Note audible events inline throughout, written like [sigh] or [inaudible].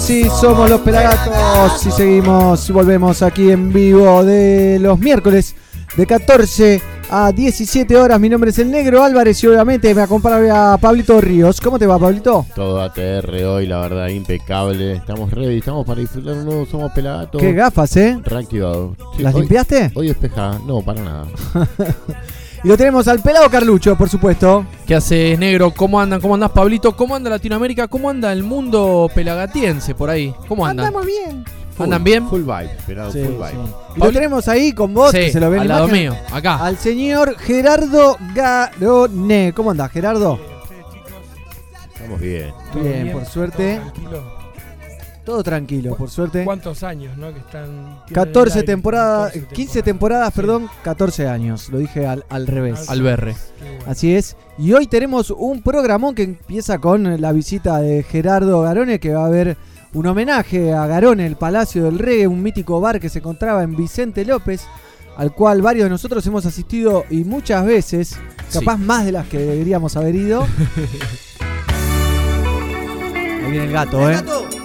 sí, somos los Pelagatos. Y seguimos, y volvemos aquí en vivo de los miércoles de 14 a 17 horas. Mi nombre es el Negro Álvarez y obviamente me acompaña Pablito Ríos. ¿Cómo te va, Pablito? Todo ATR hoy, la verdad, impecable. Estamos ready, estamos para disfrutar un nuevo Somos Pelagatos. Qué gafas, ¿eh? Reactivado. Sí, ¿Las hoy- limpiaste? Hoy despejada, no, para nada. [laughs] Y lo tenemos al pelado Carlucho, por supuesto. ¿Qué haces, negro? ¿Cómo andan? ¿Cómo andás, Pablito? ¿Cómo anda Latinoamérica? ¿Cómo anda el mundo pelagatiense por ahí? ¿Cómo andan? bien. ¿Andan bien? Full vibe, pelado, Sí, full sí. vibe. Y lo tenemos ahí con vos, que se lo ve en al la lado imagen, mío, acá. Al señor Gerardo Garone. ¿Cómo andás, Gerardo? Estamos bien. Bien, por suerte. Todo tranquilo, por suerte. ¿Cuántos años, no? Que están. 14 temporadas, 15 temporadas, perdón, 14 años. Lo dije al, al revés. Al berre. Así es. Y hoy tenemos un programón que empieza con la visita de Gerardo Garone, que va a haber un homenaje a Garone, el Palacio del Reggae, un mítico bar que se encontraba en Vicente López, al cual varios de nosotros hemos asistido y muchas veces, capaz más de las que deberíamos haber ido. [laughs] Ahí viene el gato, ¿eh? Gato,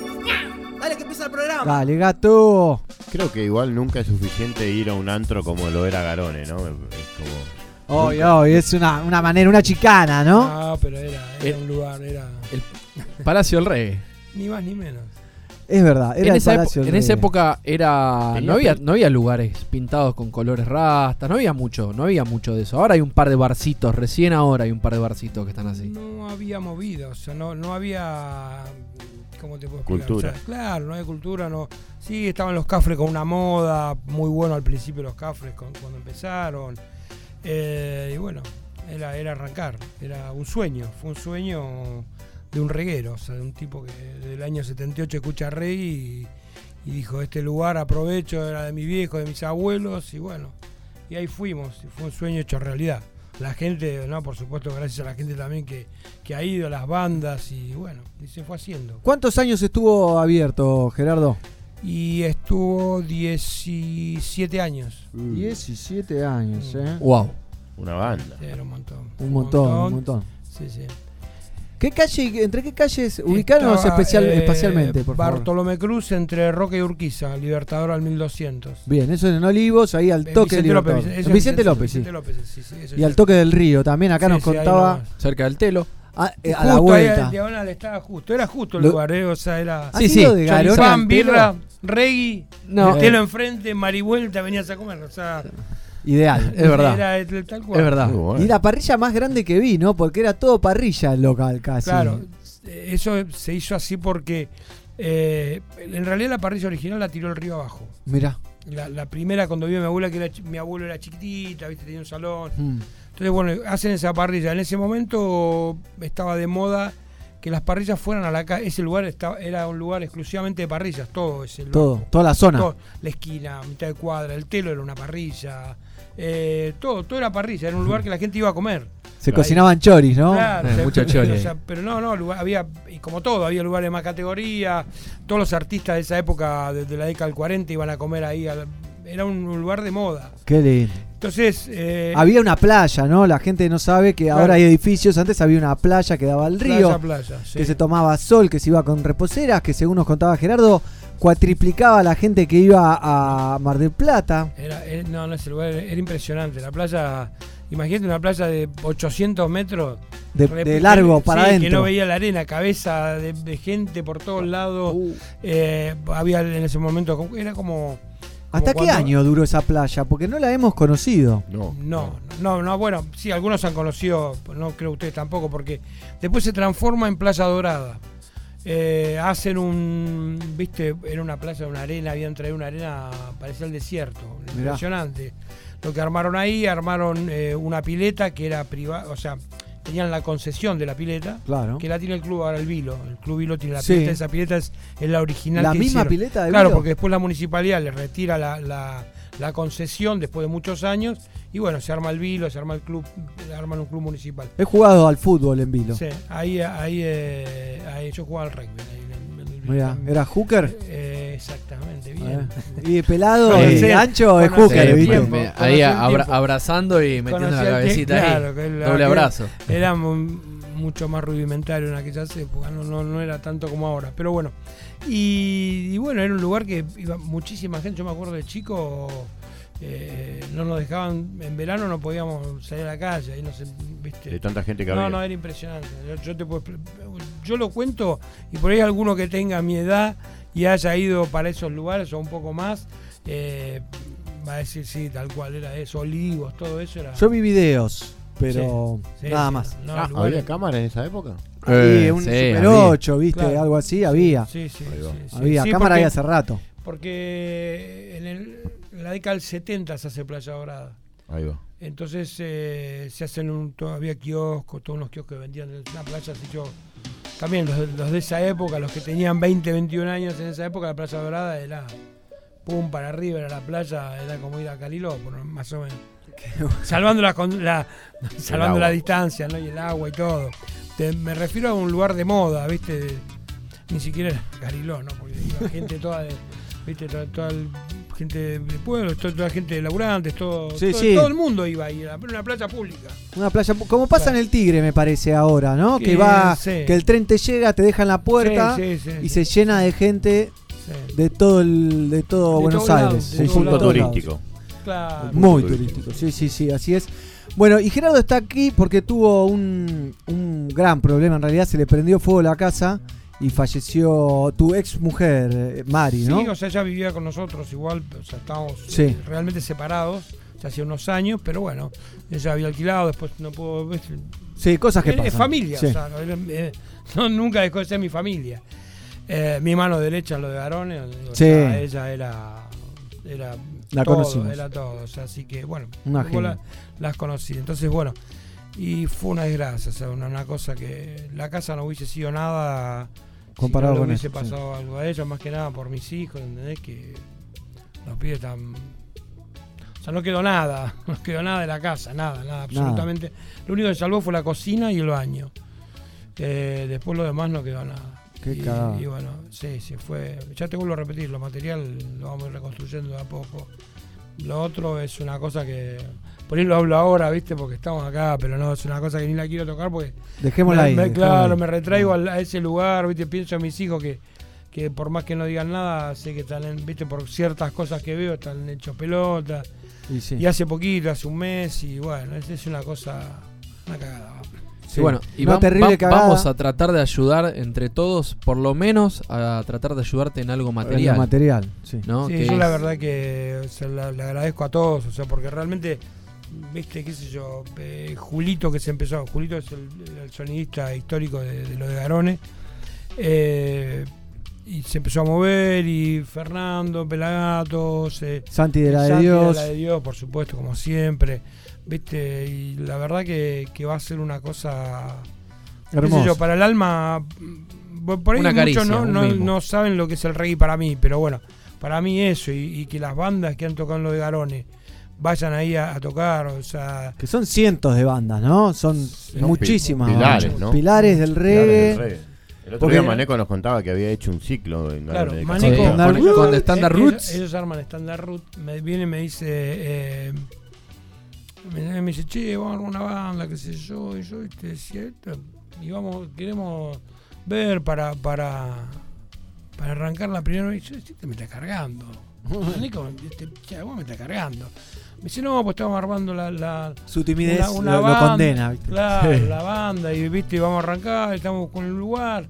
el programa. Dale, gato. Creo que igual nunca es suficiente ir a un antro como lo era Garone, ¿no? Es como. Hoy, hoy, es una, una manera, una chicana, ¿no? No, pero era, era El- un lugar, era. Palacio del Reggae. [laughs] Ni más ni menos. Es verdad, era en el esa, Palacio del en esa época era Tenía no había, no había lugares pintados con colores rastas, no había mucho, no había mucho de eso. Ahora hay un par de barcitos, recién ahora hay un par de barcitos que están así. No había movida, o sea, no, no había. ¿Cómo te puedo explicar? Cultura. O sea, claro, no había cultura, no. Sí, estaban los cafres con una moda, muy bueno al principio los cafres con- cuando empezaron. Eh, y bueno, era, era arrancar, era un sueño, fue un sueño de un reguero, o sea, de un tipo que del año 78 escucha rey y, y dijo, este lugar aprovecho, era de mi viejo, de mis abuelos, y bueno, y ahí fuimos, y fue un sueño hecho realidad. La gente, no, por supuesto, gracias a la gente también que, que ha ido, las bandas, y bueno, y se fue haciendo. ¿Cuántos años estuvo abierto, Gerardo? Y estuvo 17 años. 17 años, ¿eh? Wow. Una banda. Sí, era un montón. Un montón, un montón. Sí, sí. ¿Qué calle, ¿Entre qué calles ubicarnos Estaba, especial, eh, espacialmente, por favor? Bartolomé Cruz entre Roca y Urquiza, Libertador al 1200. Bien, eso en Olivos, ahí al Eh, toque del Vicente López, eso es Vicente López, sí. Vicente López, sí, sí, eso Y es al toque del río también, acá Sí, nos contaba. Cerca del telo. a, eh, a la ahí vuelta. al diagonal estaba justo, era justo el Lo- lugar, eh, o sea, era ¿Ha Sí, sí, de Garona birra, reggae, No. el telo enfrente, marivuelta, venías a comer, o sea, Ideal. [laughs] Es verdad. era el- tal cual. Es verdad. Bueno. Y la parrilla más grande que vi, ¿no? Porque era todo parrilla el local casi. Claro, eh, eso se hizo así porque eh, en realidad la parrilla original la tiró el río abajo. Mirá. La, la primera cuando vio a mi abuela, que era, chi- mi abuelo era chiquitita, ¿viste? tenía un salón. Mm. Entonces, bueno, hacen esa parrilla. En ese momento estaba de moda que las parrillas fueran a la calle. Ese lugar estaba, era un lugar exclusivamente de parrillas, todo ese lugar. Todo, toda la zona. Todo, la esquina, mitad de cuadra, el telo era una parrilla. Eh, todo, todo era parrilla, era un lugar que la gente iba a comer. Se cocinaban choris, ¿no? Claro, Eh, mucha [laughs] pero, chori o ahí. sea, pero no, no, lugar- había, y como todo, había lugares de más categoría. Todos los artistas de esa época, desde la década del 40, iban a comer ahí. era un, un lugar de moda. Qué lindo. Entonces, eh, Había una playa, ¿no? La gente no sabe que Claro. ahora hay edificios. Antes había una playa que daba al río. playa, playa, sí. que se tomaba sol, que se iba con reposeras, que según nos contaba Gerardo, cuatriplicaba la gente que iba a Mar del Plata. Era, era- no, no, ese lugar era, impresionante. La playa, imagínate una playa de 800 metros. De, largo sí, para Que adentro. no veía la arena, cabeza de, de gente por todos lados. Uh. Eh, había en ese momento, era como. ¿Hasta qué cuando- año duró esa playa? Porque no la hemos conocido. No. No, no, no, bueno, sí, algunos han conocido, no creo ustedes tampoco, porque después se transforma en Playa Dorada. Eh, hacen un, viste, era una playa, una arena, habían traído una arena, parecía el desierto, Mirá. impresionante. Lo que armaron ahí, armaron eh, una pileta que era privada, o sea, tenían la concesión de la pileta, Claro. que la tiene el club ahora, el Vilo. El club Vilo tiene la Sí. pileta, esa pileta es, es la original. La que misma hicieron. pileta de Claro, Vilo. porque después la municipalidad le retira la, la- la concesión después de muchos años y bueno, se arma el Vilo, se arma el club, arman un club municipal. He jugado al fútbol en Vilo. Sí, ahí, ahí, eh, ahí yo jugaba al rugby. ahí en el- Mirá, también. ¿era hooker? Eh, exactamente, bien. Y pelado y ancho es hooker, tiempo. Ahí abra- abrazando y metiendo Conocí la cabecita ahí. claro, que la- Doble abrazo. Era mu- mucho más rudimentario en aquellas épocas, no, no, no era tanto como ahora. Pero bueno, y, y bueno, era un lugar que iba muchísima gente. Yo me acuerdo de chico, eh, no nos dejaban, en verano no podíamos salir a la calle, ahí no se, ¿viste? De tanta gente que No, había. no, era impresionante. Yo, yo te puedo yo lo cuento y por ahí alguno que tenga mi edad y haya ido para esos lugares o un poco más, eh, va a decir sí, tal cual era eso, olivos, todo eso era. Yo vi videos, pero Sí, nada más. no, Ah, ¿Había cámara en esa época? Ahí, un sí, Super había. 8, ¿viste? Claro. Algo así, había. Sí, sí, había. Sí, Cámara porque, había hace rato. porque en, el- en la década del 70 se hace Playa Dorada. Ahí va. Entonces eh, se hacen un, todavía kioscos, todos unos kioscos que vendían en la playa. Así yo, también los, de- los de esa época, los que tenían 20, 21 años en esa época, la Playa Dorada era pum para arriba, era la playa, era como ir a Calilópolis, más o menos. [laughs] Salvando la, con- la- salvando la distancia, ¿no? Y el agua y todo. Te- me refiero a un lugar de moda, ¿viste? De- ni siquiera era Cariló, ¿no? Porque iba [laughs] gente toda de, ¿viste? Toda, toda el- gente de pueblos, toda, toda gente de laburantes, todo, Sí, todo, sí. todo el mundo iba ahí, era una playa pública. Una playa, como pasa en el Tigre, me parece ahora, ¿no? Que Que va, sí. que el tren te llega, te deja en la puerta Sí, sí, sí, y sí, se llena de gente sí. de todo el, de todo De Buenos Aires. lados, de Un punto lados. Claro. Muy turístico, sí, sí, sí, así es. Bueno, y Gerardo está aquí porque tuvo un, un gran problema. En realidad se le prendió fuego la casa y falleció tu ex mujer, Mari, ¿no? Sí, o sea, ella vivía con nosotros igual, o sea, estábamos Sí. eh, realmente separados, ya hacía unos años, pero bueno, ella había alquilado, después no pudo, ¿ves? sí, cosas que Es- pasan. Es familia, Sí. o sea, eh, no, nunca dejó de ser mi familia. Eh, mi mano derecha lo de Garones, o Sí. sea, ella era, era La todo, conocimos. era todo, o sea, así que bueno, la- las conocí. Entonces, bueno, y fue una desgracia, o sea, una, una cosa que la casa no hubiese sido nada Comparado si no le con hubiese sí. pasado algo a ella, más que nada por mis hijos, ¿entendés? Que los pibes están... O sea, no quedó nada, [laughs] no quedó nada de la casa, nada, nada, absolutamente. Lo único que salvó fue la cocina y el baño. Eh, después lo demás no quedó nada. Qué y, cagada. y bueno, sí, sí, fue... Ya te vuelvo a repetir, lo material lo vamos a ir reconstruyendo de a poco. Lo otro es una cosa que... Por ahí lo hablo ahora, ¿viste? Porque estamos acá, pero no, es una cosa que ni la quiero tocar porque Dejémosla me- ahí. me- claro, ahí. me retraigo a ese lugar, ¿viste? Pienso a mis hijos que, que por más que no digan nada, sé que están, en- ¿viste? Por ciertas cosas que veo, están hechos pelota. Y sí. Y hace poquito, hace un mes, y bueno, es, es una cosa, una cagada. Sí. Y bueno, y terrible vamos a tratar de ayudar entre todos, por lo menos a tratar de ayudarte en algo material. material, sí. ¿no? Sí, yo es- la verdad que o sea, la- le agradezco a todos, o sea, porque realmente, viste, qué sé yo, eh, Julito que se empezó, Julito es el, el sonidista histórico de, de lo de Garone, eh, y se empezó a mover, y Fernando, Pelagatos, eh, Santi de la de Santi Dios. la de Dios, por supuesto, como siempre, viste, y la verdad que, que va a ser una cosa sé Hermoso. yo, para el alma, por ahí Una muchos caricia, no, no, no saben lo que es el reggae para mí, pero bueno, para mí eso, y, y que las bandas que han tocado en lo de Garone vayan ahí a, a tocar, o sea, Que son cientos de bandas, ¿no? Son Son muchísimas. pilares, bandas. ¿no? Pilares del reggae. Pilares del reggae. El otro Porque- día Maneco nos contaba que había hecho un ciclo en claro, de Maneco, Con- Standard con, Roots. Standard Roots. Ellos, ellos arman Standard Root, me viene y me dice, eh, me, me dice, che, vamos a armar una banda, qué sé yo, y yo te decía y vamos, queremos ver para, para, para arrancar la primera vez, y yo, este me está cargando. [laughs] Nico, este, vos me está cargando. Me dice, no, pues estamos armando la, la, Su timidez una, una lo, lo banda, condena. ¿viste? Claro, Sí. la banda, y viste, vamos a arrancar, estamos con el lugar.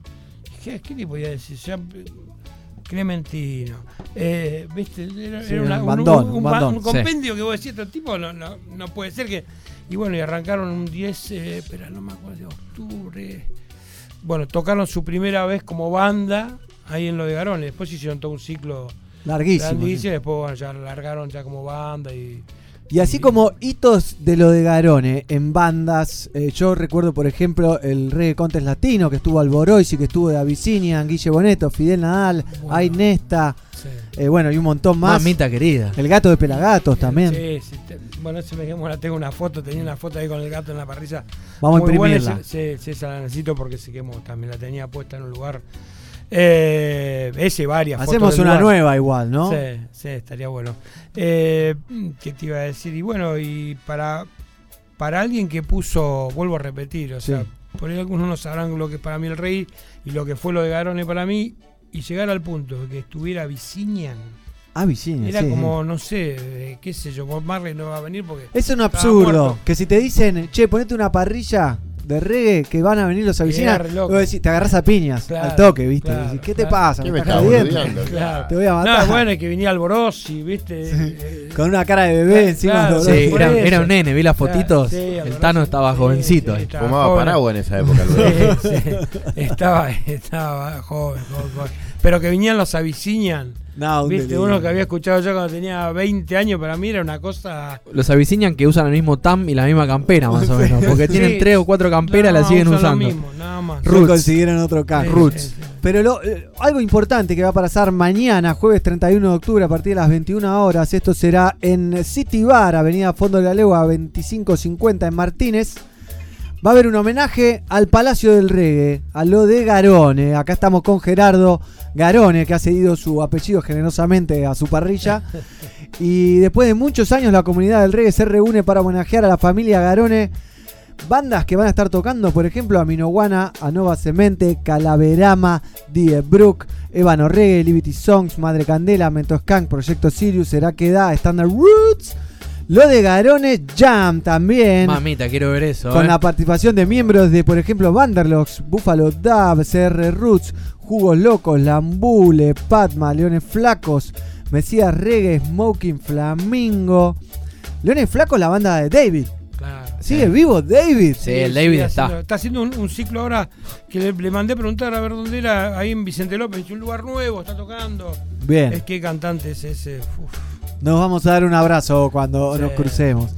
¿Qué, qué le podía decir? Ya, Clementino. Eh, viste, era, Sí, era una- un bandón, un ba- bandón. un compendio que vos decías, este tipo no, no, no puede ser que. Y bueno, y arrancaron un 10, eh, espera, no me acuerdo, de octubre. Bueno, tocaron su primera vez como banda ahí en lo de Garones. Después hicieron todo un ciclo Larguísimo. sí. Después, bueno, ya largaron ya como banda y. Y así como hitos de lo de Garone en bandas, eh, yo recuerdo por ejemplo el Reggae Contest Latino que estuvo Alboroisi, que estuvo de Abyssinia, Guille Boneto, Fidel Nadal, Bueno. Ay Nesta, Sí. eh, bueno, y un montón más. Mamita querida. El gato de Pelagatos también. Sí, sí, te- bueno, ese me bueno, tengo una foto, tenía una foto ahí con el gato en la parrilla. Vamos a Muy buena, imprimirla. esa- sí, sí, esa la necesito porque sí que hemos- también la tenía puesta en un lugar Eh, ese varias. Hacemos una lugar. nueva igual, ¿no? Sí, sí, estaría bueno. Eh, ¿Qué te iba a decir? Y bueno, y para, para alguien que puso, vuelvo a repetir, o Sí. sea, por ahí algunos no sabrán lo que es para mí el rey y lo que fue lo de Garone para mí, y llegar al punto de que estuviera Vicinian, Ah, Vicini, era sí, como, no sé, eh, qué sé yo, Bob Marley no va a venir porque... Es un absurdo que si te dicen, che, ponete una parrilla de reggae que van a venir los avicinas, te agarras a piñas Claro, al toque, ¿viste? claro, Decís, ¿Qué te pasa? ¿Qué ¿Me estás. Te voy a matar. No, bueno, es que venía Alborozzi, ¿viste? Eh, Con una cara de bebé encima. Sí, era, un nene, vi las fotitos. Sí, el Tano estaba sí, jovencito sí, ahí. estaba Fumaba joven. paraguas en esa época. Estaba, [laughs] estaba joven, joven, joven. Pero que venían los Avicinian. No, un Viste, delirio. uno que había escuchado yo cuando tenía 20 años, para mí era una cosa. Los avicinian que usan el mismo TAM y la misma campera, más o [laughs] menos. Porque Sí. tienen tres o cuatro camperas, No, la siguen usan usando. Lo mismo, nada más. Roots. consiguieron otro caso. Sí, Roots. sí, sí. Pero lo- eh, algo importante que va a pasar mañana, jueves 31 de octubre, a partir de las 21 horas. Esto será en City Bar, Avenida Fondo de la Legua 2550 en Martínez. Va a haber un homenaje al Palacio del Reggae, a lo de Garone. Acá estamos con Gerardo Garone, que ha cedido su apellido generosamente a su parrilla. [laughs] Y después de muchos años, la comunidad del reggae se reúne para homenajear a la familia Garone. Bandas que van a estar tocando, por ejemplo, a Minoguana, a Nova Cemente, Calaverama, Die Brook, Ébano Reggae, Liberty Songs, Madre Candela, Mentos Skank, Proyecto Sirius, Será que da, Standard Roots. Lo de Garone Jam también. Mamita, quiero ver eso. Con eh. la participación de miembros de, por ejemplo, Vanderlocks, Buffalo Dub, CR Roots, Jugos Locos, Lambule, Patma, Leones Flacos, Mesías Reggae, Smoking Flamingo. Leones Flacos, la banda de David. Claro. ¿Sigue vivo David? Sí, el David está. Haciendo, está haciendo un, un ciclo ahora que le, le mandé a preguntar a ver dónde era, ahí en Vicente López. Un lugar nuevo, está tocando. Es Bien, que cantante es ese. Uf. Nos vamos a dar un abrazo cuando Sí. nos crucemos.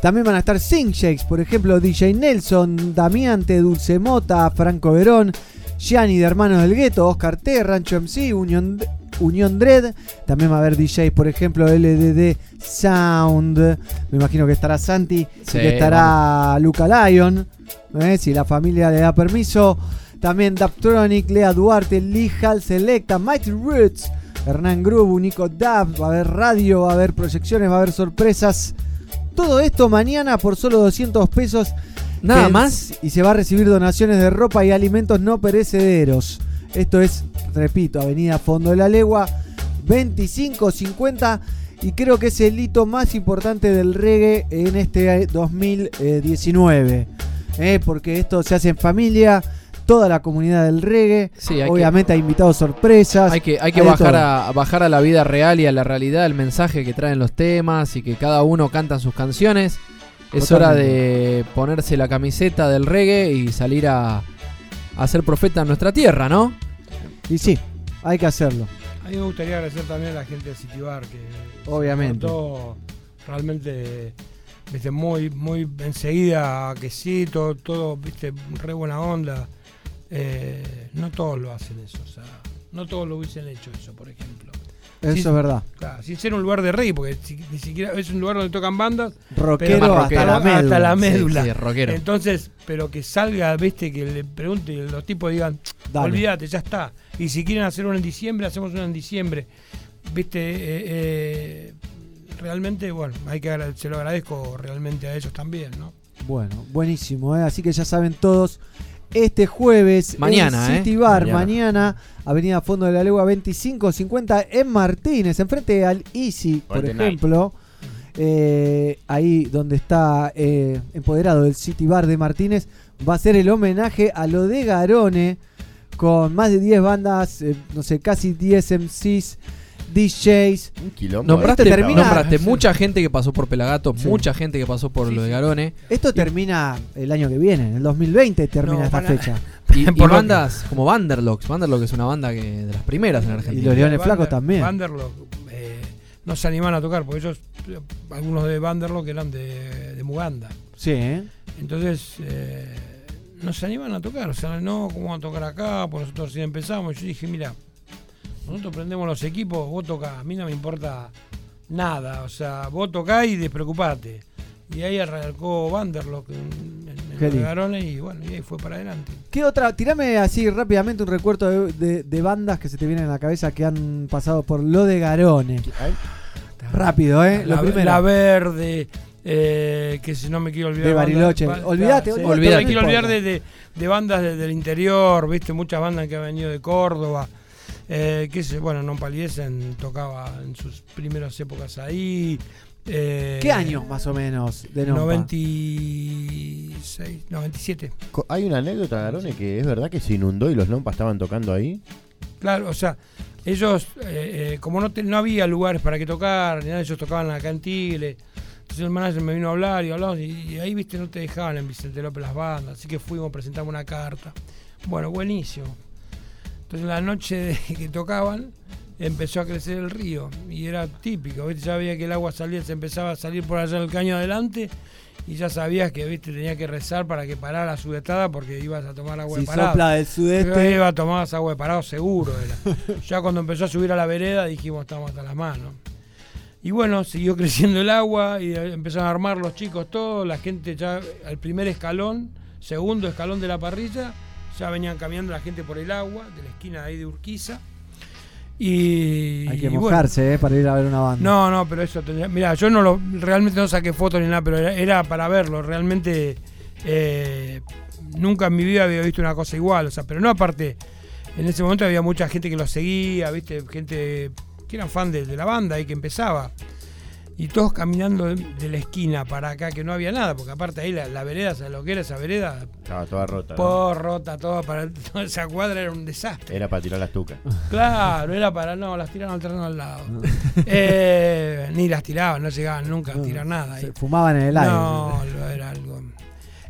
También van a estar Sing Shakes, por ejemplo, DJ Nelson, Damiante, Dulce Mota, Franco Verón, Gianni de Hermanos del Gueto, Oscar T, Rancho MC, Unión, Unión Dread. También va a haber DJs, por ejemplo, LDD Sound. Me imagino que estará Santi Sí, que estará Luca Lion. ¿eh? Si la familia le da permiso. También Daptronic, Lea Duarte, Lee Hal Selecta, Mighty Roots, Hernán Groove, Nico Dab. Va a haber radio, va a haber proyecciones, va a haber sorpresas. Todo esto mañana por solo 200 pesos. Nada más. Y se va a recibir donaciones de ropa y alimentos no perecederos. Esto es, repito, Avenida Fondo de la Legua, 2550. Y creo que es el hito más importante del reggae en este 2019. ¿eh? Porque esto se hace en familia, toda la comunidad del reggae. Sí, hay Obviamente hay invitados sorpresas. que, hay que, hay que hay bajar, a, bajar a la vida real y a la realidad el mensaje que traen los temas y que cada uno canta sus canciones. Es hora de ponerse la camiseta del reggae y salir a, a ser profeta en nuestra tierra, ¿no? Y sí, hay que hacerlo. A mí me gustaría agradecer también a la gente de City Bar que Obviamente. se portó realmente viste, muy, muy enseguida que sí, todo, todo viste, re buena onda. Eh, no todos lo hacen eso, o sea, no todos lo hubiesen hecho eso, por ejemplo. Eso es verdad. Claro, sin ser un lugar de rey, porque si- ni siquiera es un lugar donde tocan bandas, Rockero, hasta la hasta médula. la médula. Sí, sí, rockero. Entonces, pero que salga, viste, que le pregunte y los tipos digan, olvídate, ya está. Y si quieren hacer una en diciembre, hacemos una en diciembre. Viste, eh, eh, realmente, bueno, hay que se lo agradezco realmente a ellos también, ¿no? Bueno, buenísimo, ¿eh? así que ya saben todos. Este jueves Mañana, en City ¿eh? Bar, Mañana. mañana, Avenida Fondo de la Legua 2550 en Martínez, enfrente al Easy, por ejemplo. eh, ahí donde está eh, empoderado el City Bar de Martínez, va a ser el homenaje a lo de Garone, con más de 10 bandas, eh, no sé, casi 10 MCs, DJs. Un quilombo. Nombraste, Este termina- nombraste Sí. mucha gente que pasó por Pelagato, Sí. mucha gente que pasó por Sí, lo de sí. Garone. Esto termina el año que viene, en el 2020 termina No, esta para- fecha. [laughs] Y, [laughs] y bandas como Vanderlocks. Vanderlocks es una banda que de las primeras en Y Argentina. los Leones Vander- Flacos también. Vanderlock, eh, no se animan a tocar, porque ellos, algunos de Vanderlock eran de, de Muganda. Sí, ¿eh? Entonces, eh, no se animan a tocar. O sea, no, ¿cómo van a tocar acá? Pues nosotros recién empezamos. Yo dije, mira, nosotros prendemos los equipos, vos tocás. A mí no me importa nada. O sea, vos tocás y despreocupate. Y ahí arrancó Vanderlock en, en- en Qué Lo de lindo. Garone y bueno, y ahí fue para adelante. ¿Qué otra? Tirame así rápidamente un recuerdo de, de- de bandas que se te vienen a la cabeza que han pasado por lo de Garone. Ay, Rápido, ¿eh? la, Lo primero. la Verde, eh, que si no me quiero olvidar. De bandas- Bariloche. ba- Olvídate, sí, olvídate. No me quiero olvidar de, de- de bandas de- del interior, viste, muchas bandas que han venido de Córdoba. Eh, que se, bueno, Non Paliesen tocaba en sus primeras épocas ahí. eh, ¿Qué años más o menos de Nompa? 96, 97. co- Hay una anécdota, Garone, que es verdad que se inundó y los Nompas estaban tocando ahí. Claro, o sea, ellos, eh, eh, como no, te- no había lugares para que tocar, ni nada, ellos tocaban acá en Tigre. Entonces el manager me vino a hablar y hablamos, y, y ahí, viste, no te dejaban en Vicente López las bandas. Así que fuimos, presentamos una carta. Bueno, buenísimo. Entonces la noche de [laughs] que tocaban, empezó a crecer el río. Y era típico, ¿viste? Ya veía que el agua salía, se empezaba a salir por allá en el caño adelante. Y ya sabías que, viste, tenía que rezar para que parara su vetada porque ibas a tomar agua Si de parado. sopla del Yo sudeste. iba a tomar agua de parado seguro era. [laughs] ya cuando empezó a subir a la vereda dijimos estamos hasta las manos. Y bueno, siguió [laughs] creciendo el agua y empezaron a armar los chicos todos, la gente ya al primer escalón, segundo escalón de la parrilla, ya venían caminando la gente por el agua, de la esquina de ahí de Urquiza. Y, Hay que bueno, mojarse, ¿eh? Para ir a ver una banda. no, no, pero eso tendría. Mira, yo no lo, realmente no saqué fotos ni nada, pero era, era para verlo. Realmente eh, nunca en mi vida había visto una cosa igual. O sea, pero no aparte. En ese momento había mucha gente que lo seguía, viste, gente que eran fan de, de la banda y que empezaba. Y todos caminando de, de la esquina para acá, que no había nada, porque aparte ahí la, la vereda, ¿sabes lo que era esa vereda? Estaba toda rota. rota, toda para [laughs] toda esa cuadra era un desastre. Era para tirar las tucas. Claro, era para no, las tiraron al terreno al lado. [laughs] Eh, ni las tiraban, no llegaban nunca a tirar nada. ahí. Se fumaban en el aire. No, lo era algo.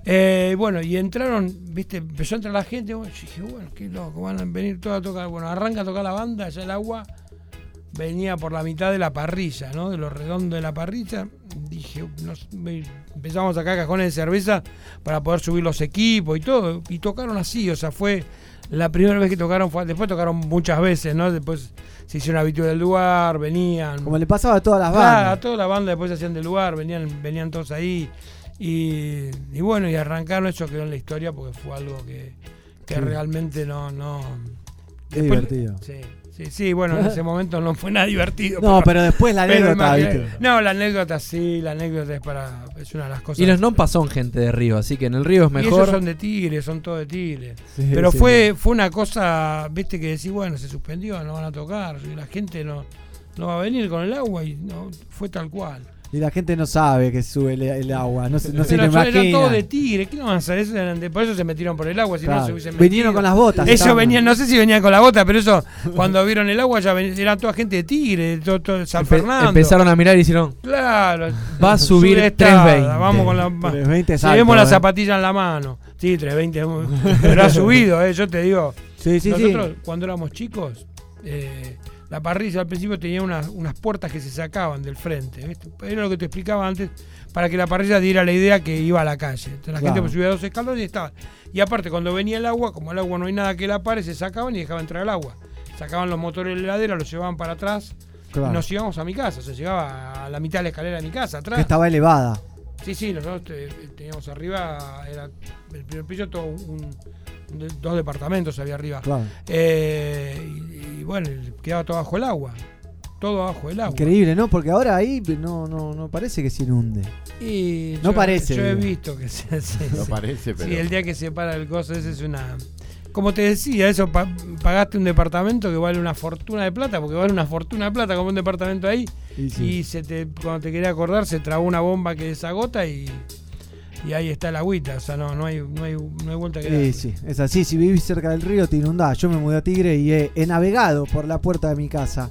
Eh, bueno, y entraron, viste, empezó a entrar la gente. Bueno, yo dije, bueno, qué loco, van a venir todos a tocar. Bueno, arranca a tocar la banda, ya el agua venía por la mitad de la parrilla, ¿no? De lo redondo de la parrilla. Dije, nos- empezamos a sacar cajones de cerveza para poder subir los equipos y todo. Y tocaron así, o sea, fue la primera vez que tocaron. Fue, después tocaron muchas veces, ¿no? Después se hicieron habituales del lugar, venían. Como le pasaba a todas las Claro, a bandas. toda la banda después se hacían del lugar, venían, venían todos ahí. Y, y bueno, y arrancaron, eso quedó en la historia porque fue algo que, que Sí. realmente no. no Qué después- divertido. Sí, sí, sí, bueno, en ese momento no fue nada divertido. [laughs] No, pero después la [laughs] anécdota. No, la anécdota sí, la anécdota es para. es una de las cosas. Y los Nompas son gente de Río, así que en el Río es Y ellos mejor. son de Tigre, son todos de Tigre. Sí, Pero sí, fue, fue una cosa, viste, que decís, bueno, se suspendió, no van a tocar, la gente no, no va a venir con el agua y no fue tal cual. Y la gente no sabe que sube el, el agua. No se, no se lo son- eran imagina. todos de Tigre, ¿qué no van a hacer? Eso eran de- por eso se metieron por el agua, si no se hubiesen Vinieron metido. con las botas. Ellos venían, no sé si venían con la bota, pero eso, cuando vieron el agua, ya ven- era toda gente de Tigre, de todo, todo San Empe- Fernando. empezaron a mirar y hicieron, Claro. va a subir Subestada, 320. Vamos con la. va- 320 Llevemos salto, la eh. zapatilla en la mano. Sí, 320. es muy- Pero ha subido, eh, yo te digo. Sí, sí, Nosotros, sí. cuando éramos chicos, eh, la parrilla al principio tenía unas, unas puertas que se sacaban del frente. ¿viste? Era lo que te explicaba antes, para que la parrilla diera la idea que iba a la calle. Entonces la Claro. gente pues, subía dos escalones y estaba. Y aparte, cuando venía el agua, como el agua no hay nada que la pare, se sacaban y dejaban entrar el agua. Sacaban los motores de la heladera, los llevaban para atrás Claro. y nos íbamos a mi casa. O sea, llegaba a la mitad de la escalera de mi casa, atrás. Que estaba elevada. Sí, sí, nosotros teníamos arriba, era el primer piso, todo un, dos departamentos había arriba. Claro. Eh, y, y bueno, quedaba todo bajo el agua. Todo bajo el agua. Increíble, ¿no? Porque ahora ahí no, no, no parece que se inunde. Y No yo- parece, Yo he visto que se hace. [laughs] No parece, pero. Sí, el día que se para el coso, ese es una. Como te decía, eso pa- pagaste un departamento que vale una fortuna de plata, porque vale una fortuna de plata como un departamento ahí. Sí. Y se te, cuando te quería acordar, se trabó una bomba que desagota y, y ahí está el agüita. O sea, no, no, hay, no, hay, no hay vuelta que darle. Sí, sí, es así. Si vivís cerca del río, te inundás. Yo me mudé a Tigre y he, he navegado por la puerta de mi casa.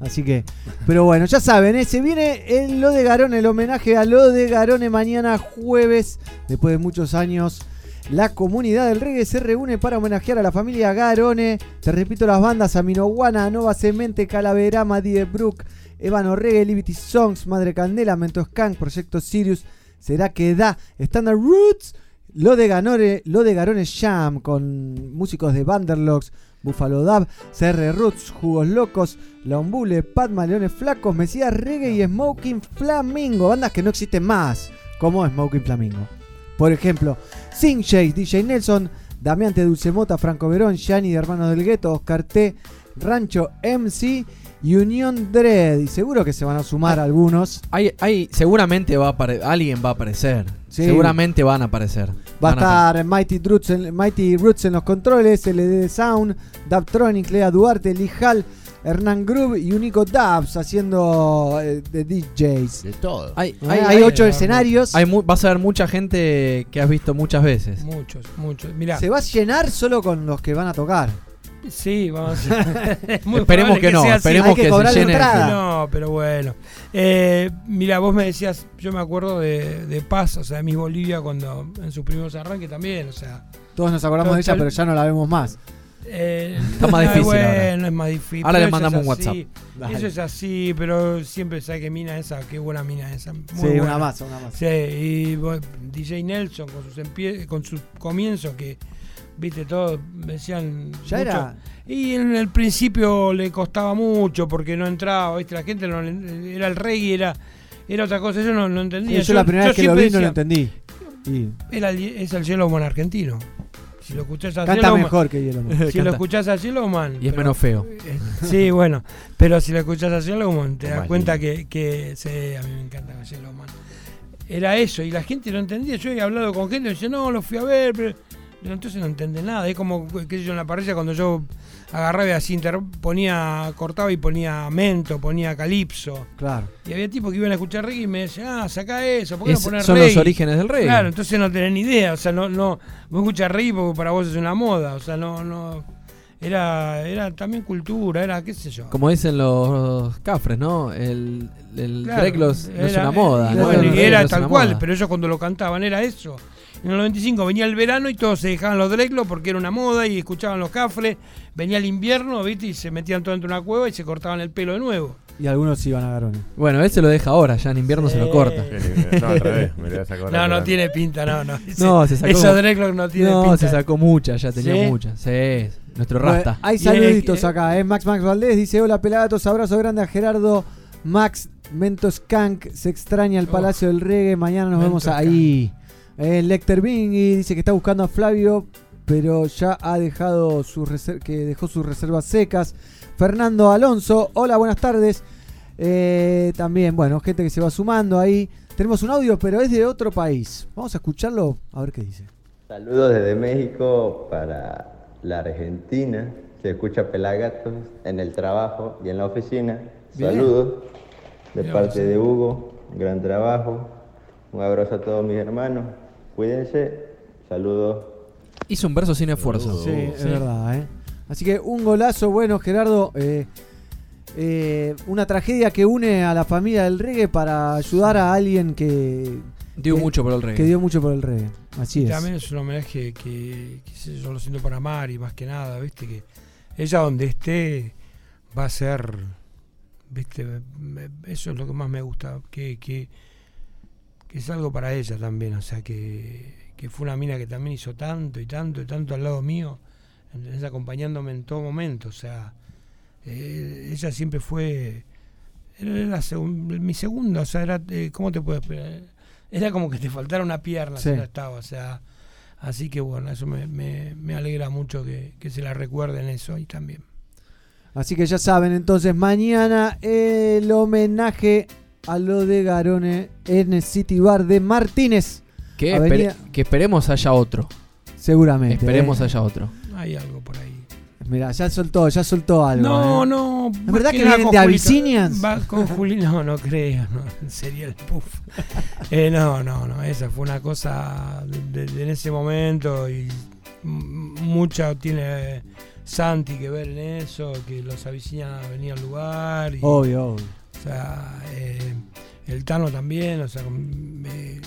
Así que, pero bueno, ya saben, ¿eh? se viene el Lo de Garone, el homenaje a Lo de Garone mañana jueves. Después de muchos años, la comunidad del reggae se reúne para homenajear a la familia Garone. Te repito las bandas: Aminoguana, Nova Cemente, Calaverama, Die Brook, Ébano Reggae, Liberty Songs, Madre Candela, Mento Skank, Proyecto Sirius. Será que da Standard Roots. Lo de Ganore, lo de Garone Jam con músicos de Vanderlocks, Buffalo Dab, CR Roots, Jugos Locos, Lombule, Padma, Leones Flacos, Mesías Reggae y Smoking Flamingo. Bandas que no existen más, como Smoking Flamingo. Por ejemplo, Sing Jay, DJ Nelson, Damiante Dulcemota, Franco Verón, Gianni de Hermanos del Gueto, Oscar T, Rancho MC y Unión Dread. Y seguro que se van a sumar algunos. Hay, hay, seguramente va a alguien va a aparecer. Sí. Seguramente van a aparecer. Va a estar Mighty Roots, en, Mighty Roots en los controles, LD Sound, Daptronic, Lea Duarte, Lijal, Hernán Groove y Unico Dubs haciendo eh, de DJs. De todo. Hay, Eh, hay, Hay, hay- ocho hay- escenarios. hay mu- vas a ver mucha gente que has visto muchas veces. Muchos, muchos. Mirá, Se va a llenar solo con los que van a tocar. Sí, vamos [laughs] muy Esperemos que no, esperemos que se llene. No, pero bueno. Eh, mira, vos me decías, yo me acuerdo de, de Paz, o sea, de Miss Bolivia, cuando en sus primeros arranques también, o sea. Todos nos acordamos de ella, pero ya no la vemos más. eh, Está más ay, [laughs] difícil Bueno, ahora. es más difícil. Ahora le mandamos un así. Dale. Eso es así, pero siempre sabe que mina esa, qué buena mina esa. Muy sí, buena. una más, una más. Sí, y vos- DJ Nelson con sus con sus comienzos que viste todo decían Ya mucho. era. y en el principio le costaba mucho porque no entraba, viste, la gente no le- era el reggae, era era otra cosa, yo no, no Sí, entendía. yo, la primera vez que lo vi no lo decía, entendí. Y era el- es el Yellowman argentino. Si lo escuchás a canta Yellowman- mejor que Yellowman. [laughs] Si lo escuchás a Yellowman. Y es pero- menos feo. eh, Sí, bueno, pero si lo escuchás a Yellowman te das cuenta que, que sí, a mí me encanta Yellowman. Era eso, y la gente no entendía. Yo he hablado con gente y dice, no, lo fui a ver, pero entonces no entiende nada. Es como, qué sé yo, en la parrilla cuando yo agarraba y así ponía, cortaba y ponía mento, ponía calipso. Claro. Y había tipos que iban a escuchar reggae y me decían, ah, saca eso, ¿por qué Es- no poner son reggae? los orígenes del reggae. Claro, entonces no tenés ni idea, o sea, no, no, vos escuchas reggae porque para vos es una moda, o sea, no, no, era, era también cultura, era, qué sé yo. Como dicen los cafres, ¿no? El, el Claro, no es una moda. eh, ¿no? bueno, y era tal cual, moda. pero ellos cuando lo cantaban era eso. En el 95 venía el verano y todos se dejaban los dreglos porque era una moda y escuchaban los cafres. Venía el invierno, ¿viste? Y se metían todo dentro de una cueva y se cortaban el pelo de nuevo. Y algunos iban a Garones. Bueno, él se lo deja ahora, ya en invierno se lo Sí. corta. No, al revés, me lo vas a cobrar No, no tiene pinta, no, no. Ese- [laughs] No, se sacó. Esos dreglos no tienen no, pinta. se sacó muchas, ya tenía ¿Sí? muchas. Sí, nuestro Bueno, rasta. hay saluditos es que- acá, ¿eh? Max Max Valdés dice: Hola pelagatos, abrazo grande a Gerardo. Max Mentos Kank se extraña el Oh. Palacio del Reggae. Mañana nos Mentos vemos ahí. Eh, Lecter Bing dice que está buscando a Flavio, pero ya ha dejado sus que dejó sus reservas secas. Fernando Alonso, hola, buenas tardes. Eh, también, bueno, gente que se va sumando ahí. Tenemos un audio, pero es de otro país. Vamos a escucharlo a ver qué dice. Saludos desde México para la Argentina. Se escucha Pelagatos en el trabajo y en la oficina. Bien. Saludos de Bien, parte sí. de Hugo. Gran trabajo. Un abrazo a todos mis hermanos. Cuídense. Saludos. Hizo un verso sin esfuerzo. Sí, es verdad, ¿eh? Así que un golazo, bueno, Gerardo. eh, eh, una tragedia que une a la familia del reggae para ayudar a alguien que, Dio que- mucho por el reggae. que dio mucho por el reggae. Así Y es. también es un homenaje que, que sé yo lo siento para Mari, más que nada, ¿viste? Que ella donde esté va a ser, ¿viste? Me- Eso es lo que más me gusta, que, que, que es algo para ella también, o sea, que, que fue una mina que también hizo tanto y tanto y tanto al lado mío, ¿entendés? acompañándome en todo momento, o sea, eh, ella siempre fue... Era la segun- mi segunda, o sea, era, eh, ¿cómo te puedo explicar? Era como que te faltara una pierna Sí. si no estaba, o sea, así que bueno, eso me, me, me alegra mucho que, que se la recuerden eso y también. Así que ya saben, entonces mañana el homenaje a lo de Garone en el City Bar de Martínez. Que, Avenida- espere- que esperemos haya otro. Seguramente. Esperemos ¿eh? haya otro. Hay algo por ahí. Mirá, ya soltó, ya soltó algo. No, ¿eh? no. ¿Es verdad que nada vienen de Julita. Abyssinians? Va con Juli, no, no creo, no, sería el puff. [laughs] Eh, no, no, no, esa fue una cosa de, de- en ese momento y mucha tiene Santi que ver en eso, que los Abyssinians venían al lugar. Y, Obvio, obvio. O sea, eh, el Tano también, o sea, eh,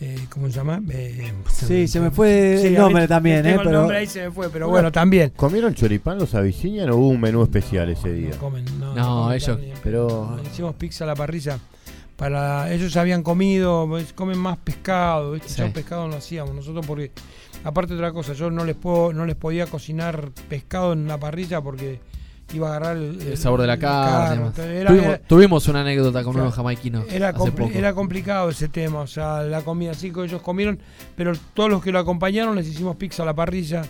eh, ¿cómo se llama? Eh, Sí, se me fue Sí, el mí nombre también, tengo ¿eh? el Pero nombre ahí se me fue, pero bueno, también. ¿Comieron choripán los Abyssinian o hubo un menú especial ese día? No comen, no, No, ellos- pero- hicimos pizza a la parrilla. Para ellos habían comido, pues, comen más pescado, ¿viste? Sí. Ya pescado no hacíamos nosotros porque aparte de otra cosa, yo no les puedo no les podía cocinar pescado en la parrilla porque iba a agarrar el, El sabor de la carne. era- tuvimos, era- tuvimos una anécdota con Claro. unos jamaiquinos Era, hace compli- poco. era complicado ese tema, o sea, la comida así que ellos comieron, pero todos los que lo acompañaron les hicimos pizza a la parrilla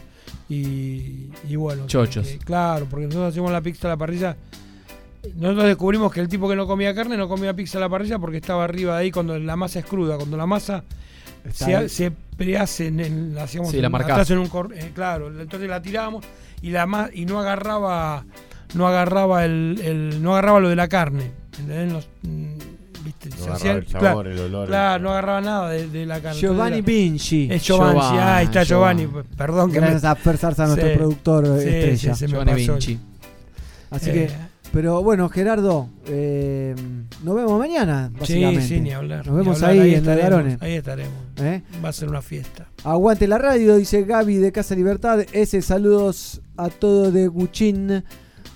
y, y bueno. Chochos. que- claro, porque nosotros hacemos la pizza a la parrilla. Nosotros descubrimos que el tipo que no comía carne no comía pizza a la parrilla porque estaba arriba de ahí cuando la masa es cruda, cuando la masa se, ahí. se prehace en el, hacíamos Sí, la atrás en un cor- eh, claro, entonces la tirábamos y la ma- y no agarraba no agarraba el, el- no agarraba lo de la carne, ¿entendés? Los, mm, ¿viste? No agarraba hacían- el claro, sabor, el olor. Claro, no agarraba nada de, de la carne. Giovanni Vinci. Es Giovanni, Giovanni, ahí está Giovanni. Giovanni. Perdón que me. A Fer Zarza, nuestro Sí. productor Sí, estrella. sí, se me Giovanni pasó. Vinci. Así Eh, que, pero bueno, Gerardo, eh, nos vemos mañana, Sí, básicamente. sí, ni hablar. Nos vemos hablar, ahí, en la estaremos. Ahí estaremos. ¿Eh? Va a ser una fiesta. Aguante la radio, dice Gaby de Casa Libertad. Ese saludos a todo de Guchín.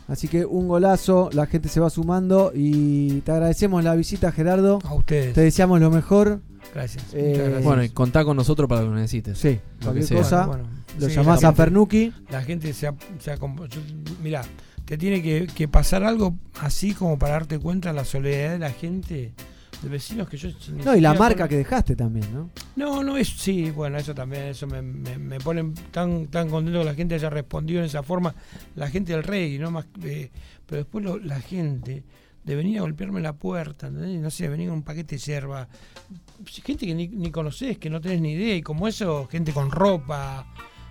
Así que un golazo, la gente se va sumando y te agradecemos la visita, Gerardo. A ustedes. Te deseamos lo mejor. Gracias. Eh, muchas gracias. Bueno, y contá con nosotros para lo que necesites. Sí, Lo cualquier que sea. cosa. Bueno, Lo sí, llamás la a Fernuki. La gente se ha, se ha comp- yo- Mirá, te tiene que, que pasar algo así como para darte cuenta de la soledad de la gente, de vecinos que yo. No, y la marca con- que dejaste también, ¿no? No, no, es sí, bueno, eso también, eso me, me, me pone tan, tan contento que la gente haya respondido en esa forma, la gente del rey, ¿no? Más, eh, pero después lo- la gente de venir a golpearme la puerta, ¿entendés? no sé, venir con un paquete de yerba, gente que ni, ni conoces, que no tenés ni idea, y como eso, gente con ropa,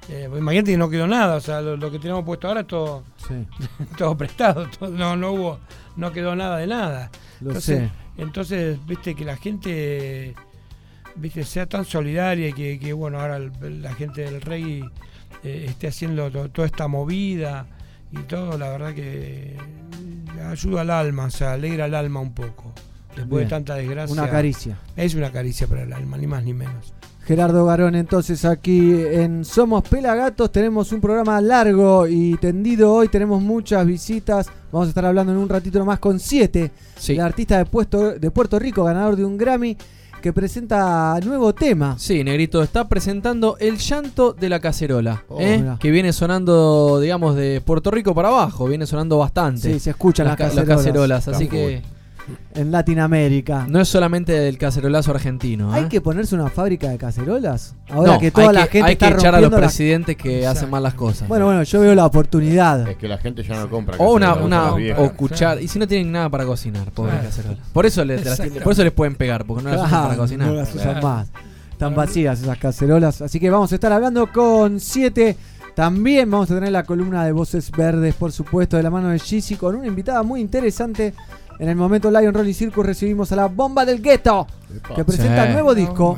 eh, imagínate que no quedó nada, o sea, lo, lo que tenemos puesto ahora es todo, Sí, [laughs] todo prestado, [laughs] todo- no, no hubo, no quedó nada de nada. lo Entonces, sé. entonces, viste, que la gente viste sea tan solidaria y que, que, bueno, ahora el- la gente del rey eh, esté haciendo to- toda esta movida y todo, la verdad que ayuda al alma, o sea, alegra el alma un poco. Después Bien. de tanta desgracia. Una caricia. Es una caricia para el alma, ni más ni menos. Gerardo Garón, entonces aquí en Somos Pelagatos tenemos un programa largo y tendido hoy, tenemos muchas visitas, vamos a estar hablando en un ratito más con siete, Sí. el artista de, Puesto- de Puerto Rico, ganador de un Grammy, que presenta nuevo tema. Sí, Negrito está presentando El llanto de la cacerola, Oh, ¿eh? que viene sonando, digamos, de Puerto Rico para abajo, viene sonando bastante. Sí, se escuchan las, las, ca- las cacerolas, así que en Latinoamérica. no es solamente del cacerolazo argentino. ¿eh? ¿Hay que ponerse una fábrica de cacerolas? Ahora No, que toda hay la que, gente hay está que echar a los las- presidentes que Exacto. hacen mal las cosas. Bueno, bueno, yo veo la oportunidad. Es que la gente ya no compra. o una, cacerolas, una o cuchara. Y si no tienen nada para cocinar, pobre Claro. cacerola. Por eso, les, las- por eso les pueden pegar, porque no las usan para cocinar. no las usan Claro. más. Están vacías esas cacerolas. Así que vamos a estar hablando con siete. También vamos a tener la columna de Voces Verdes, por supuesto, de la mano de Gizzy, con una invitada muy interesante. En el momento Lion Rolling Circus recibimos a la Bomba del Gueto, que presenta Sí. nuevo disco.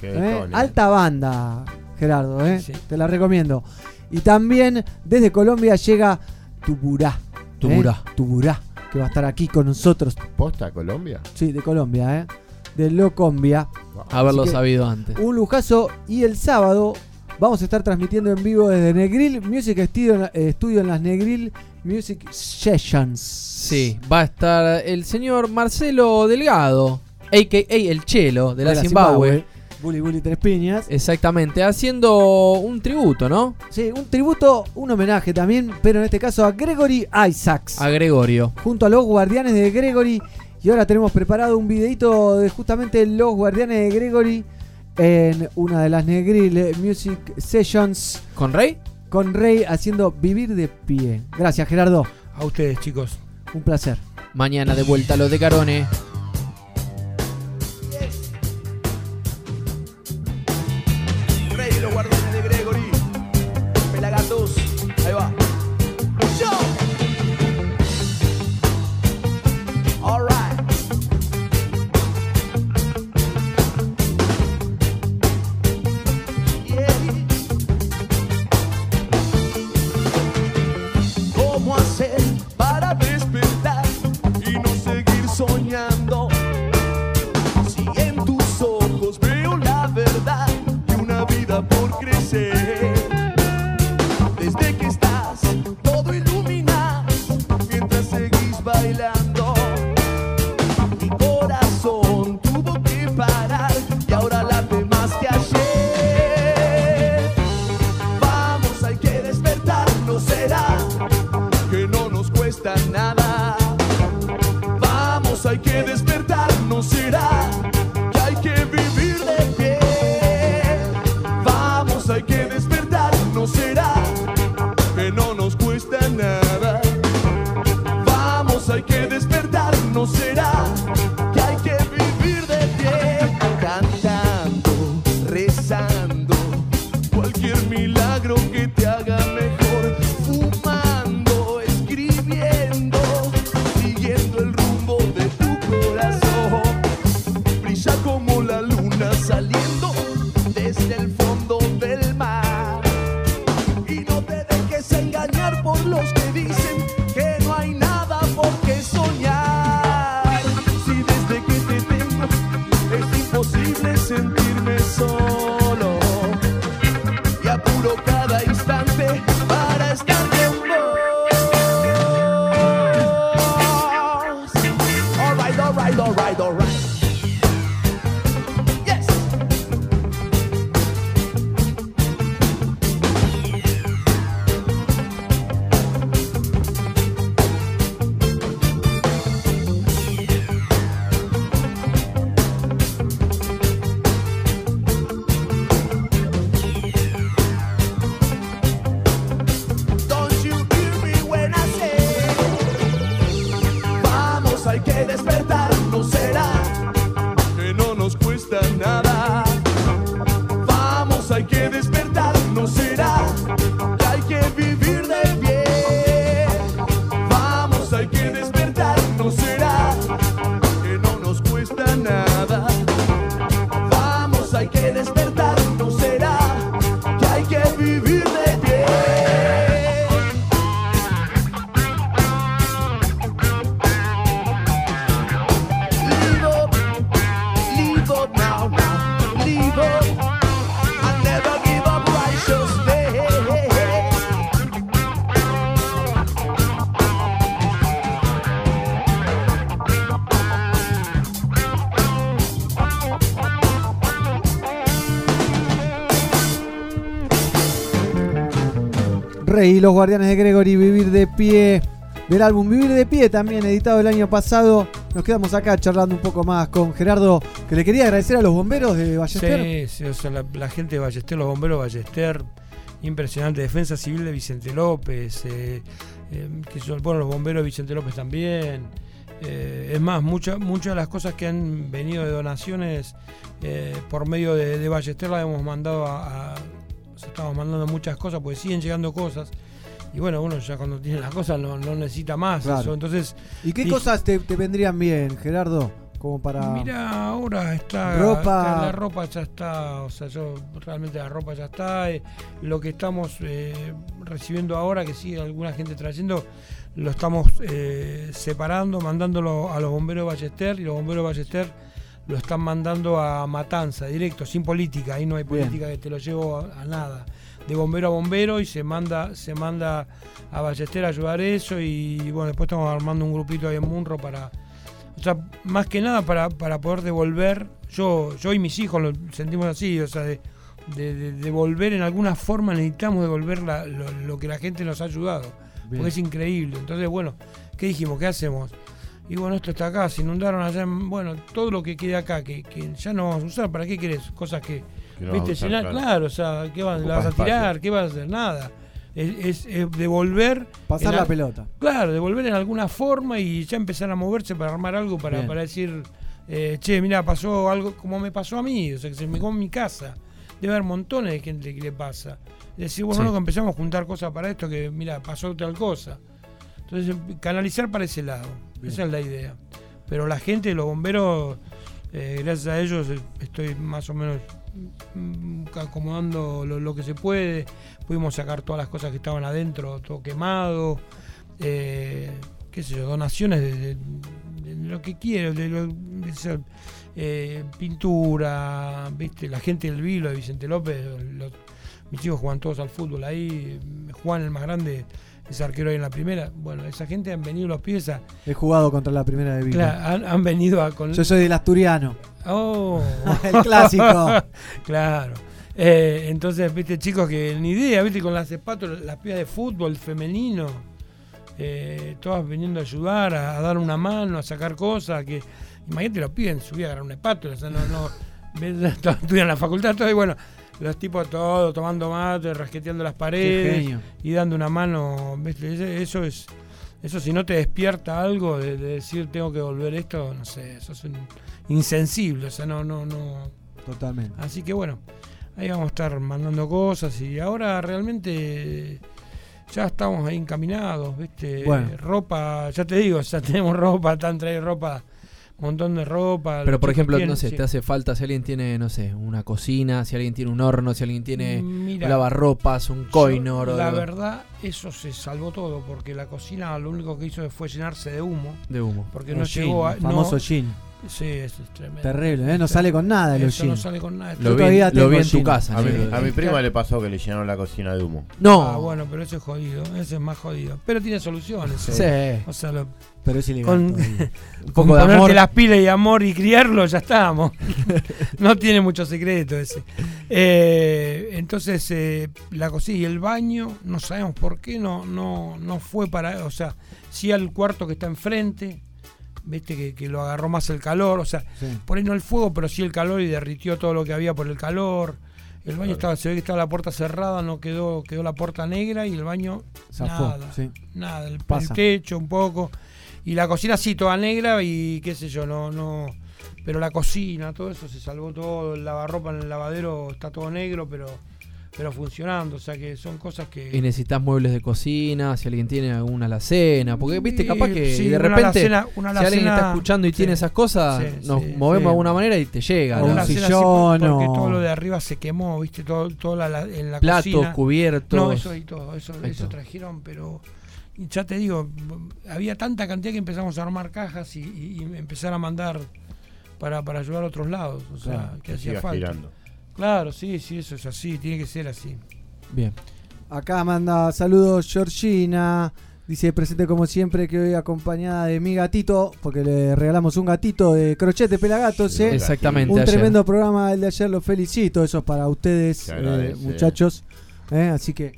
Qué ¿eh? Alta banda, Gerardo, ¿eh? Sí. te la recomiendo. Y también desde Colombia llega Tuburá. ¿eh? Tuburá. Tuburá, que va a estar aquí con nosotros. ¿Posta Colombia? Sí, de Colombia, ¿eh? De Locombia. Haberlo Así que- sabido antes. Un lujazo. Y el sábado vamos a estar transmitiendo en vivo desde Negril Music Studio, eh, Studio en las Negril Music Sessions. Sí, va a estar el señor Marcelo Delgado, a.k.a. el Chelo de la, Zimbabue. Bully Bully Tres Piñas. Exactamente, haciendo un tributo, ¿no? Sí, un tributo, un homenaje también, pero en este caso a Gregory Isaacs. A Gregorio. junto a los guardianes de Gregory. Y ahora tenemos preparado un videito de justamente los guardianes de Gregory en una de las Negril Music Sessions ¿Con Rey? Con Rey haciendo Vivir de Pie. Gracias Gerardo, A ustedes, chicos. un placer. Mañana de vuelta a los de Carone. Y los Guardianes de Gregory, Vivir de Pie. Del álbum Vivir de Pie, también editado el año pasado. Nos quedamos acá charlando un poco más con Gerardo, que le quería agradecer a los bomberos de Ballester. Sí, sí, o sea, la, gente de Ballester, los bomberos Ballester, impresionante. Defensa Civil de Vicente López, eh, eh, que son, bueno, los bomberos de Vicente López también. Eh, es más, muchas muchas de las cosas que han venido de donaciones por medio de, de Ballester las hemos mandado a, estamos mandando muchas cosas, porque siguen llegando cosas. Y bueno, uno ya cuando tiene las cosas no, no necesita más Claro. eso. Entonces, ¿Y qué y- cosas te, te vendrían bien, Gerardo? Como para. Mira, ahora está. Ropa. está- la ropa ya está. O sea, yo realmente la ropa ya está. eh, lo que estamos eh, recibiendo ahora, que sigue alguna gente trayendo, lo estamos eh, separando, mandándolo a los bomberos de Ballester y los bomberos de Ballester lo están mandando a Matanza, directo, sin política. Ahí no hay Bien. política que te lo llevo a, a nada. De bombero a bombero y se manda, se manda a Ballester a ayudar eso. Y bueno, después estamos armando un grupito ahí en Munro para. O sea, más que nada para, para poder devolver. Yo, yo y mis hijos lo sentimos así, o sea, de, de- de devolver en alguna forma necesitamos devolver la- lo, lo que la gente nos ha ayudado. Bien. Porque es increíble. Entonces, bueno, ¿qué dijimos? ¿Qué hacemos? Y bueno, esto está acá, se inundaron allá, en- bueno, todo lo que quede acá, que, que ya no vamos a usar, ¿para qué querés? Cosas que, Que no vamos viste, a usar, llenar, claro. claro. o sea, ¿qué vas, Ocupa la vas a espacio. tirar? ¿Qué vas a hacer? Nada. Es, es- es devolver. Pasar la pelota. Claro, devolver en alguna forma y ya empezar a moverse para armar algo, para, Bien. para decir, eh, che, mira, pasó algo como me pasó a mí, o sea, que se me come en mi casa. Debe haber montones de gente que le pasa. Decir, bueno, Sí. no, que empezamos a juntar cosas para esto, que mira, pasó tal cosa. Entonces, canalizar para ese lado. Bien. Esa es la idea. Pero la gente, los bomberos, eh, gracias a ellos eh, estoy más o menos mm, acomodando lo, lo que se puede. Pudimos sacar todas las cosas que estaban adentro, todo quemado. Eh, qué sé yo, donaciones de, de- de lo que quiero, de, lo- de esa, eh, pintura, viste, la gente del Vilo de Vicente López, los- mis hijos juegan todos al fútbol ahí, Juan el más grande es arquero ahí en la primera. Bueno, esa gente han venido los pies a, He jugado contra la primera de Villa. claro, han, han venido a con Yo soy del Asturiano. Oh. [laughs] El clásico. [laughs] claro. Eh, entonces, viste, chicos que ni idea, viste, con las zapatos, las pibas de fútbol femenino. eh, todas viniendo a ayudar, a, a dar una mano, a sacar cosas, que imagínate los piden, subí a agarrar una espátula, o sea, no, no, [laughs] estudian en la facultad, todo y bueno, los tipos todos tomando mate, rasqueteando las paredes y dando una mano, ¿viste? Eso es, eso si no te despierta algo de, de decir tengo que volver esto, no sé, eso es un insensible, o sea, no, no, no. Totalmente. Así que bueno, ahí vamos a estar mandando cosas y ahora realmente ya estamos ahí encaminados, ¿viste? Bueno. Ropa, ya te digo, ya tenemos ropa, están trayendo ropa, montón de ropa. Pero por ejemplo, no sé, sí. te hace falta si alguien tiene, no sé, una cocina, si alguien tiene un horno, si alguien tiene Mira, un lavarropas, un coinor. o La algo verdad, eso se salvó todo, porque la cocina lo único que hizo fue llenarse de humo, De humo. porque no jean, llegó a... el famoso no. Sí, eso es tremendo. Terrible, ¿eh? No sale con nada los Eso no sale con nada. Lo vi, lo en tu casa. A mi, negro. a mi prima le pasó que le llenaron la cocina de humo. No. Ah, bueno, pero eso es jodido, eso es más jodido. Pero tiene soluciones. Sí. ¿eh? O sea, lo- Pero es ilegal. Con-. [laughs] Un con de amor. las pilas y amor y criarlo, ya estamos. [laughs] no tiene mucho secreto ese. Eh, entonces, eh, la cocina y el baño, no sabemos por qué, no, no, no fue para. O sea, sí al cuarto que está enfrente, viste que, que lo agarró más el calor, o sea, Sí. por ahí no el fuego, pero sí el calor y derritió todo lo que había por el calor. El baño estaba, se ve que estaba la puerta cerrada, no quedó, quedó la puerta negra y el baño Zafó, nada, sí. nada, el, techo un poco. Y la cocina sí, toda negra y qué sé yo, no, no. Pero la cocina, todo eso se salvó todo, el lavarropa en el lavadero está todo negro, pero, pero funcionando. O sea que son cosas que. Y necesitas muebles de cocina, si alguien tiene alguna alacena. Porque, viste, capaz que sí, de una repente, alacena- una si alguien está escuchando y sí. tiene esas cosas, Sí, nos sí, movemos sí. de alguna manera y te llega. Un sillón porque todo lo de arriba se quemó, viste, todo, todo la, la- en la Platos, cocina. cubiertos. No, eso y todo, eso, eso todo. trajeron, pero ya te digo, había tanta cantidad que empezamos a armar cajas y, y- y empezar a mandar para, para ayudar a otros lados. O sea, que Que hacía falta. girando. Claro, sí, sí, eso es así, tiene que ser así. Bien. Acá manda saludos Georgina. Dice presente como siempre que hoy acompañada de mi gatito, porque le regalamos un gatito de crochet pelagatos. ¿eh? Exactamente. Un ayer. tremendo programa el de ayer, los felicito. Eso es para ustedes, eh, muchachos. ¿eh? Así que,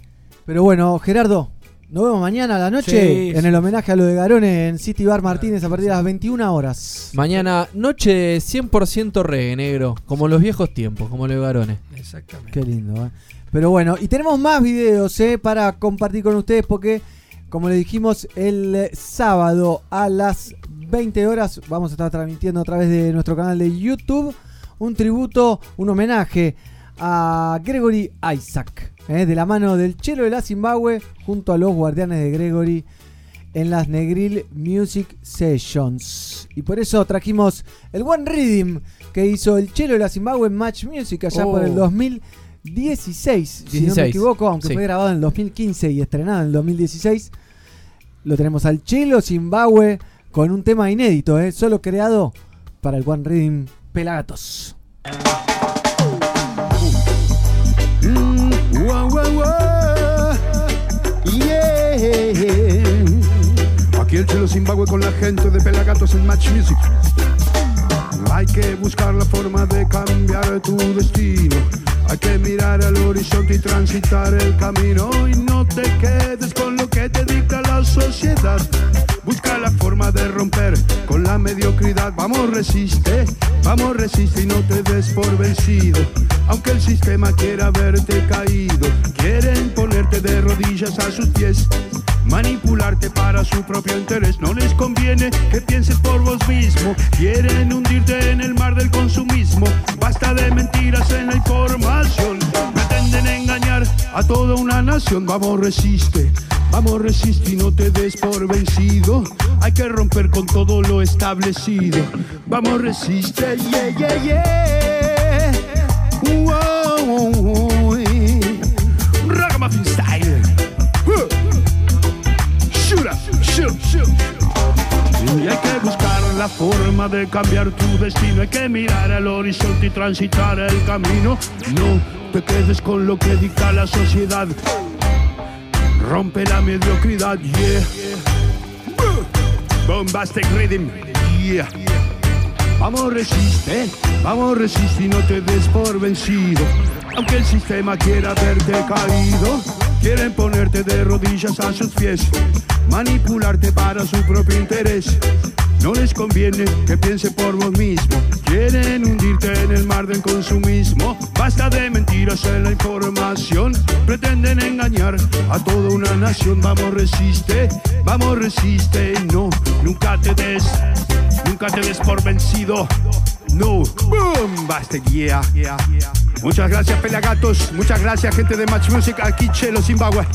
pero bueno, Gerardo, nos vemos mañana a la noche Sí, en el homenaje a lo de Garone en City Bar Martínez a partir de las 21 horas. Mañana, noche 100% reggae, negro. Como los viejos tiempos, como los garones. Exactamente. Qué lindo, ¿eh? Pero bueno, y tenemos más videos ¿eh? para compartir con ustedes porque, como le dijimos, el sábado a las 20 horas vamos a estar transmitiendo a través de nuestro canal de YouTube un tributo, un homenaje a Gregory Isaac, ¿eh? de la mano del Chelo de la Zimbabue junto a los guardianes de Gregory en las Negril Music Sessions. Y por eso trajimos el One Rhythm que hizo el Chelo de la Zimbabue en Match Music allá Oh. por el 2016, si no me 16, equivoco, aunque sí. fue grabado en el 2015 y estrenado en el 2016. Lo tenemos al Chelo Zimbabue con un tema inédito, ¿eh? solo creado para el One Rhythm Pelagatos. Aquí el chelo Zimbabue con la gente de Pelagatos en Match Music. Hay que buscar la forma de cambiar tu destino. Hay que mirar al horizonte y transitar el camino. Y no te quedes con lo que te dicta la sociedad. Busca la forma de romper con la mediocridad. Vamos, resiste, vamos, resiste y no te des por vencido. Aunque el sistema quiera verte caído, quieren ponerte de rodillas a sus pies. Manipularte para su propio interés no les conviene que pienses por vos mismo. Quieren hundirte en el mar del consumismo. Basta de mentiras en la información. Engañar a toda una nación. Vamos, resiste, vamos, resiste y no te des por vencido. Hay que romper con todo lo establecido. Vamos, resiste, yeah, yeah, yeah. Wow, la forma de cambiar tu destino. Hay que mirar al horizonte y transitar el camino. No te quedes con lo que dicta la sociedad. Rompe la mediocridad, yeah. Bombastic rhythm, yeah. Vamos, resiste, vamos, resiste y no te des por vencido. Aunque el sistema quiera verte caído, Quieren ponerte de rodillas a sus pies, manipularte para su propio interés. No les conviene que piense por vos mismo. Quieren hundirte en el mar del consumismo. Basta de mentiras en la información. Pretenden engañar a toda una nación. Vamos, resiste, vamos, resiste. No, nunca te des, nunca te des por vencido. No, boom, basta, yeah. Muchas gracias, Pelagatos. Muchas gracias, gente de Match Music, aquí, Chelo, Zimbabue.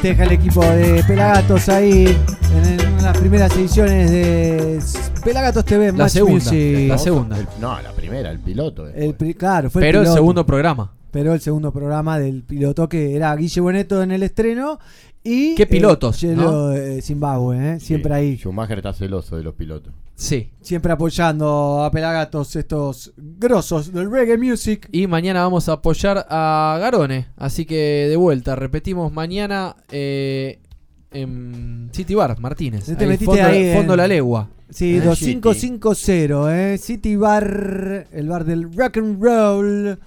Festeja el equipo de Pelagatos ahí en, en las primeras ediciones de Pelagatos TV La Match segunda, Music. la segunda. El- no, la primera, el piloto. El pri- claro, fue el Pero el piloto. segundo programa. Pero el segundo programa del piloto que era Guille Boneto en el estreno y ¿Qué pilotos, eh, Zimbabue, ¿eh? siempre Sí, ahí, Schumacher está celoso de los pilotos. Sí. siempre apoyando a Pelagatos estos grosos del reggae music. Y mañana vamos a apoyar a Garone. Así que de vuelta, repetimos mañana eh, en City Bar, Martínez. Te Ahí, metiste fondo, ahí fondo en- la legua. Sí, Eh, 2550, ¿eh? City Bar, el bar del rock and roll.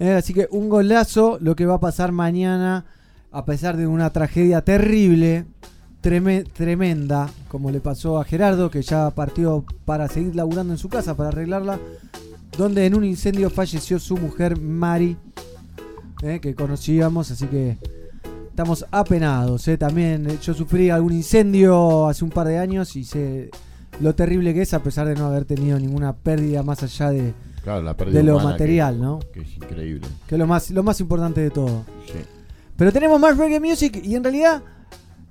Eh, así que un golazo lo que va a pasar mañana, a pesar de una tragedia terrible, treme- tremenda, como le pasó a Gerardo, que ya partió para seguir laburando en su casa, para arreglarla, donde en un incendio falleció su mujer Mari, eh, que conocíamos, así que estamos apenados. eh. También eh, yo sufrí algún incendio hace un par de años y sé lo terrible que es, a pesar de no haber tenido ninguna pérdida más allá de, Claro, la pérdida de lo material, que- ¿no? Que es increíble. Que es lo más, lo más importante de todo. Sí. Pero tenemos más reggae music y en realidad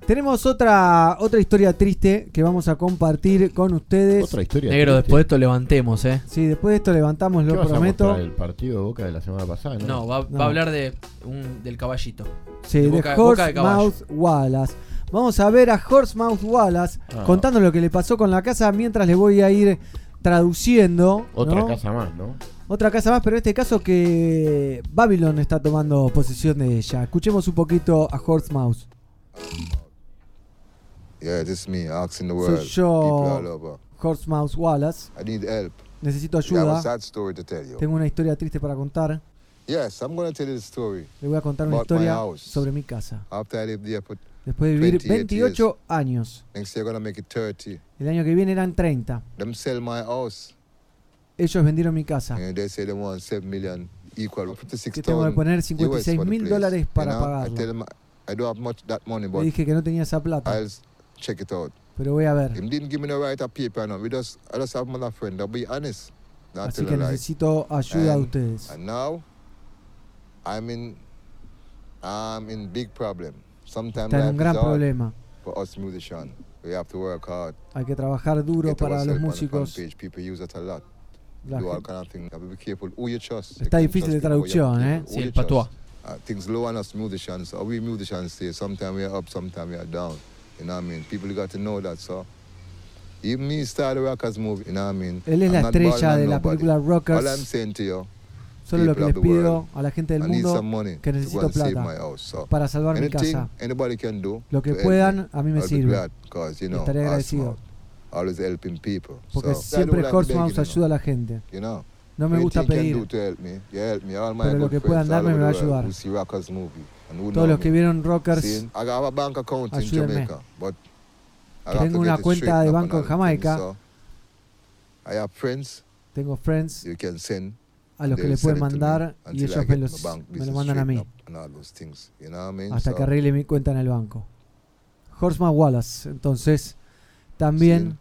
tenemos otra, otra historia triste que vamos a compartir con ustedes. Otra historia. Negro, triste. después de esto levantemos, ¿eh? Sí, después de esto levantamos, ¿Qué lo vas a prometo. el partido de Boca de la semana pasada, ¿no? No, va, No. va a hablar de un- del caballito. Sí, de de, boca- boca de. Horsemouth Wallace. Vamos a ver a Horsemouth Wallace Ah. contando lo que le pasó con la casa mientras le voy a ir traduciendo. Otra ¿no? casa más, ¿no? Otra casa más, pero en este caso que Babylon está tomando posesión de ella. Escuchemos un poquito a Horsemouth. Yeah, this is me asking the Soy world. yo. People all over. Horsemouth Wallace. I need help. Necesito I have a ayuda. sad story to tell you. Tengo una historia triste para contar. Yes, I'm going to tell you the story. Le voy a contar una historia house. sobre mi casa. After I lived there for Después de vivir 28 28 años. next year, going to make it 30. El año que viene eran 30. Them sell my house. Ellos vendieron mi casa. And they say they want 7 million equal Que 56,000 tengo que poner US 56 for the mil dólares para pagarlo. Le but dije que no tenía esa plata. I'll check it out. Pero voy a ver. Him didn't give me no right of paper, no. We just, I just have another friend. I'll be honest. Not Así que a necesito ayuda de And- ustedes. And now, I'm in, I'm in big problem. Sometimes Está en un gran problema. for us musicians. We have to work hard. Hay que trabajar duro Get para los músicos. a Está difícil de traducción, ¿eh? Sí, el trust. Uh, things low on us musicians. So we musicians say sometimes we are up, sometimes we are down. You know what I mean? People got to know that. So even me Rockers movie. You know what I mean? Él es I'm la estrella de la nobody. película All I'm Rockers. saying to you, Solo lo que the pido a la gente del I need some mundo money que necesito plata para salvar mi anything casa. anybody can do Lo que puedan, a mí me sirve. Y estaré agradecido. smart, always helping people. Porque siempre Horsemouse ayuda a la gente. You know, No me gusta pedir. Pero lo que puedan darme me va a ayudar. Todos los que vieron Rockers, ayúdenme. Que tengo una cuenta de banco en Jamaica. tengo friends a los que le pueden mandar y ellos me, los, lo mandan a mí. Hasta que arregle mi cuenta en el banco. Horseman Wallace, entonces, también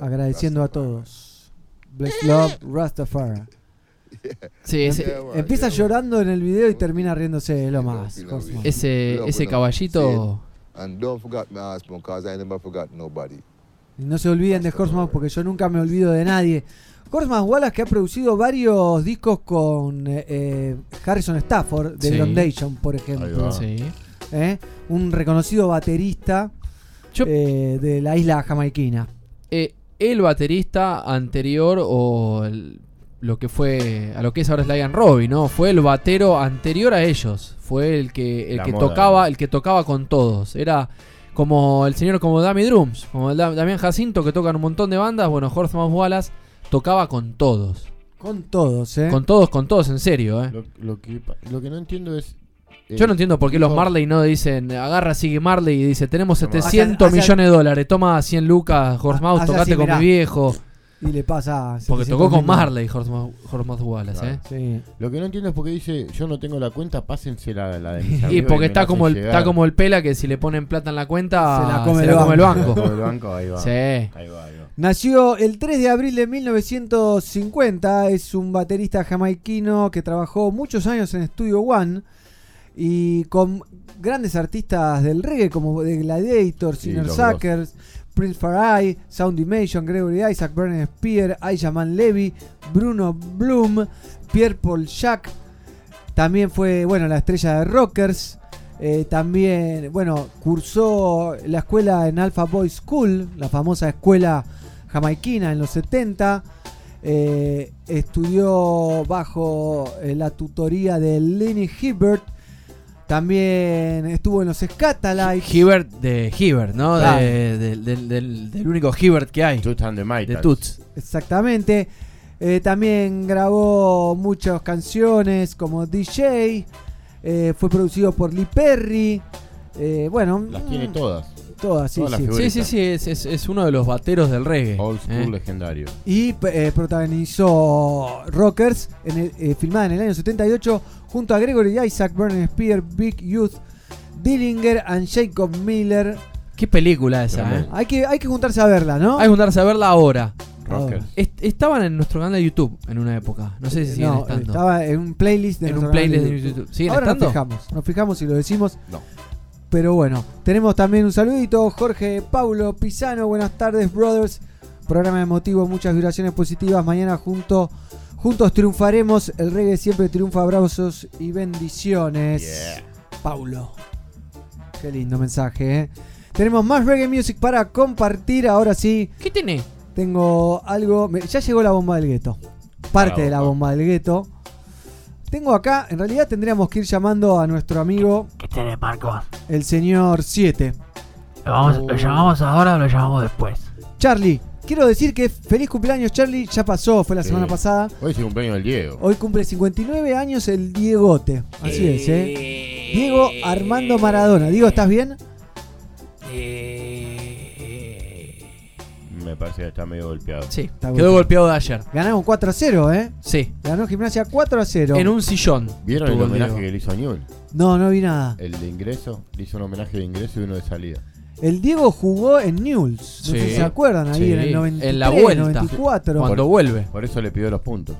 agradeciendo a todos. Bless Love Rastafari. [laughs] Sí, Empieza llorando en el video y termina riéndose, lo más. Ese, ese caballito. Y no se olviden de Horseman porque yo nunca me olvido de nadie. Horseman Wallace que ha producido varios discos con eh, eh, Harrison Stafford de Sí. Foundation, por ejemplo. Sí. ¿Eh? Un reconocido baterista Yo- eh, de la isla jamaiquina. Eh, el baterista anterior o el- lo que fue a lo que es ahora Sly and Robbie, ¿no? Fue el batero anterior a ellos. Fue el que el La que moda. tocaba, el que tocaba con todos. Era como el señor como Dami Drums, como el Da- Damián Jacinto que tocan un montón de bandas. Bueno, Horseman Wallace tocaba con todos. Con todos, ¿eh? Con todos, con todos, en serio, ¿eh? Lo, lo que, lo que no entiendo es. eh, Yo no entiendo por qué los Marley no dicen, agarra, sigue Marley y dice, tenemos Toma. 700 Hace- hace- millones de dólares, toma 100 lucas, Horsemouse, Hace tocate así, con mirá. mi viejo. Y le pasa. Porque 700 tocó con Marley, Horsemouse Wallace, ¿eh? Sí. Lo que no entiendo es porque dice: Yo no tengo la cuenta, pásense la, la de mis [laughs] Y porque está como, el, está llegar". como el pela que si le ponen plata en la cuenta Se la come se el la come el banco. banco. Como el banco, ahí va. Sí. Ahí va, ahí va. Nació el 3 de abril de 1950. Es un baterista jamaiquino que trabajó muchos años en Studio One y con grandes artistas del reggae como The Gladiator, Sí, Sinner Suckers, Prince Farai, Sound Dimension, Gregory Isaac, Bernard Spear, Ayaman Levy, Bruno Bloom, Pierre Paul Jacques. También fue, bueno, la estrella de Rockers. Eh, también, bueno, cursó la escuela en Alpha Boy School, la famosa escuela jamaiquina en los 70. Eh, estudió bajo eh, la tutoría de Lenny Hibbert. También estuvo en los Scatalites. Hibbert de Hibbert, ¿no? Claro. De- del- del, del- del único Hibbert que hay. Toots and the De. Toots. Exactamente. Eh, también grabó muchas canciones como DJ. Eh, fue producido por Lee Perry. Eh, bueno, Las tiene mm, todas. Todas, sí, todas sí. Sí, sí, sí, es, es- es uno de los bateros del reggae. Old school ¿eh? legendario. Y eh, protagonizó Rockers, en el- eh, filmada en el año 78, junto a Gregory Isaac, Bernard Spear, Big Youth, Dillinger and Jacob Miller. Qué película esa, ¿eh? Hay que, hay que juntarse a verla, ¿no? Hay que juntarse a verla ahora. Rockers. Est- estaban en nuestro canal de YouTube en una época. No sé si siguen No, estando. estaba en un playlist de En nuestro un playlist canal de YouTube. YouTube. ¿Siguen Ahora estando? nos fijamos, nos fijamos y lo decimos. No. Pero bueno, tenemos también un saludito. Jorge Paulo Pisano, buenas tardes, brothers. Programa emotivo, muchas vibraciones positivas. Mañana junto, juntos triunfaremos. El reggae siempre triunfa. Abrazos y bendiciones. Yeah. Paulo. Qué lindo mensaje, ¿eh? Tenemos más reggae music para compartir. Ahora sí, ¿Qué tiene? tengo algo. me- Ya llegó la bomba del gueto. Parte La de la bomba. bomba del gueto. Tengo acá, en realidad tendríamos que ir llamando a nuestro amigo, ¿Qué tiene Marcos? el señor 7. ¿Lo, vamos- ¿Lo llamamos ahora o lo llamamos después? Charlie, quiero decir que feliz cumpleaños, Charlie. Ya pasó, fue la Sí. semana pasada. Hoy es el cumpleaños del Diego. Hoy cumple 59 años el Diegote. Así es, ¿eh? Diego Armando Maradona. Diego, ¿estás bien? Me parece que está medio golpeado. Sí, Está quedó golpeado de ayer. Ganamos 4 a 0, ¿eh? Sí, Ganó Gimnasia 4 a 0. en un sillón. ¿Vieron el homenaje Diego. que le hizo a Newell? No, no vi nada. El de ingreso. Le hizo un homenaje de ingreso y uno de salida. El Diego jugó en Newell's. No sé si se acuerdan, ahí Sí. en el 93, En la vuelta. 94. Cuando vuelve. Por eso le pidió los puntos.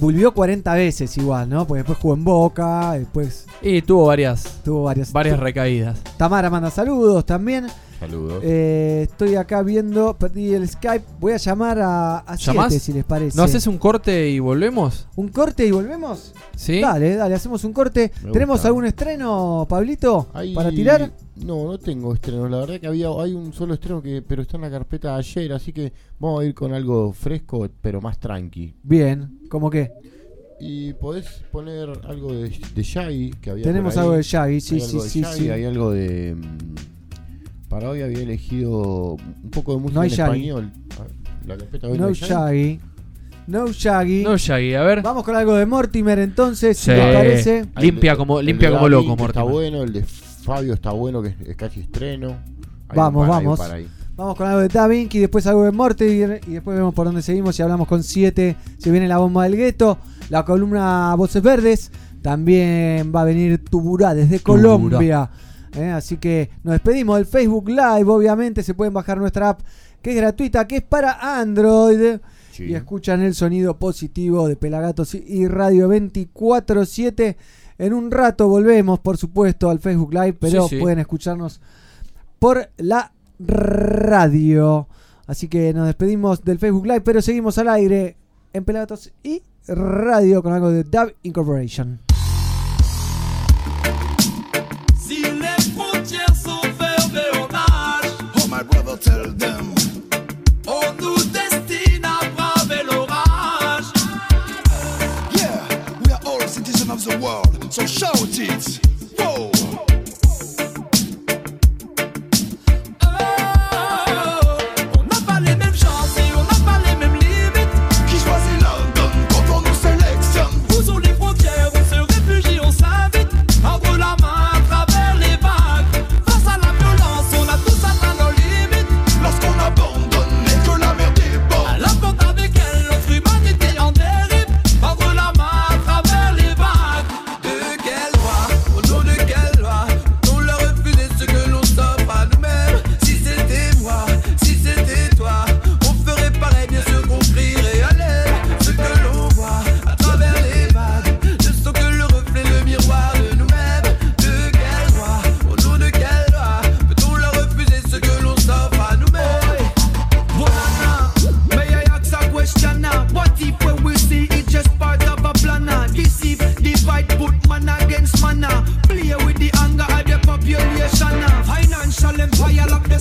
Volvió 40 veces igual, ¿no? Porque después jugó en Boca, después Y tuvo varias, tuvo varias. varias recaídas. Tamara manda saludos también. Saludos. Eh, estoy acá viendo, perdí el Skype. Voy a llamar a, a siete, si les parece. ¿No haces un corte y volvemos? ¿Un corte y volvemos? ¿Sí? Dale, dale, hacemos un corte. Me ¿Tenemos gusta. algún estreno, Pablito? ¿Para tirar? No, no tengo estreno. La verdad que había hay un solo estreno que pero está en la carpeta de ayer, así que vamos a ir con algo fresco, pero más tranqui. Bien, ¿cómo qué? Y podés poner algo de, de Shaggy que había Tenemos por ahí. algo de Shaggy, sí, Hay sí, algo de sí, Shaggy, sí. Hay algo de. Para hoy había elegido un poco de música No hay en Shaggy. español. Ah, La carpeta de hoy No hay Shaggy. No Shaggy. No, Shaggy, a ver. Vamos con algo de Mortimer entonces, si Sí. les parece. Limpia como- limpia como loco, que Está Mortimer. bueno, el de Fabio está bueno, que es, casi estreno. Hay Vamos, vamos. Vamos con algo de Da Vinci, después algo de Mortimer y después vemos por dónde seguimos. Si hablamos con 7, se viene la bomba del gueto, la columna Voces Verdes. También va a venir Tuburá desde. Colombia. ¿Eh? Así que nos despedimos del Facebook Live. Obviamente se pueden bajar nuestra app que es gratuita, que es para Android. Sí. Y escuchan el sonido positivo de Pelagatos y Radio 24-7. En un rato volvemos, por supuesto, al Facebook Live, pero Sí, sí. pueden escucharnos por la radio. Así que nos despedimos del Facebook Live, pero seguimos al aire en Pelagatos y Radio con algo de Dub Incorporation. Tell them. Oh, yeah, we are all citizens of the world, so shout it. Whoa.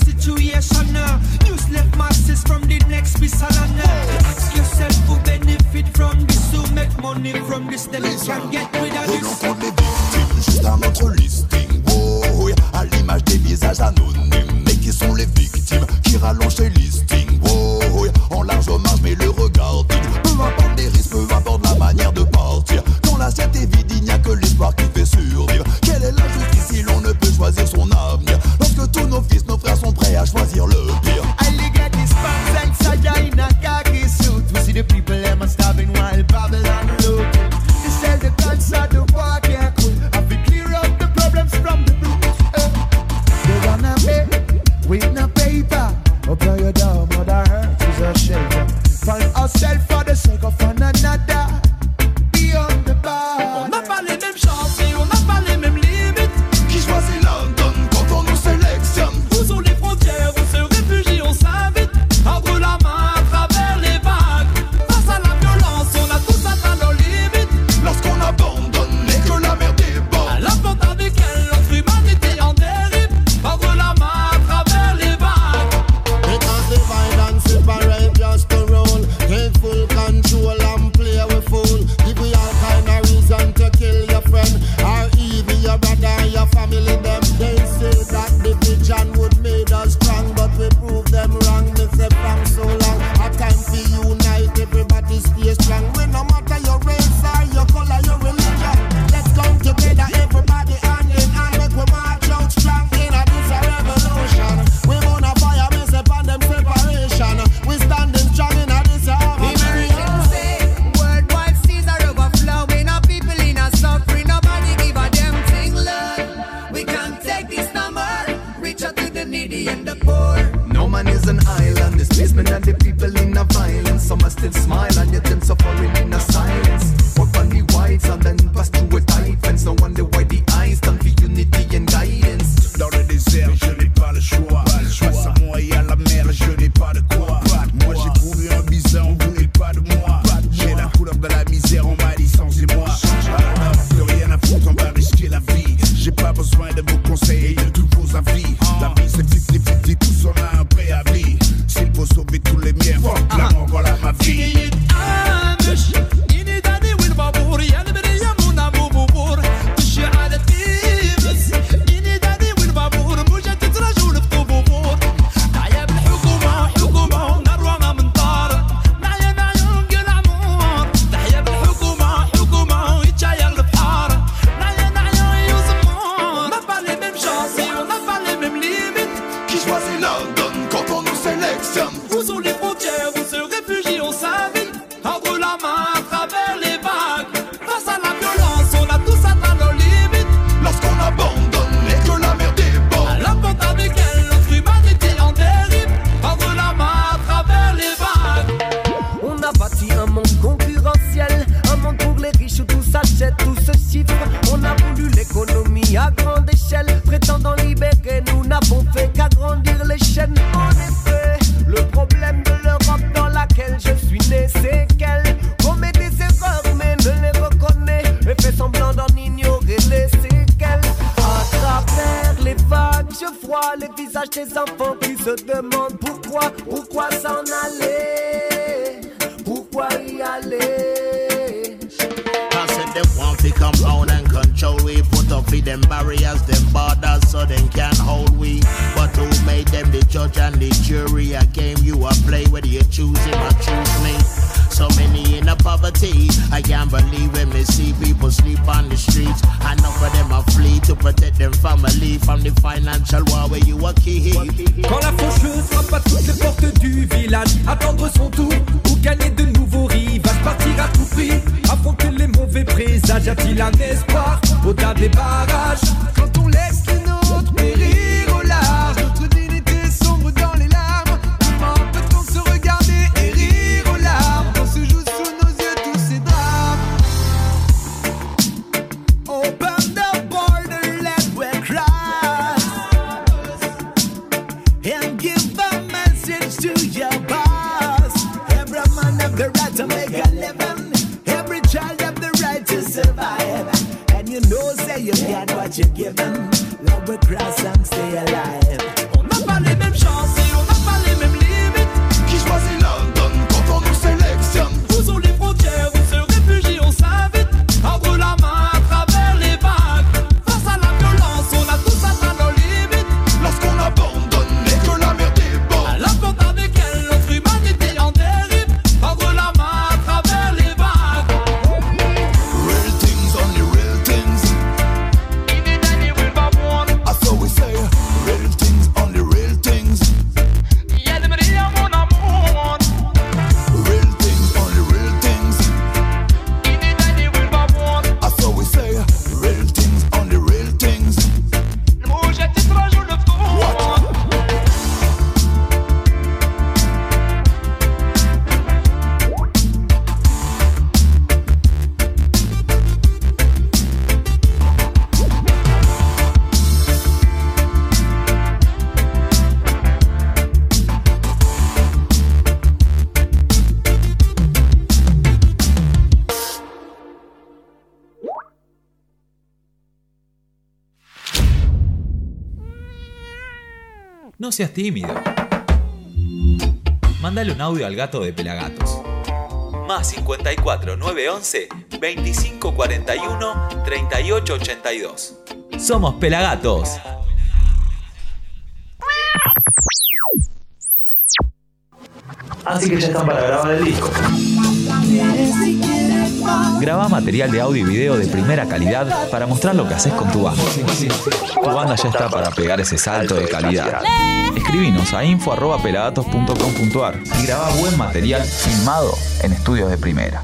situation. You left masses. Juste autre listing, boy, oh, à l'image des visages anonymes, qui sont les victimes qui rallongent listings, oh, en large. them the judge and the jury. A game you are play, whether you choose him or choose me. So many in a poverty, I can't believe when me see people sleep on the streets. Enough of them are flee to protect them family from the financial war where you are key. Quand la faucheuse frappe à toutes les portes du village, attendre son tour ou gagner de nouveaux rivages, partir à tout prix, affronter les mauvais présages. Y a-t-il un espoir au-delà des barrages quand on laisse les nôtres périr? seas tímido. Mándale un audio al gato de Pelagatos. Más 54 911 2541 3882. Somos Pelagatos. Así que ya están para grabar el disco. Graba material de audio y video de primera calidad para mostrar lo que haces con tu banda. Tu banda ya está para pegar ese salto de calidad. Escribinos a info.peladatos.com.ar y graba buen material filmado en estudios de primera.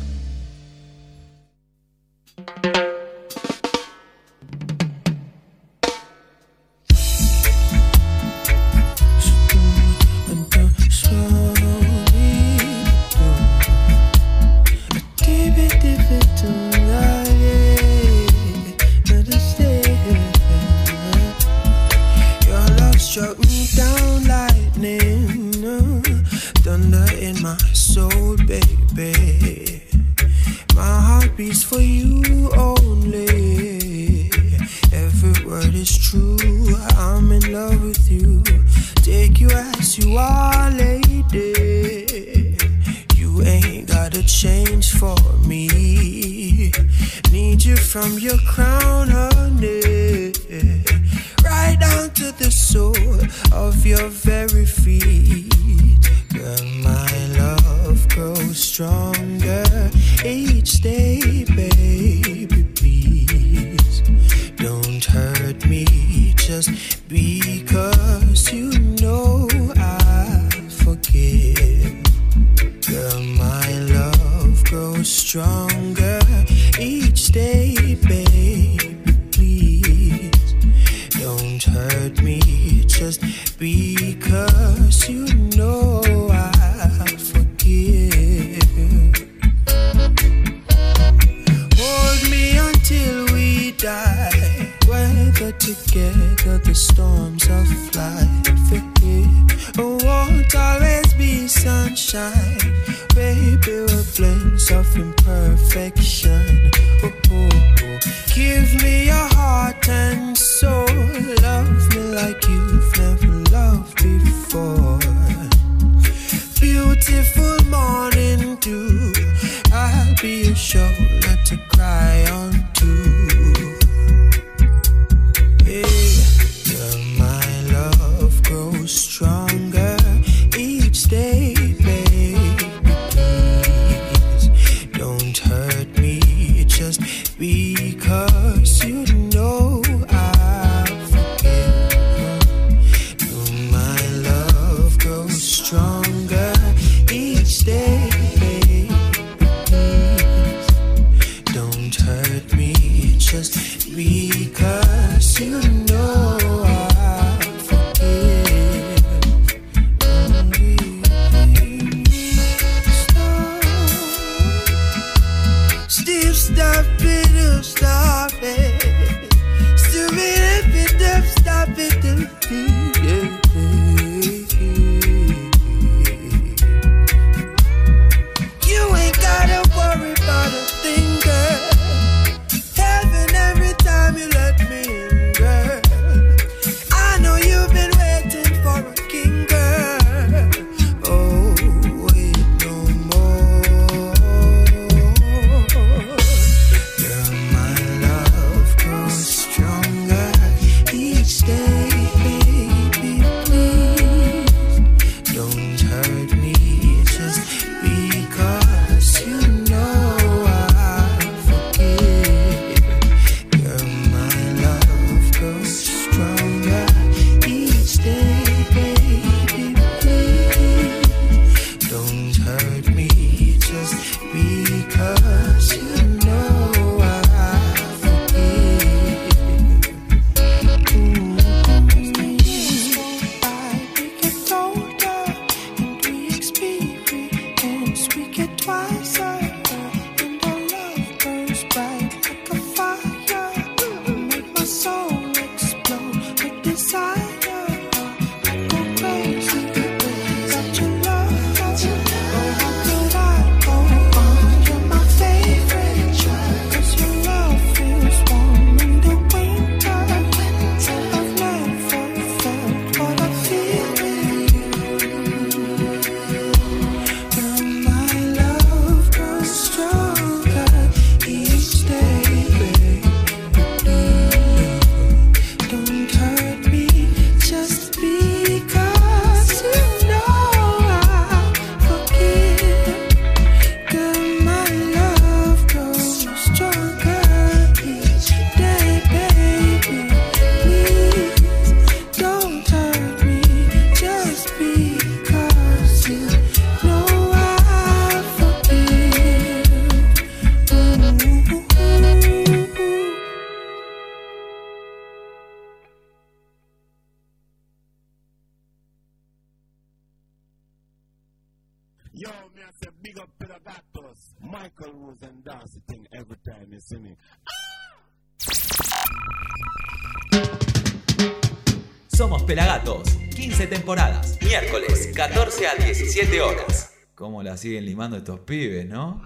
La siguen limando estos pibes, no?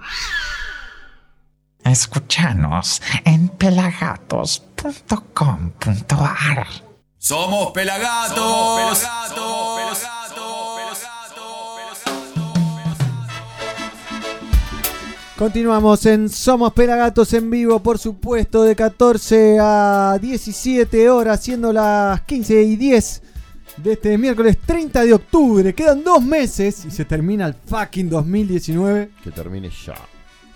Escuchanos en pelagatos.com.ar. Somos Pelagatos. Somos Continuamos en Somos Pelagatos en vivo, por supuesto, de 14 a 17 horas, siendo las 15 y 10 de este miércoles 30 de octubre. Quedan dos meses y se termina el fucking 2019. Que termine ya.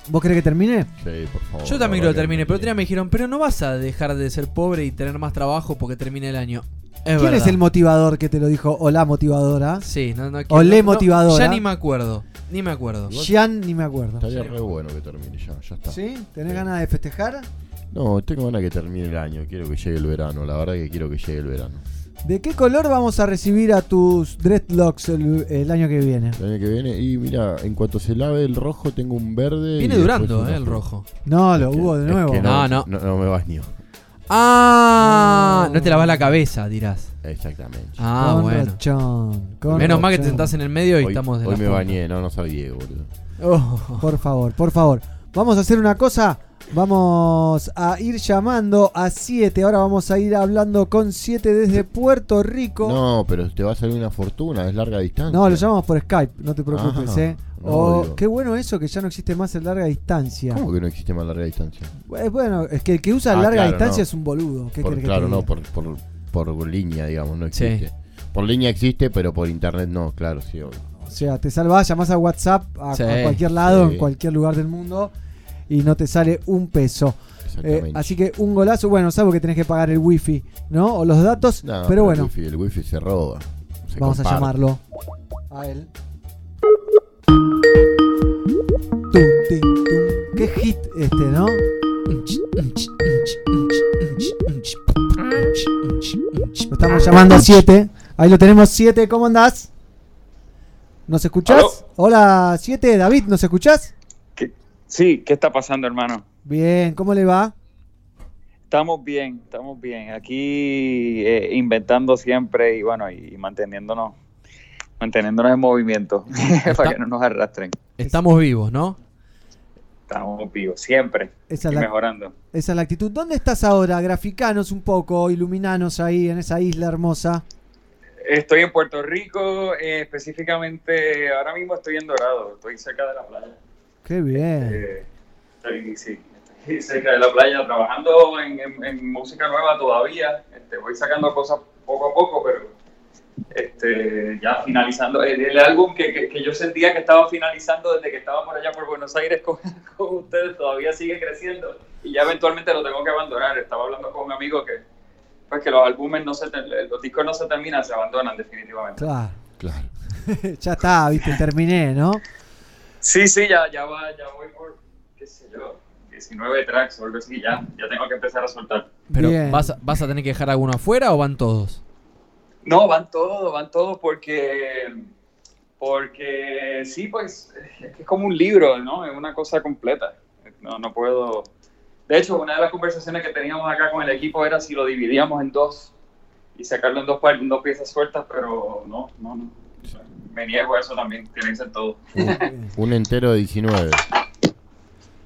¿Vos querés que termine? Sí, por favor. Yo también lo terminé, pero otro día me dijeron, pero no vas a dejar de ser pobre y tener más trabajo porque termine el año. Es ¿Quién es verdad. el motivador que te lo dijo? O la motivadora. Sí, no, no. O le no, motivadora. Ya ni me acuerdo. Ni me acuerdo. Jean, ni me acuerdo. Estaría re bueno que termine ya, ya está. ¿Sí? ¿Tenés ganas de festejar? No, tengo ganas que termine el año. Quiero que llegue el verano. La verdad que quiero que llegue el verano. ¿De qué color vamos a recibir a tus dreadlocks el, el año que viene? El año que viene. Y mira, en cuanto se lave el rojo, tengo un verde. Viene y durando, eh, el rojo. No, lo Es que- hubo de es nuevo. que No, no, no. me vas ni. Ah, no te lavas la cabeza, dirás. Exactamente. Ah, Con bueno. rachón, con Menos mal que te sentás en el medio y Hoy, estamos de hoy la me punta. bañé, no, no sabía, boludo. Oh. Por favor, por favor. Vamos a hacer una cosa. Vamos a ir llamando a 7. Ahora vamos a ir hablando con 7 desde Puerto Rico. No, pero te va a salir una fortuna, es larga distancia. No, lo llamamos por Skype, no te preocupes, Ah, eh. no, Oh, qué bueno eso que ya no existe más el larga distancia. ¿Cómo que no existe más larga distancia? Eh, Bueno, es que el que usa Ah, larga claro, distancia no. es un boludo. ¿Qué Por- querés que claro, no, por, por, por línea, digamos, no Sí. existe. Por línea existe, pero por internet no, claro, sí. obvio. O sea, te salvás, llamás a WhatsApp a, Sí, a cualquier lado, sí. en cualquier lugar del mundo y no te sale un peso. Eh, así que un golazo, bueno, salvo que tenés que pagar el wifi, ¿no? O los datos, No, pero bueno, wifi, el wifi se roba. se vamos a llamarlo a él. Tum, tin, tum. Qué hit este, ¿no? Lo estamos llamando a 7. Ahí lo tenemos 7, ¿cómo andás? ¿Nos escuchás? ¿Aló? Hola 7, David, ¿nos escuchás? Sí, ¿qué está pasando, hermano? Bien, ¿cómo le va? Estamos bien, estamos bien. Aquí eh, inventando siempre y bueno, y manteniéndonos, manteniéndonos en movimiento [laughs] para que no nos arrastren. Estamos vivos, ¿no? Estamos vivos, siempre. Esa y la- mejorando. Esa es la actitud. ¿Dónde estás ahora? Graficanos un poco, iluminanos ahí en esa isla hermosa. Estoy en Puerto Rico, eh, específicamente ahora mismo estoy en Dorado, estoy cerca de la playa. Qué bien. Eh, estoy, sí, estoy cerca de la playa trabajando en, en- en música nueva todavía. Este, voy sacando cosas poco a poco, pero este, ya finalizando. El, el álbum que, que- que yo sentía que estaba finalizando desde que estaba por allá por Buenos Aires con, [laughs] con ustedes todavía sigue creciendo y ya eventualmente lo tengo que abandonar. Estaba hablando con un amigo que pues que los álbumes no se los discos no se terminan, se abandonan definitivamente. Claro. Claro. [laughs] ya está, viste, terminé, ¿no? Sí, sí, ya, ya va, ya voy por, qué sé yo, 19 tracks o algo así, ya, ya tengo que empezar a soltar. Pero Bien. ¿vas a, ¿vas a tener que dejar alguno afuera o van todos? No, van todos, van todos porque, porque sí, pues, es que es como un libro, ¿no? Es una cosa completa. No, no puedo... De hecho, una de las conversaciones que teníamos acá con el equipo era si lo dividíamos en dos y sacarlo en dos, par- en dos piezas sueltas, pero no, no, no. Me niego a eso también, que ser todo. Un entero de 19.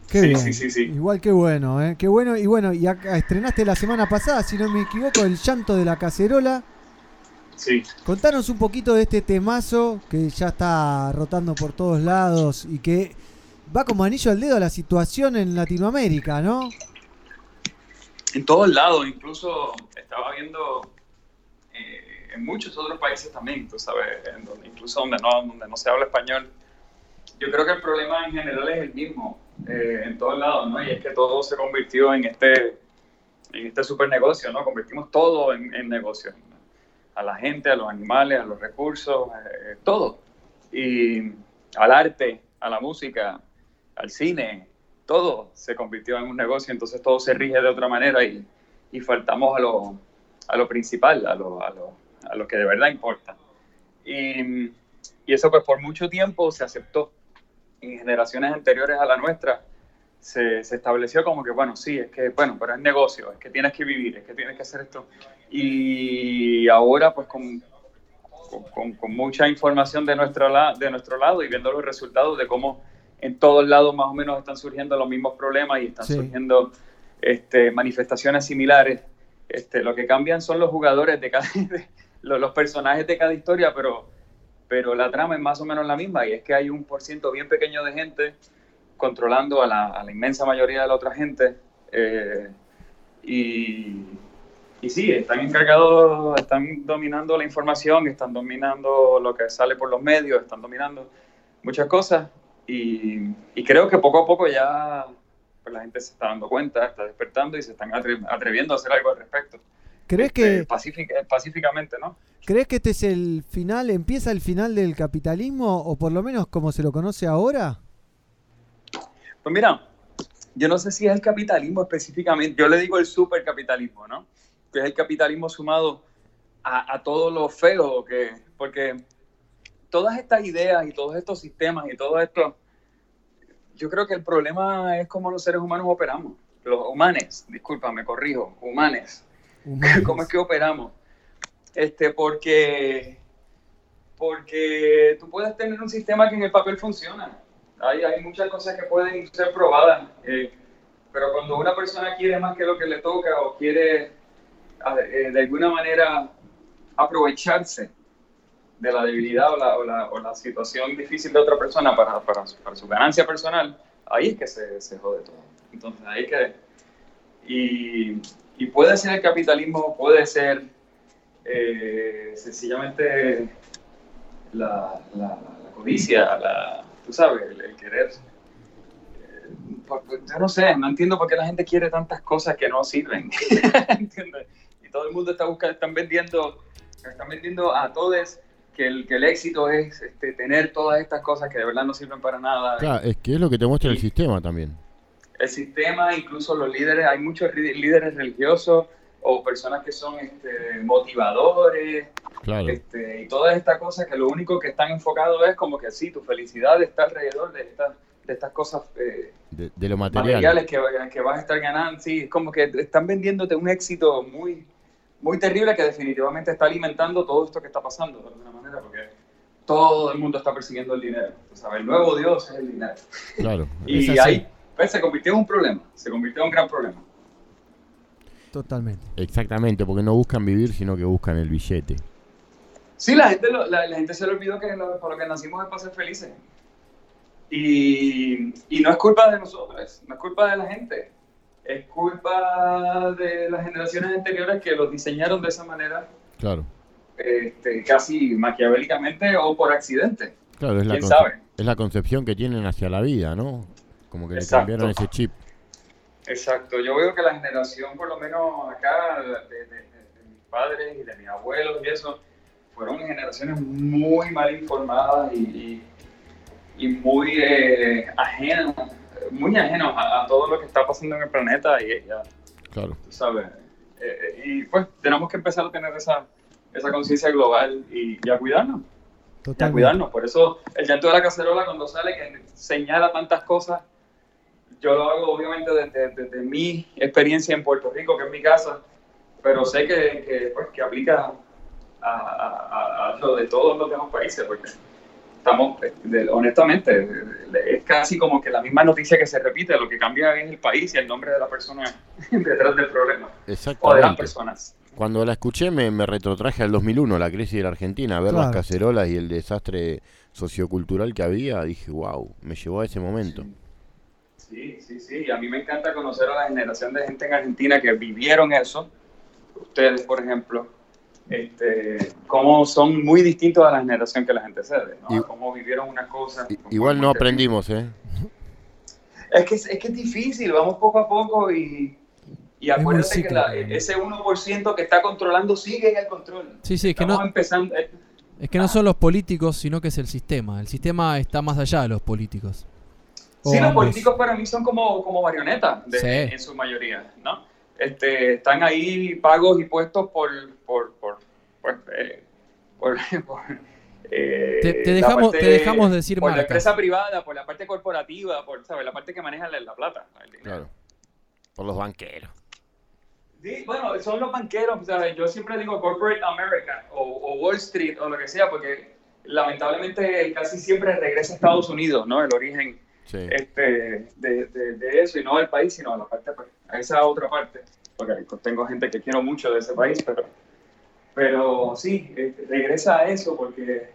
Qué Sí, bien. sí, sí, sí. Igual que bueno, ¿eh? Qué bueno. Y bueno, y acá estrenaste la semana pasada, si no me equivoco, El llanto de la cacerola. Sí. Contanos un poquito de este temazo que ya está rotando por todos lados y que va como anillo al dedo a la situación en Latinoamérica, ¿no? en todos lados, incluso estaba viendo en muchos otros países también, tú sabes, en donde, incluso donde no, donde no se habla español. Yo creo que el problema en general es el mismo eh, en todos lados, ¿no? Y es que todo se convirtió en este, en este super negocio, ¿no? Convertimos todo en, en negocio. A la gente, a los animales, a los recursos, eh, todo. Y al arte, a la música, al cine, todo se convirtió en un negocio, entonces todo se rige de otra manera y, y faltamos a lo, a lo principal, a lo, a, lo, a lo que de verdad importa. Y, y eso pues por mucho tiempo se aceptó. En generaciones anteriores a la nuestra se, se estableció como que, bueno, sí, es que, bueno, pero es negocio, es que tienes que vivir, es que tienes que hacer esto. Y ahora pues con, con, con- mucha información de nuestro, la- de nuestro lado y viendo los resultados de cómo en todos lados más o menos están surgiendo los mismos problemas y están Sí. surgiendo este, manifestaciones similares. Este, lo que cambian son los jugadores de cada, [laughs] de- los, los personajes de cada historia, pero, pero la trama es más o menos la misma y es que hay un por ciento bien pequeño de gente controlando a la, a la inmensa mayoría de la otra gente. eh, y, y sí, están encargados, están dominando la información, están dominando lo que sale por los medios, están dominando muchas cosas. Y, y creo que poco a poco ya pues, la gente se está dando cuenta, está despertando y se están atre- atreviendo a hacer algo al respecto. ¿Crees Eh, que, pacífica- pacíficamente, ¿no? ¿Crees que este es el final, empieza el final del capitalismo o por lo menos como se lo conoce ahora? Pues mira, yo no sé si es el capitalismo específicamente, yo le digo el supercapitalismo, ¿no? Que es el capitalismo sumado a, a todo lo feo, que, porque todas estas ideas y todos estos sistemas y todo esto, yo creo que el problema es cómo los seres humanos operamos, los humanes, disculpa, me corrijo, humanes, [laughs] cómo es que operamos. Este, porque, porque tú puedes tener un sistema que en el papel funciona, hay, hay muchas cosas que pueden ser probadas, eh, pero cuando una persona quiere más que lo que le toca o quiere eh, de alguna manera aprovecharse de la debilidad o la, o la- o la situación difícil de otra persona para, para, su, para su ganancia personal, ahí es que se, se jode todo. Entonces, ahí es que... Y, y puede ser el capitalismo, puede ser eh, sencillamente la, la, la codicia, la, tú sabes, el, el querer. eh, yo no sé, no entiendo por qué la gente quiere tantas cosas que no sirven. [laughs] ¿Entiendes? Y todo el mundo está buscando, están vendiendo, están vendiendo a todos que el, que el éxito es este, tener todas estas cosas que de verdad no sirven para nada. Claro, es que es lo que te muestra el sistema también. El sistema, incluso los líderes, hay muchos líderes religiosos o personas que son este, motivadores Claro. este, y todas estas cosas que lo único que están enfocados es como que sí, tu felicidad está alrededor de, estas de estas cosas eh, De, de lo material. materiales que, que vas a estar ganando. Sí, es como que están vendiéndote un éxito muy, muy terrible que definitivamente está alimentando todo esto que está pasando de alguna manera, porque todo el mundo está persiguiendo el dinero. Tú sabes, el nuevo Dios es el dinero. Claro. Y ahí pues, se convirtió en un problema, se convirtió en un gran problema. Totalmente. Exactamente, porque no buscan vivir, sino que buscan el billete. Sí, la gente, lo- la, la gente se le olvidó que lo, para lo que nacimos es para ser felices. Y, y no es culpa de nosotros, no es culpa de la gente. Es culpa de las generaciones anteriores que los diseñaron de esa manera, Claro. este, casi maquiavélicamente o por accidente. Claro, es la, ¿Quién sabe? es la concepción que tienen hacia la vida, ¿no? Como que le Exacto. cambiaron ese chip. Exacto, yo veo que la generación, por lo menos acá, de, de- de- de mis padres y de mis abuelos y eso, fueron generaciones muy mal informadas y, y- y muy eh, ajenas, muy ajenos a, a todo lo que está pasando en el planeta y ya, Claro. tú sabes. Eh, y pues tenemos que empezar a tener esa, esa conciencia global y, y a cuidarnos. Y a Totalmente. cuidarnos. Por eso el llanto de la cacerola cuando sale que señala tantas cosas, yo lo hago obviamente desde, desde mi experiencia en Puerto Rico, que es mi casa, pero sé que, que, pues, que aplica a, a- a- a lo de todos los demás países, porque estamos, eh, de- honestamente, es casi como que la misma noticia que se repite, lo que cambia es el país y el nombre de la persona [laughs] detrás del problema, o de las personas. Cuando la escuché me, me retrotraje al 2001, la crisis de la Argentina, ver las Claro. cacerolas y el desastre sociocultural que había, dije, wow, me llevó a ese momento. Sí, sí, sí. Y a mí me encanta conocer a la generación de gente en Argentina que vivieron eso. Ustedes, por ejemplo, este, cómo son muy distintos a la generación que la gente cede, ¿no? Y- cómo vivieron una cosa. Igual no aprendimos, ¿eh? Es que es, es que es difícil, vamos poco a poco y, y acuérdate que la- ese 1% que está controlando sigue en el control. Sí, sí, es que Estamos no, empezando. eh, es que no son los políticos, sino que es el sistema. El sistema está más allá de los políticos. Sí, los ambos. políticos para mí son como, como marionetas de- Sí. en su mayoría, ¿no? Este, están ahí pagos y puestos por, por, por, pues, eh, por, [laughs] por, eh, Te- te la dejamos- parte- te dejamos decir por la empresa privada, por la parte corporativa, por ¿sabes? la parte que maneja la, la plata. Claro. Por los banqueros. Sí, bueno, son los banqueros, ¿sabes? Yo siempre digo Corporate America o, o Wall Street o lo que sea, porque lamentablemente casi siempre regresa a Estados Unidos, ¿no? El origen Sí. este, de, de- de eso, y no del país, sino a la parte, pues, a esa otra parte, porque tengo gente que quiero mucho de ese país, pero, pero sí, eh, regresa a eso porque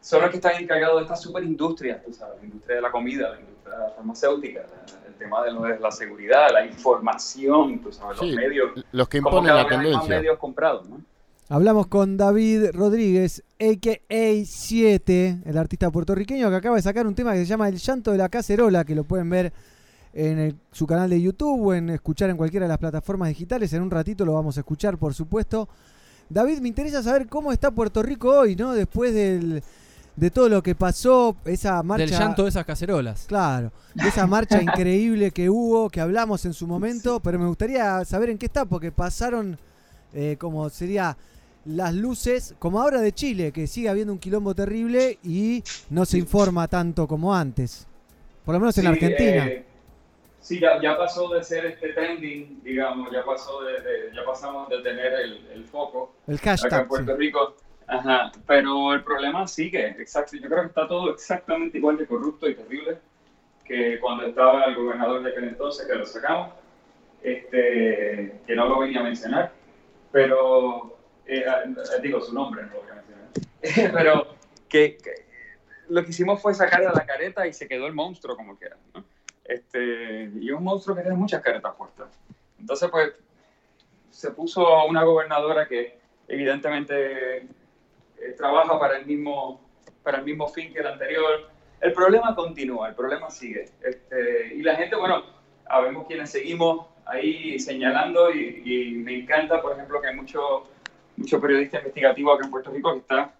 son los que están encargados de estas super industrias, tú sabes, la industria de la comida, la industria farmacéutica, la- el tema de, lo de la seguridad, la información, tú sabes, Sí, los medios. los que como imponen la hay más tendencia. medios comprados, ¿no? Hablamos con David Rodríguez, a.k.a. 7, el artista puertorriqueño que acaba de sacar un tema que se llama El llanto de la cacerola, que lo pueden ver en el- su canal de YouTube o en escuchar en cualquiera de las plataformas digitales. En un ratito lo vamos a escuchar, por supuesto. David, me interesa saber cómo está Puerto Rico hoy, ¿no? Después del, de todo lo que pasó, esa marcha... Del llanto de esas cacerolas. Claro, de esa marcha increíble que hubo, que hablamos en su momento, pero me gustaría saber en qué está, porque pasaron, eh, como sería las luces, como ahora de Chile, que sigue habiendo un quilombo terrible y no se informa tanto como antes. Por lo menos en Sí, Argentina. eh, sí, ya, ya pasó de ser este trending, digamos, ya pasó de, de- ya pasamos de tener el, el foco El hashtag, acá en Puerto sí. Rico. Ajá, pero el problema sigue, exacto. Yo creo que está todo exactamente igual de corrupto y terrible que cuando estaba el gobernador de aquel entonces, que lo sacamos, este, que no lo venía a mencionar, pero eh, eh, digo su nombre, no lo voy a mencionar, [laughs] pero que, que lo que hicimos fue sacarle la careta y se quedó el monstruo como quiera. ¿no? Este, y un monstruo que tiene muchas caretas puestas. Entonces, pues, se puso a una gobernadora que evidentemente eh, trabaja para el mismo para el mismo fin que el anterior. El problema continúa, el problema sigue. Este, y la gente, bueno, habemos quienes seguimos ahí señalando y, y me encanta, por ejemplo, que hay mucho, periodista investigativo acá en Puerto Rico que está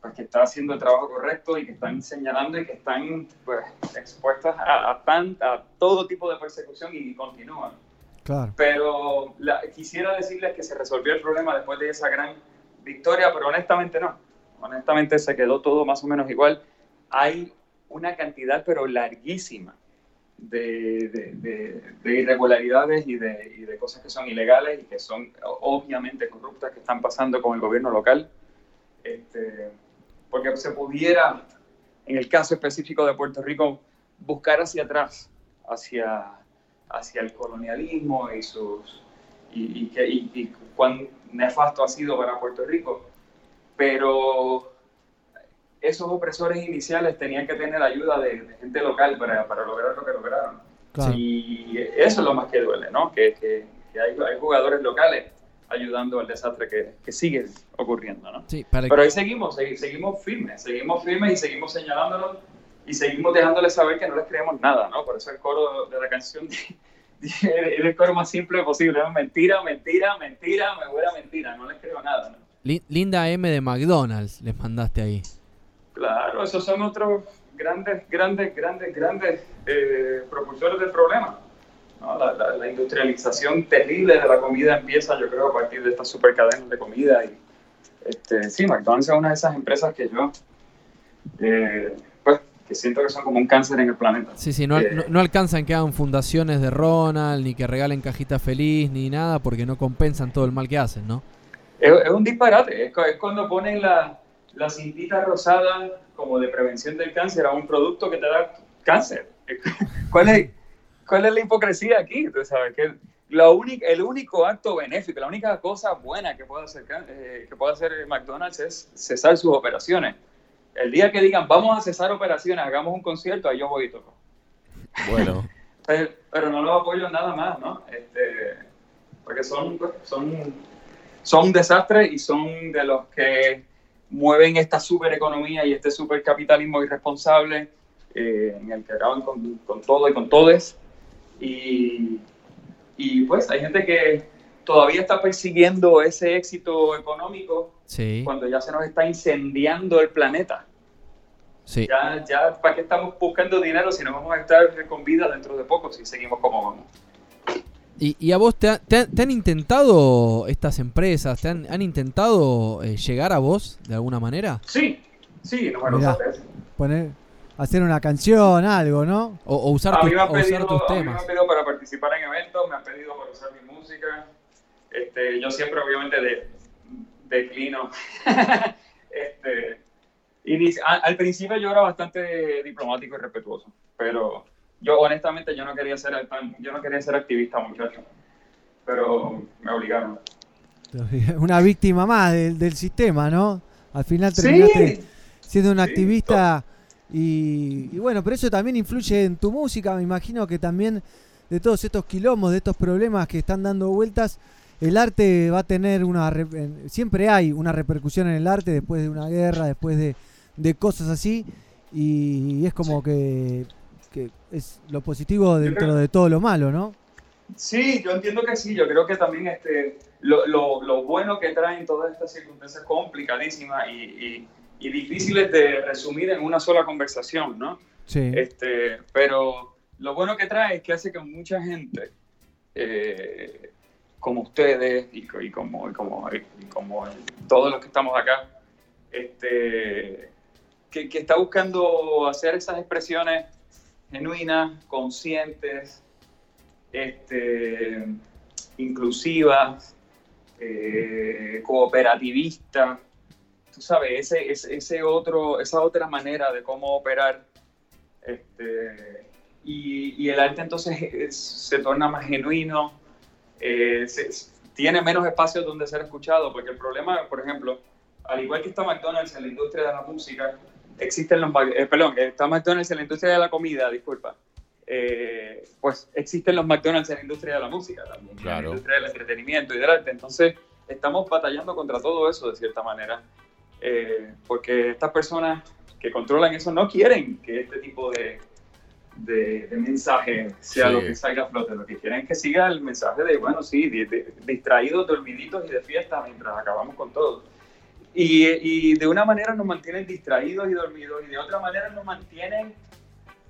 pues, que está haciendo el trabajo correcto y que están señalando y que están pues, expuestas a, a, tan, a todo tipo de persecución y continúan. Claro. Pero la- quisiera decirles que se resolvió el problema después de esa gran victoria, pero honestamente no. Honestamente se quedó todo más o menos igual. Hay una cantidad, pero larguísima, de, de- de- de irregularidades y de, cosas que son ilegales y que son obviamente corruptas que están pasando con el gobierno local. Este, porque se pudiera, en el caso específico de Puerto Rico, buscar hacia atrás, hacia, hacia el colonialismo y sus y, y- y cuán nefasto ha sido para Puerto Rico. Pero esos opresores iniciales tenían que tener ayuda de, de gente local para, para lograr lo que lograron. Claro. Y eso es lo más que duele, ¿no? Que, que- que hay, hay jugadores locales ayudando al desastre que, que sigue ocurriendo, ¿no? Sí, para Pero ahí seguimos, segui- seguimos firmes, seguimos firmes y seguimos señalándolos y seguimos dejándoles saber que no les creemos nada, ¿no? Por eso el coro de la canción [laughs] es el coro más simple posible, ¿no? Mentira, mentira, mentira, me huele a mentira, no les creo nada, ¿no? Li- Linda M de McDonald's les mandaste ahí. Claro, esos son otros grandes, grandes, grandes, grandes eh, propulsores del problema. ¿no? La, la- la industrialización terrible de la comida empieza, yo creo, a partir de estas supercadenas de comida. Y, este, sí, McDonald's es una de esas empresas que yo, eh, pues, que siento que son como un cáncer en el planeta. Sí, sí, no, Eh, no, no alcanzan que hagan fundaciones de Ronald, ni que regalen cajita feliz, ni nada, porque no compensan todo el mal que hacen, ¿no? Es, es un disparate, es, es cuando ponen la, la cintita rosada como de prevención del cáncer a un producto que te da cáncer. [laughs] ¿Cuál es, cuál es la hipocresía aquí? Tú sabes que la única, el único acto benéfico, la única cosa buena que puede hacer, eh, que puede hacer McDonald's es cesar sus operaciones. El día que digan, vamos a cesar operaciones, hagamos un concierto, ahí yo voy y toco. Bueno, [laughs] Pero, pero no los apoyo nada más, ¿no? Este, porque son, son, son un desastre y son de los que mueven esta supereconomía y este supercapitalismo irresponsable eh, en el que acaban con, con todo y con todes. Y, y pues hay gente que todavía está persiguiendo ese éxito económico Sí, cuando ya se nos está incendiando el planeta. sí. Ya, ya, ¿para qué estamos buscando dinero si no vamos a estar con vida dentro de poco si seguimos como vamos? ¿Y, y a vos te, ha- te ha- te han intentado estas empresas, te han, han intentado eh, llegar a vos de alguna manera? Sí, sí, numerosas veces. poner, hacer una canción, algo, ¿no? O, o usar, me han o usar pedido, tus a mí me temas. han pedido para participar en eventos, me han pedido para usar mi música. Este, yo siempre, obviamente, de, declino. [laughs] este, al principio yo era bastante diplomático y respetuoso, pero yo honestamente yo no quería ser yo no quería ser activista, muchacho. Pero me obligaron. [laughs] Una víctima más del, del sistema, ¿no? Al final Sí. terminaste siendo un activista y, y bueno, pero eso también influye en tu música. Me imagino que también de todos estos quilombos, de estos problemas que están dando vueltas, el arte va a tener una... Siempre hay una repercusión en el arte después de una guerra, después de, de cosas así y, es como que, que es lo positivo dentro de todo lo malo, ¿no? Sí, yo entiendo que sí. Yo creo que también este, lo, lo, lo bueno que traen todas estas circunstancias complicadísimas y, y, y difíciles de resumir en una sola conversación, ¿no? Sí. Este, pero lo bueno que trae es que hace que mucha gente, eh, como ustedes y, y como, y como, y como todos los que estamos acá, este, que, que está buscando hacer esas expresiones genuinas, conscientes, este, inclusivas, eh, cooperativistas, tú sabes, ese, ese, otro, esa otra manera de cómo operar este, y, y el arte entonces es- se torna más genuino, eh, tiene menos espacios donde ser escuchado, porque el problema, por ejemplo, al igual que está McDonald's en la industria de la música, existen los, eh, perdón, está McDonald's en la industria de la comida, disculpa, eh, pues existen los McDonald's en la industria de la música también, en la Claro. industria del entretenimiento y del arte, entonces estamos batallando contra todo eso de cierta manera, eh, porque estas personas que controlan eso no quieren que este tipo de, de, de mensaje sea Sí. lo que salga a flote. Lo que quieren es que siga el mensaje de, bueno, sí, de- distraídos, dormiditos y de fiesta mientras acabamos con todo. Y, y de una manera nos mantienen distraídos y dormidos y de otra manera nos mantienen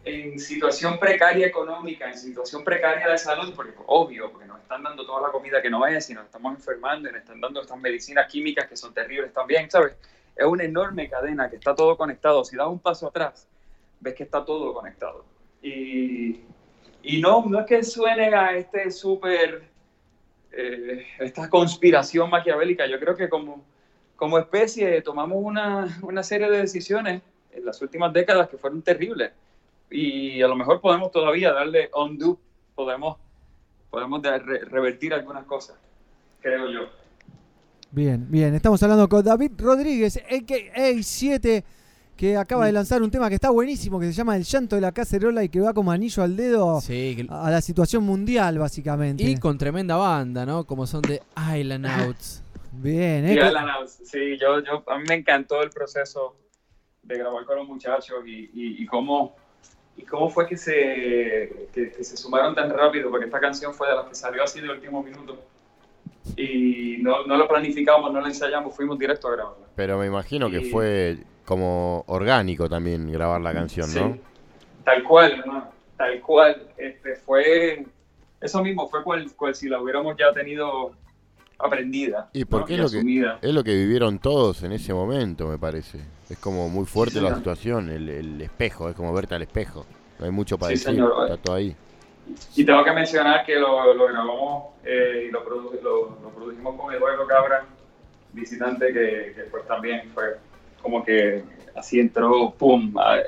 en situación precaria económica, en situación precaria de salud, porque obvio, porque nos están dando toda la comida que no es y nos estamos enfermando y nos están dando estas medicinas químicas que son terribles también, ¿sabes? Es una enorme cadena que está todo conectado. Si das un paso atrás, ves que está todo conectado. Y, y no, no es que suene a este súper, eh, esta conspiración maquiavélica. Yo creo que como, como especie tomamos una, una serie de decisiones en las últimas décadas que fueron terribles. Y a lo mejor podemos todavía darle undo, podemos, podemos de- re- revertir algunas cosas, creo yo. Bien, bien. Estamos hablando con David Rodríguez, a 7 que acaba de lanzar un tema que está buenísimo, que se llama El llanto de la cacerola y que va como anillo al dedo a la situación mundial, básicamente. Y con tremenda banda, ¿no? Como son de Island Outs. Bien, Sí, ¿eh? House, sí, yo, yo, a mí me encantó el proceso de grabar con los muchachos y, y, y cómo, y cómo fue que se, que, que se sumaron tan rápido, porque esta canción fue de las que salió así de último minuto. Y no, no lo planificamos, no lo ensayamos, fuimos directo a grabarla. Pero me imagino que fue como orgánico también grabar la canción, ¿no? Sí. Tal cual, hermano, tal cual. Este, fue, eso mismo, fue cual, cual si la hubiéramos ya tenido aprendida. Y es, lo que, es lo que vivieron todos en ese momento, me parece. Es como muy fuerte Sí, la señor. situación, el, el espejo, es como verte al espejo. No hay mucho para Sí, decir, señor. está todo ahí. Y tengo que mencionar que lo, lo grabamos eh, y lo, produ- lo, lo produjimos con Eduardo Cabra, visitante, que, que pues también fue como que así entró, pum, a-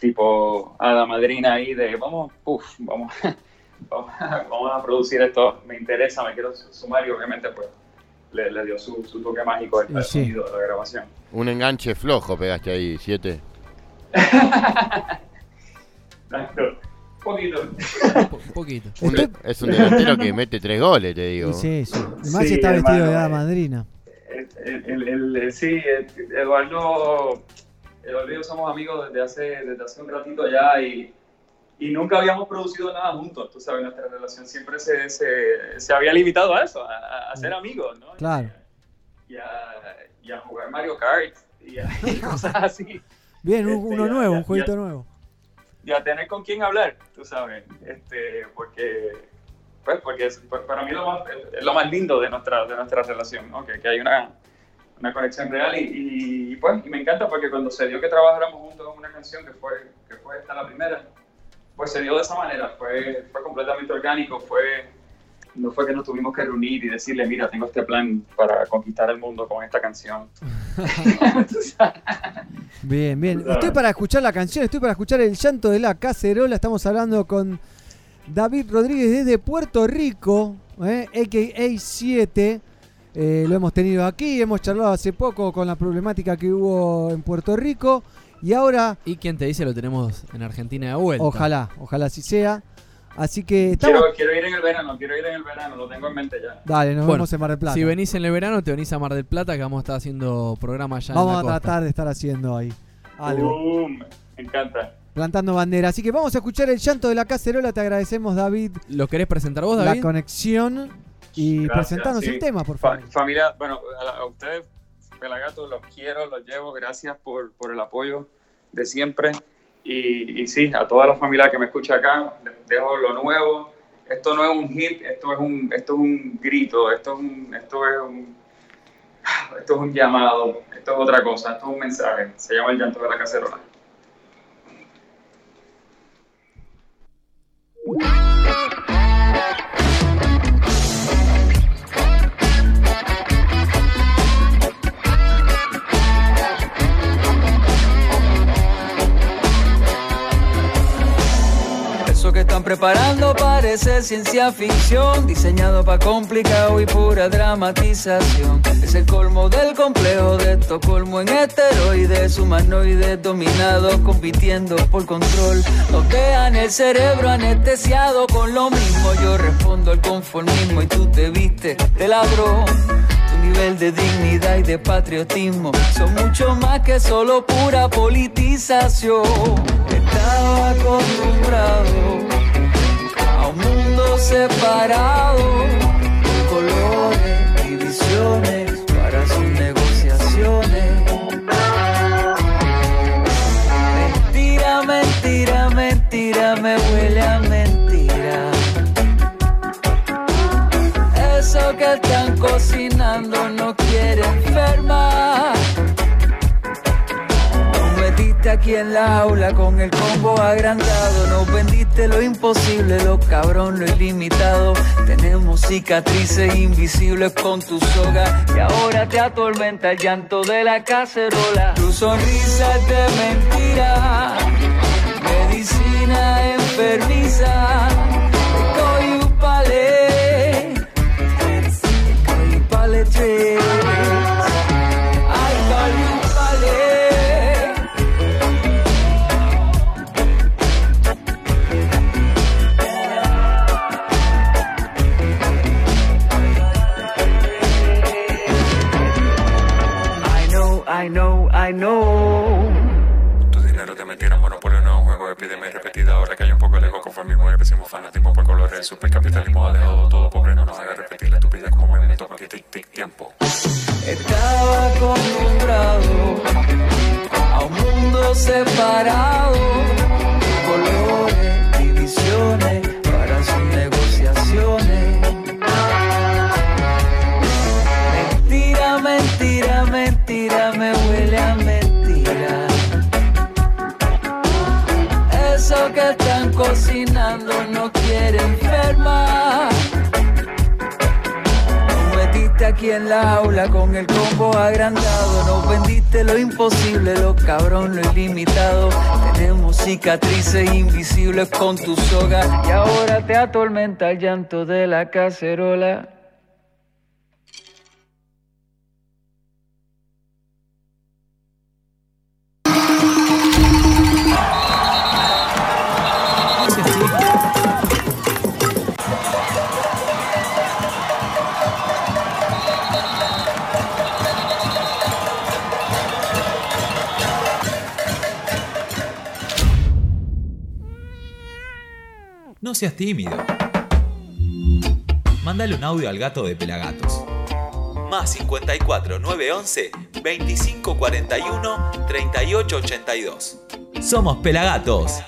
tipo a la madrina ahí de vamos, puf, vamos, [laughs] vamos, a- [laughs] vamos a producir esto, me interesa, me quiero su- sumar y obviamente pues le, le dio su, su toque mágico al sí. sonido de la grabación. Un enganche flojo pegaste ahí, siete. [laughs] [laughs] Poquito. Un poquito. Un es un delantero que mete tres goles, te digo. Sí, sí. Además Sí, está vestido hermano, de hada eh. madrina. El, el- el- el- sí, el- Eduardo, Eduardo y yo somos amigos desde hace, desde hace un ratito ya y, y nunca habíamos producido nada juntos, tú sabes, nuestra relación siempre se, se, se había limitado a eso, a, a ser amigos, ¿no? Claro. Y a, y a jugar Mario Kart y, a, [laughs] y cosas así. Bien, Este, uno nuevo, un jueguito nuevo. y a tener con quién hablar, tú sabes, este, porque pues porque es, para mí lo más, es lo más lindo de nuestra, de nuestra relación, ¿no? que, que hay una, una conexión real y, y, pues y me encanta porque cuando se dio que trabajáramos juntos en una canción que fue, que fue esta la primera, pues se dio de esa manera, fue, fue completamente orgánico, fue, no fue que nos tuvimos que reunir y decirle, mira, tengo este plan para conquistar el mundo con esta canción. [laughs] Bien, bien. Estoy para escuchar la canción, estoy para escuchar el llanto de la cacerola. Estamos hablando con David Rodríguez desde Puerto Rico, ¿eh? AKA 7. Eh, lo hemos tenido aquí, hemos charlado hace poco con la problemática que hubo en Puerto Rico. Y ahora, Y quien te dice lo tenemos en Argentina de vuelta. ojalá, ojalá así sea. Así que estamos. Quiero, quiero ir en el verano, quiero ir en el verano, lo tengo en mente ya. Dale, nos Bueno, vemos en Mar del Plata. Si venís en el verano, te venís a Mar del Plata, que vamos a estar haciendo programa allá en Vamos la a costa. tratar de estar haciendo ahí algo. Boom, me encanta. Plantando bandera. Así que vamos a escuchar el llanto de la cacerola. Te agradecemos, David, ¿Lo querés presentar vos, la David? conexión y Gracias, presentarnos sí. el tema, por Fa- favor. familia, bueno, a, a ustedes, Pelagatos, los quiero, los llevo, gracias por, por el apoyo de siempre. Y, sí, a toda la familia que me escucha acá, dejo lo nuevo. Esto no es un hit, esto es un, esto es un grito, esto es un, esto es un, [sighs] esto es un llamado, esto es otra cosa, esto es un mensaje. Se llama el llanto de la cacerola. Que están preparando parece ciencia ficción, diseñado para complicado y pura dramatización. Es el colmo del complejo de Estocolmo en esteroides, humanoides dominados, compitiendo por control. Nos dejan el cerebro anestesiado con lo mismo. Yo respondo al conformismo y tú te viste de ladrón. Nivel de dignidad y de patriotismo son mucho más que solo pura politización. Estaba acostumbrado a un mundo separado, colores, divisiones para sus negociaciones. Eso que están cocinando no quiere enfermar. Nos metiste aquí en la aula con el combo agrandado. Nos vendiste lo imposible, lo cabrón, lo ilimitado. Tenemos cicatrices invisibles con tu soga. Y ahora te atormenta el llanto de la cacerola. Tu sonrisa es de mentira. Medicina enfermiza. Yeah. Colores. Supercapitalismo ha dejado todo pobre, no nos haga repetir la estupidez como me meto aquí, tic, tic, tiempo. Estaba acostumbrado a un mundo separado, colores, divisiones para sus negociaciones. Mentira, mentira, mentira, me huele a mentira. Eso que cocinando no quiere enfermar. Nos metiste aquí en la aula con el combo agrandado. Nos vendiste lo imposible, lo cabrón, lo ilimitado. Tenemos cicatrices invisibles con tu soga. Y ahora te atormenta el llanto de la cacerola. Seas tímido. Mándale un audio al gato de Pelagatos. Más 54 911 2541 3882. Somos Pelagatos.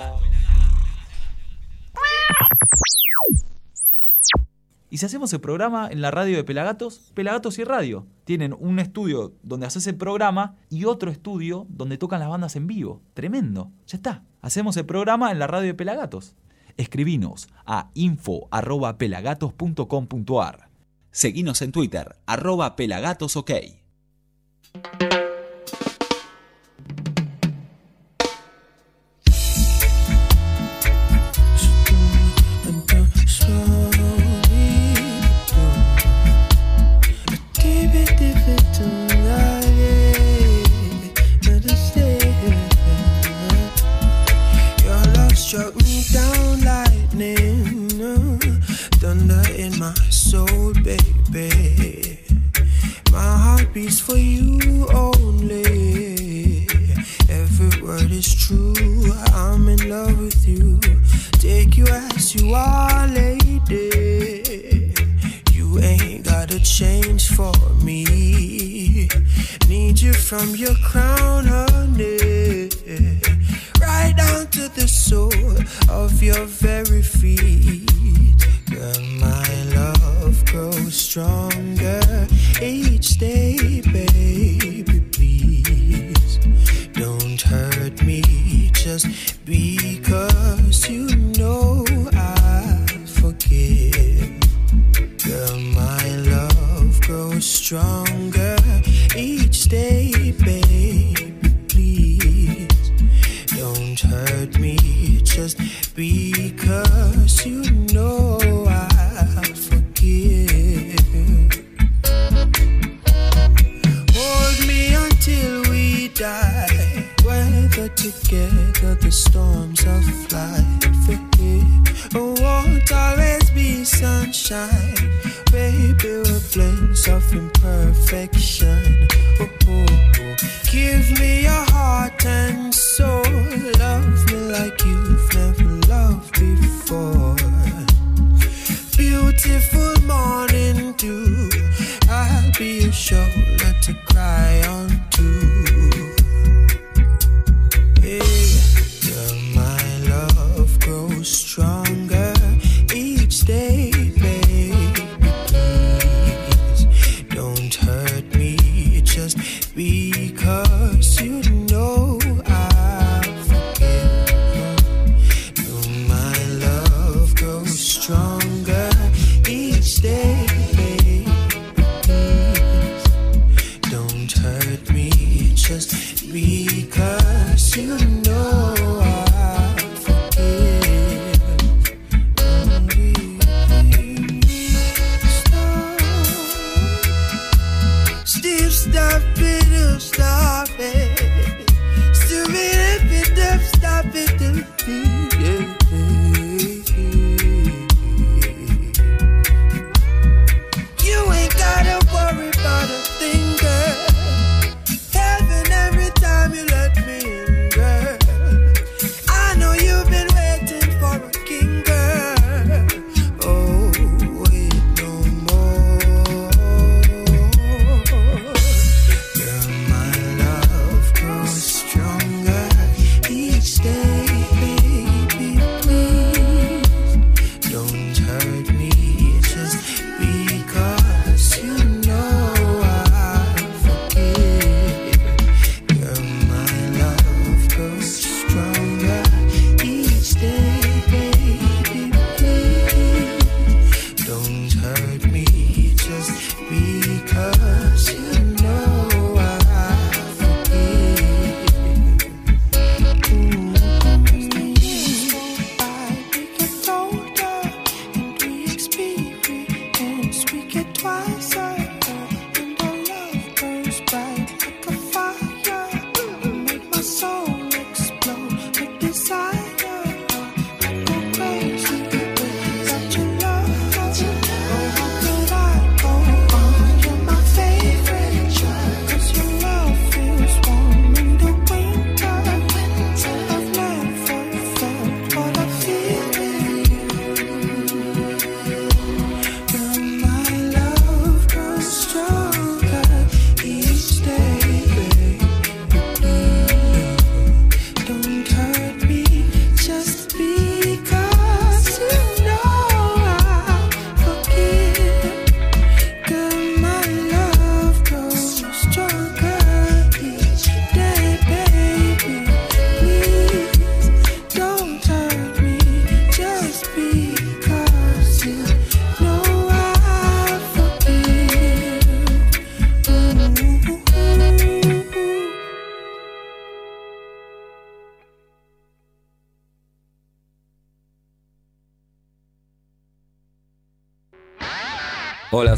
si hacemos el programa en la radio de Pelagatos, Pelagatos y Radio. Tienen un estudio donde haces el programa y otro estudio donde tocan las bandas en vivo. Tremendo. Ya está. Hacemos el programa en la radio de Pelagatos. Escribinos a info.pelagatos.com.ar. Seguinos en Twitter, arroba my soul, baby. My heart beats for you only. Every word is true. I'm in love with you. Take you as you are, lady. You ain't gotta change for me. Need you from your crown, honey. Right down to the sole of your very feet. Girl, my grows stronger each day, baby. Please don't hurt me just because you know I forgive. Girl, my love grows stronger each day, baby. Please don't hurt me just because you know until we die. Weather together the storms of life. It won't always be sunshine. Baby, we're blends of imperfection. Oh, oh, oh. Give me your heart and soul. Love me like you've never loved before. Beautiful morning dew. I'll be your shoulder to cry on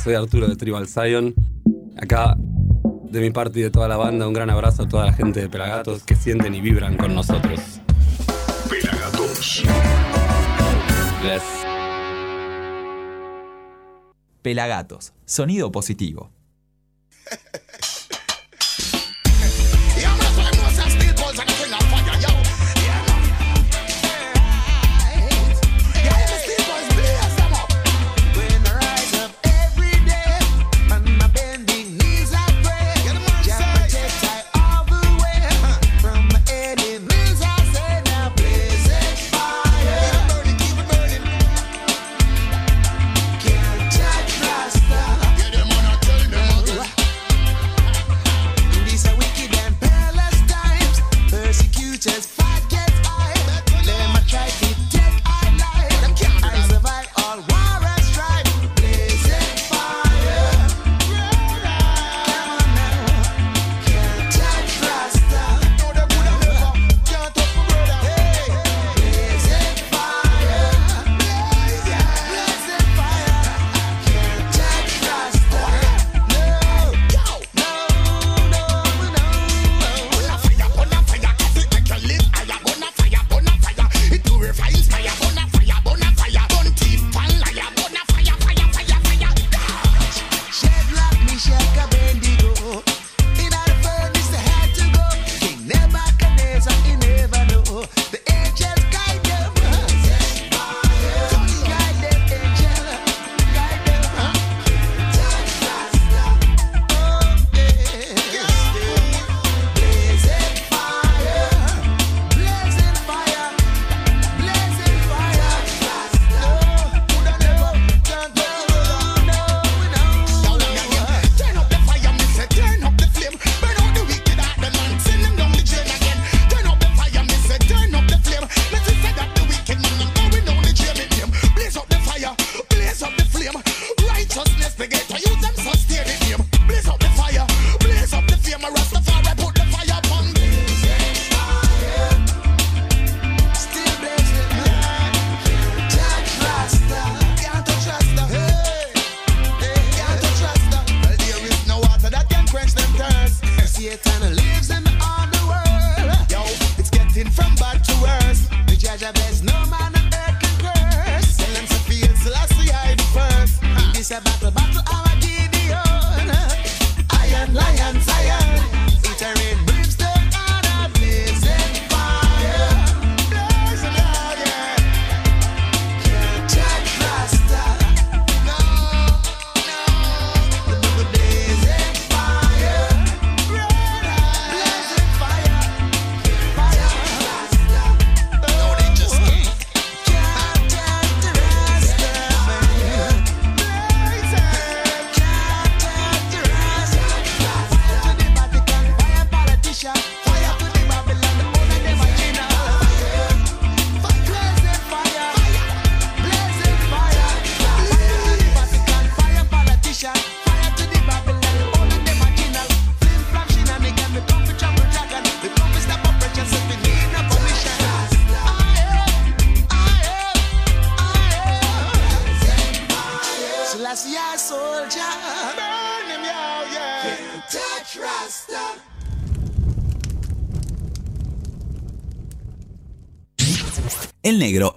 soy Arturo de Tribal Zion. Acá, de mi parte y de toda la banda, un gran abrazo a toda la gente de Pelagatos que sienten y vibran con nosotros. Pelagatos. Yes. Pelagatos, sonido positivo.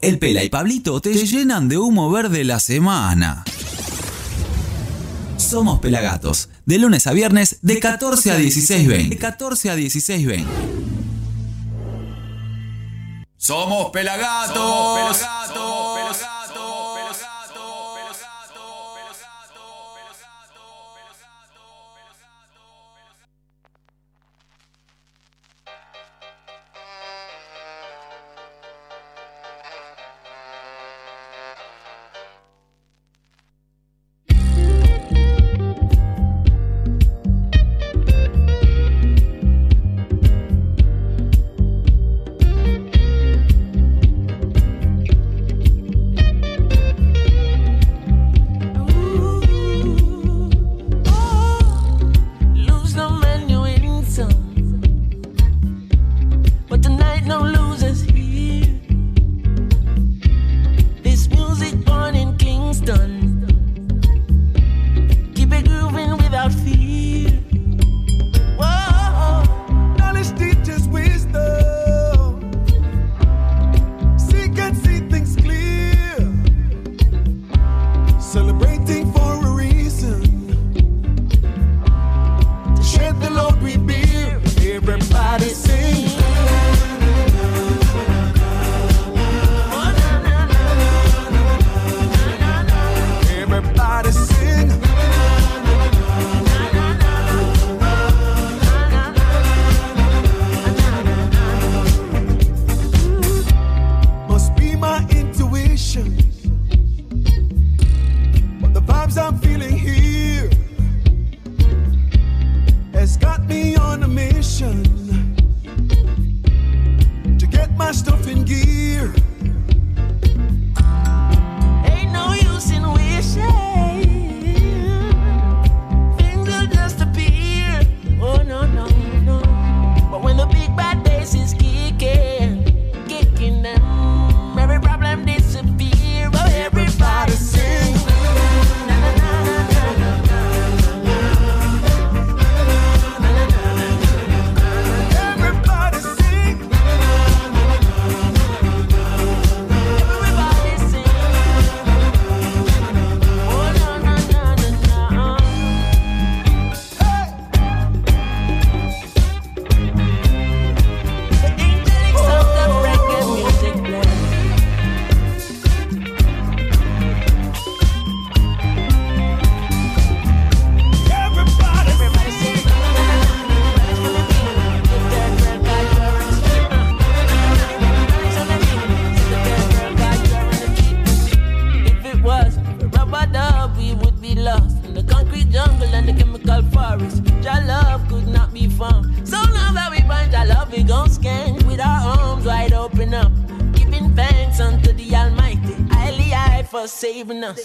el Pela y Pablito te llenan de humo verde la semana. Somos Pelagatos, de lunes a viernes de 14 a 16.20. De 14 a 16.20. Somos Pelagatos. Somos pelagatos. Saving us.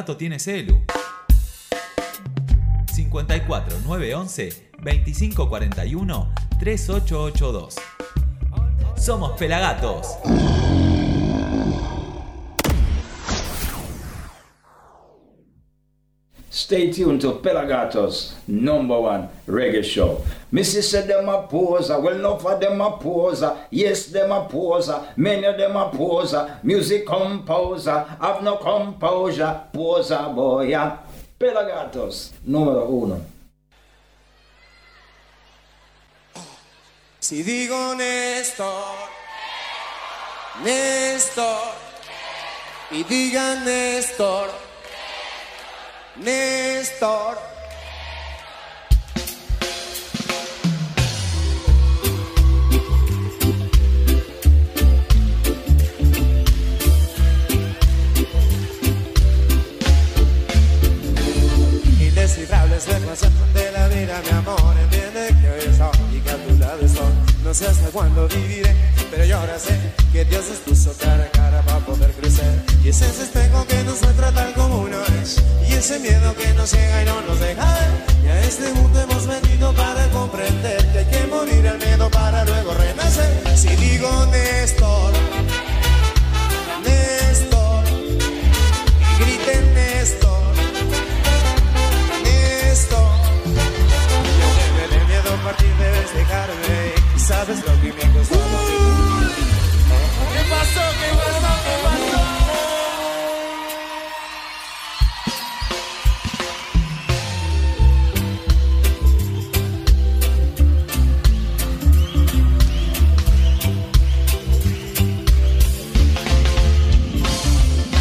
Gato tiene celu. 54 911 2541 3882. Somos Pelagatos. Stay tuned to Pelagatos, number one reggae show. Missy said them a poser, well enough of them a poser. Yes, them a poser, many of them a poser. Music composer, have no composure, poser yeah. Pelagatos, número uno. Si digo Néstor, Néstor, y digan Néstor, Néstor. Vida, mi amor. Entiende que hoy estoy y que a tu lado estoy. No sé hasta cuándo viviré, pero yo ahora sé que Dios nos puso cara a cara para poder crecer. Y ese es espejo que nos muestra tal como uno es. Y ese miedo que nos ciega y no nos deja ver. Y a este mundo hemos venido para comprender que hay que morir al miedo para luego renacer. Si digo Néstor, partir debes dejarme sabes lo que me ha costado. ¿Qué pasó? ¿Qué pasó? ¿Qué pasó?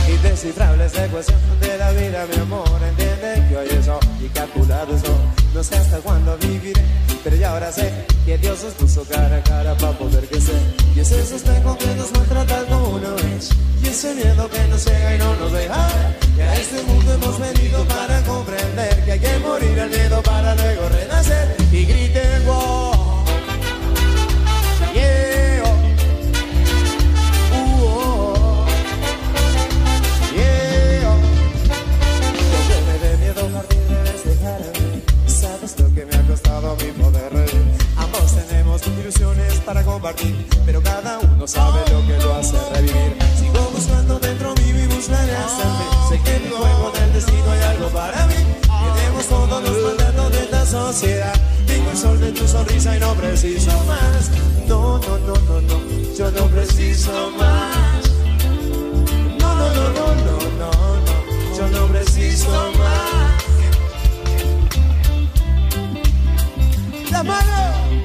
Indescifrable es la ecuación de la vida, mi amor. Entiende que hoy eso y calculado eso. No sé hasta cuándo viviré, pero ya ahora sé que Dios nos puso cara a cara para poder crecer. Y es ese espejo que nos muestra tal como uno es. Y ese miedo que nos ciega y no nos deja. Que a este mundo hemos venido para comprender que hay que morir al miedo para luego renacer. Y griten wow. Ambos tenemos ilusiones para compartir Pero cada uno sabe lo que lo hace revivir. Sigo buscando dentro mío y buscaré el fin Sé que en mi juego del destino hay algo para mí. Tenemos todos los mandatos de esta sociedad. Tengo el sol de tu sonrisa y no preciso más. No, no, no, no, no. Yo no preciso más. No, no, no, no, no, no, no. Yo no preciso más La mano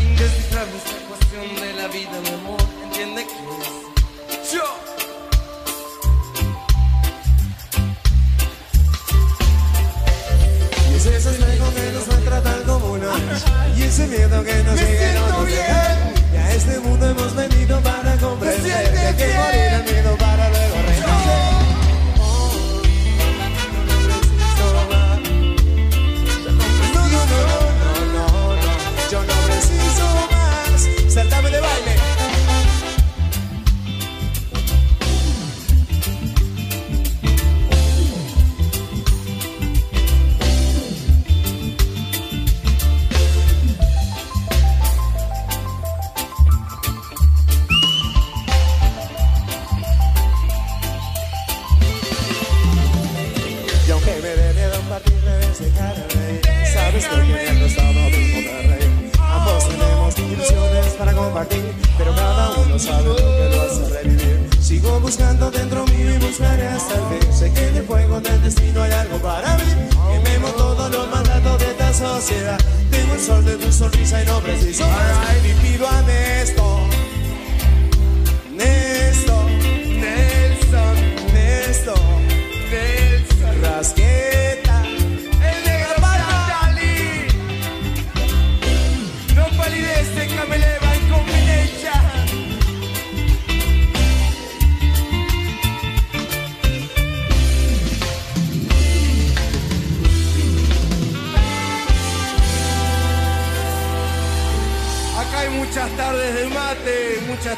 Indescifrable es la ecuación de la vida, mi amor. Entiende que es yo. Y es ese espejo que nos muestra tal como uno es Y ese miedo que nos sigue no deja Y a este mundo hemos venido para comprender Que morir miedo para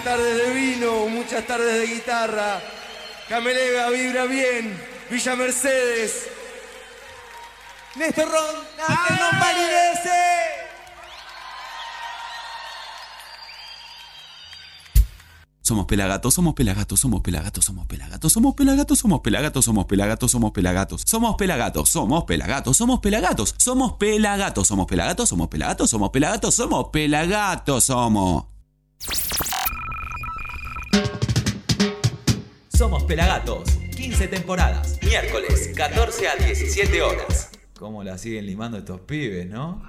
muchas tardes de vino, muchas tardes de guitarra. Camelega vibra bien, Villa Mercedes. Néstor Ron, no palidece. Somos pelagatos, somos pelagatos, somos pelagatos, somos pelagatos, somos pelagatos, somos pelagatos, somos pelagatos, somos pelagatos, somos pelagatos, somos pelagatos, somos pelagatos, somos pelagatos, somos pelagatos, somos pelagatos, somos pelagatos, somos pelagatos, somos. Somos Pelagatos, 15 temporadas, miércoles, 14 a 17 horas. ¿Cómo la siguen limando estos pibes, no?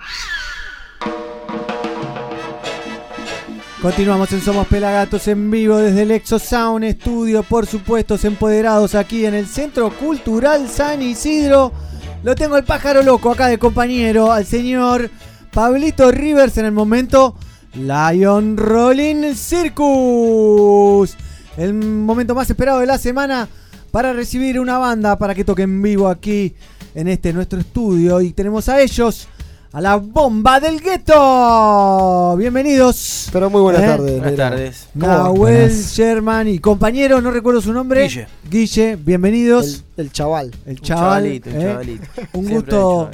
Continuamos en Somos Pelagatos en vivo desde el Exo Sound Studio, por supuesto, empoderados aquí en el Centro Cultural San Isidro. Lo tengo el pájaro loco acá de compañero, al señor Pablito Rivers en el momento Lion Rolling Circus. El momento más esperado de la semana para recibir una banda para que toque en vivo aquí en este nuestro estudio. Y tenemos a ellos, a la bomba del gueto. Bienvenidos. Pero muy buenas ¿Eh? tardes. Buenas tardes. Nahuel. Sherman y compañero, no recuerdo su nombre. Guille. Guille, bienvenidos. El, el chaval. El chaval. chavalito, el ¿eh? chavalito. Un gusto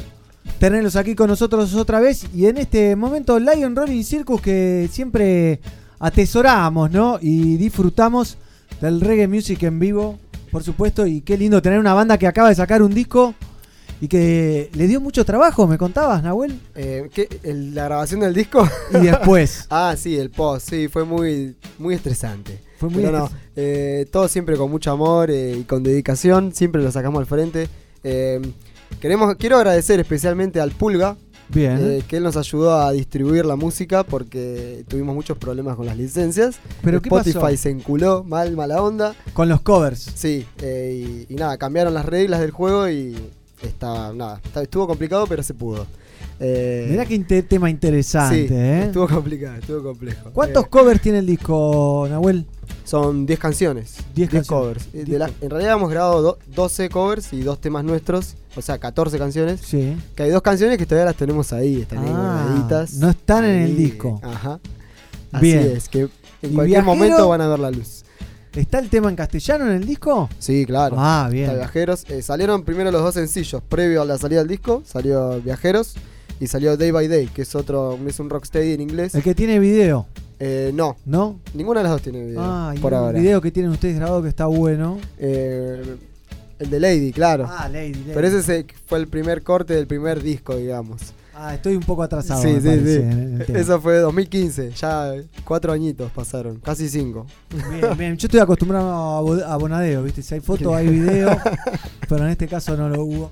tenerlos aquí con nosotros otra vez. Y en este momento, Lion Rolling Circus, que siempre atesoramos, ¿no? Y disfrutamos del reggae music en vivo, por supuesto. Y qué lindo tener una banda que acaba de sacar un disco y que le dio mucho trabajo, me contabas, Nahuel. Eh, ¿qué? El- ¿La grabación del disco? Y después. [laughs] ah, sí, el post, sí, fue muy, muy estresante. Fue muy Pero no, eh, todo siempre con mucho amor eh, y con dedicación, siempre lo sacamos al frente. Eh, queremos, quiero agradecer especialmente al Pulga, Bien. eh, que él nos ayudó a distribuir la música porque tuvimos muchos problemas con las licencias. ¿Pero qué Spotify pasó? se enculó, mal, mala onda. Con los covers. Sí, eh, y, y nada, cambiaron las reglas del juego y está, nada, estuvo complicado, pero se pudo. Eh, Mirá qué tema interesante, sí, ¿eh? Estuvo complicado, estuvo complejo. ¿Cuántos Eh, covers tiene el disco, Nahuel? son 10 canciones. 10 canciones. covers. Eh, de la- en realidad hemos grabado do- 12 covers y dos temas nuestros, o sea, 14 canciones. Sí. Que hay dos canciones que todavía las tenemos ahí, están Ah, guardaditas. no están en el disco. Ajá. Así Bien. es, que ¿Y en cualquier Viajero? momento van a ver la luz. ¿Está el tema en castellano en el disco? Sí, claro. Ah, bien. Está Viajeros. Eh, salieron primero los dos sencillos. Previo a la salida del disco, salió Viajeros y salió Day by Day, que es otro, es un rocksteady en inglés. El que tiene video. Eh, no, ¿No? ninguna de las dos tiene video. Ah, y por un ahora. video que tienen ustedes grabado que está bueno. Eh, el de Lady, claro. Ah, Lady, Lady. Pero ese se- fue el primer corte del primer disco, digamos. Ah, estoy un poco atrasado. sí, sí, parece, sí. en el tema. Eso fue 2015, ya cuatro añitos pasaron, casi cinco. Bien, bien. Yo estoy acostumbrado a Bonadeo, ¿viste? Si hay foto, hay video. [laughs] pero en este caso no lo hubo.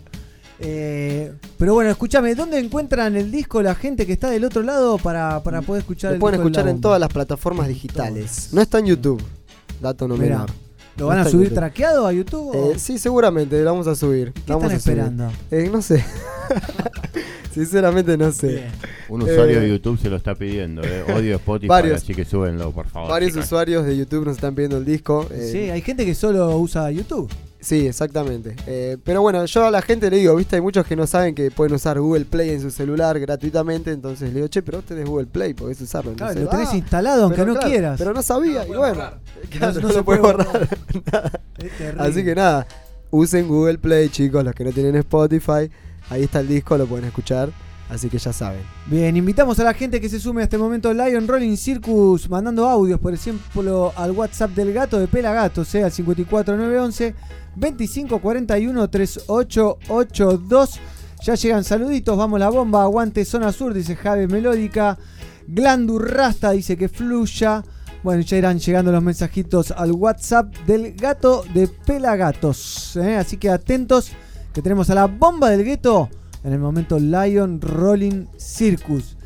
Eh, pero bueno, escúchame, ¿dónde encuentran el disco la gente que está del otro lado para, para poder escuchar Lo el pueden disco escuchar en todas las plataformas digitales. No está en YouTube, dato no Mirá, menor. ¿Lo No van a subir traqueado a YouTube? Eh, sí, seguramente, lo vamos a subir. ¿Qué vamos están a subir. esperando? Eh, no sé. [laughs] Sinceramente no sé. Un usuario Eh, de YouTube se lo está pidiendo, eh. Odio Spotify, Varios. así que súbenlo, por favor. Varios chicas. usuarios de YouTube nos están pidiendo el disco. eh, Sí, hay gente que solo usa YouTube. Sí, exactamente. Eh, pero bueno, yo a la gente le digo, viste, hay muchos que no saben que pueden usar Google Play en su celular gratuitamente, entonces le digo, che, pero vos tenés Google Play, podés usarlo. Claro, lo tenés "Ah, instalado aunque no claro, quieras. Pero no sabía, y bueno, [laughs] claro, No- no, no se puede borrar. [laughs] Es terrible. Así que nada, usen Google Play, chicos, los que no tienen Spotify, ahí está el disco, lo pueden escuchar, así que ya saben. Bien, invitamos a la gente que se sume a este momento Lion Rolling Circus mandando audios, por ejemplo, al WhatsApp del gato de Pelagato, sea al 54911 2541 3882. Ya llegan saluditos, vamos la bomba, aguante zona sur, dice Jave Melódica. Glandurrasta dice que fluya. Bueno, ya irán llegando los mensajitos al WhatsApp del gato de Pelagatos. ¿eh? Así que atentos que tenemos a la bomba del gueto en el momento Lion Rolling Circus.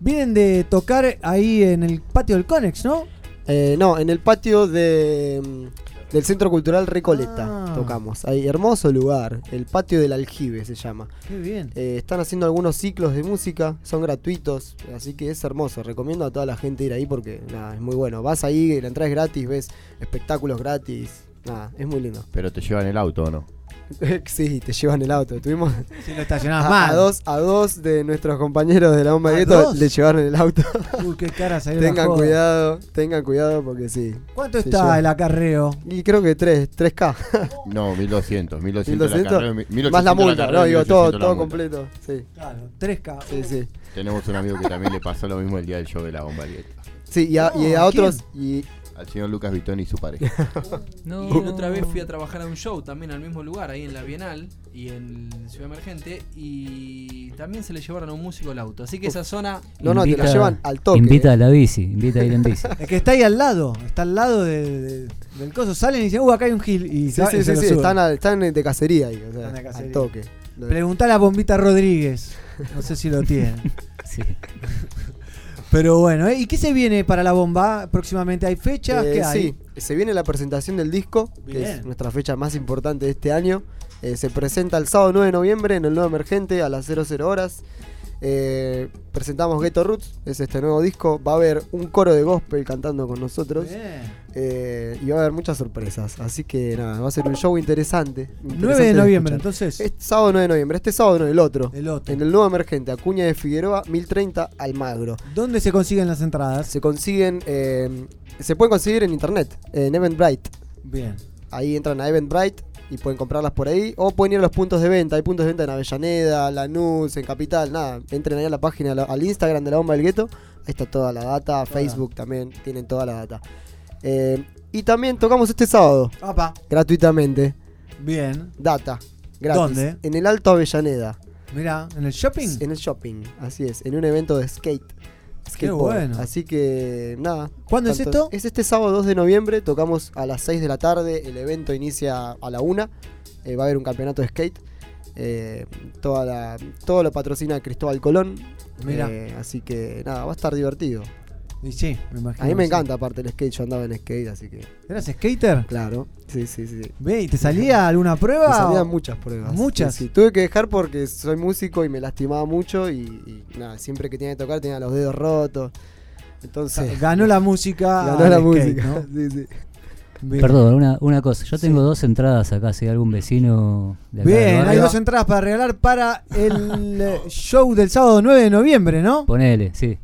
Vienen de tocar ahí en el patio del Conex, ¿no? Eh, no, en el patio de, del Centro Cultural Recoleta Ah. tocamos. Ahí, hermoso lugar. El patio del aljibe se llama. Qué bien. Eh, están haciendo algunos ciclos de música, son gratuitos, así que es hermoso. Recomiendo a toda la gente ir ahí porque nada, es muy bueno. Vas ahí, la entrada es gratis, ves espectáculos gratis. Nada, es muy lindo. Pero te llevan el auto o no. [laughs] sí, te llevan el auto. Tuvimos Si lo estacionás a, mal. a dos, a dos de nuestros compañeros de la bomba ¿A de gueto le llevaron el auto. Uy, qué cara salió la tengan cuidado, tengan cuidado porque sí. ¿Cuánto está llevan. el acarreo? Y creo que 3, 3K. No, 1200. 1200, 1200, la carrera, 1800 más la la multa, no, digo 1800 todo, todo completo. Sí. Claro, 3K. Sí, sí. Tenemos un amigo que también le pasó lo mismo el día del show de la bomba Lieta. Sí, y No, ¿a otros. Y, Al señor Lucas Vitoni y su pareja. [laughs] No, la otra vez fui a trabajar a un show también al mismo lugar, ahí en la Bienal y en Ciudad Emergente, y también se le llevaron a un músico el auto. Así que esa zona. no, no, te la llevan al toque. Invita a la bici, invita a ir en bici. [laughs] Es que está ahí al lado, está al lado de- de- del coso. Salen y dicen, uh, acá hay un gil. Y Sí, sí, sí, están, al- están de cacería ahí, o sea, Están de cacería. al toque. Preguntale a Bombita Rodríguez. No sé si lo tiene. [laughs] Sí. Pero bueno, ¿eh? ¿y qué se viene para la bomba? Próximamente hay fechas, Eh, ¿qué hay? Sí, se viene la presentación del disco, que es nuestra fecha más importante de este año. Eh, se presenta el sábado 9 de noviembre en el Nuevo Emergente a las 00 horas. Eh, presentamos Ghetto Roots, es este nuevo disco. Va a haber un coro de gospel cantando con nosotros. Eh, y va a haber muchas sorpresas. Así que nada, va a ser un show interesante. 9 de interesante noviembre, escuchar. entonces. Este sábado 9 de noviembre. Este sábado no, el otro. El otro. En el nuevo emergente, Acuña de Figueroa, 1030 Almagro. ¿Dónde se consiguen las entradas? Se consiguen, eh, se pueden conseguir en internet, en Eventbrite. Bien. Ahí entran a Eventbrite y pueden comprarlas por ahí. O pueden ir a los puntos de venta. Hay puntos de venta en Avellaneda, Lanús, en Capital. Nada, entren ahí a la página, al Instagram de la bomba del gueto. Ahí está toda la data. Facebook también tienen toda la data. Eh, y también tocamos este sábado. Apa. Gratuitamente. Bien. Data. Gratis. ¿Dónde? En el Alto Avellaneda. Mira, ¿en el shopping? En el shopping, así es. En un evento de skate. Qué bueno. Así que nada. ¿Cuándo es esto? Es este sábado 2 de noviembre. Tocamos a las 6 de la tarde. El evento inicia a la 1. Eh, va a haber un campeonato de skate. Eh, toda la, todo lo patrocina Cristóbal Colón. Mira. Eh, así que nada, va a estar divertido. Y sí, me imagino. A mí me sí. encanta aparte el skate. Yo andaba en skate, así que. ¿Eras skater? Claro. Sí, sí, sí. Ve, ¿y te salía [laughs] alguna prueba? Me salían o- muchas pruebas. Muchas. Sí, sí. Tuve que dejar porque soy músico y me lastimaba mucho y, y nada, siempre que tenía que tocar tenía los dedos rotos. Entonces. Ganó la música. [laughs] Ganó la skate, música. ¿no? [laughs] Sí, sí. Bien. Perdón, una, una cosa. Yo tengo Sí. dos entradas acá, si hay algún vecino de acá Bien, hay dos entradas para regalar para el eh, show del sábado 9 de noviembre, ¿no? Ponele, sí.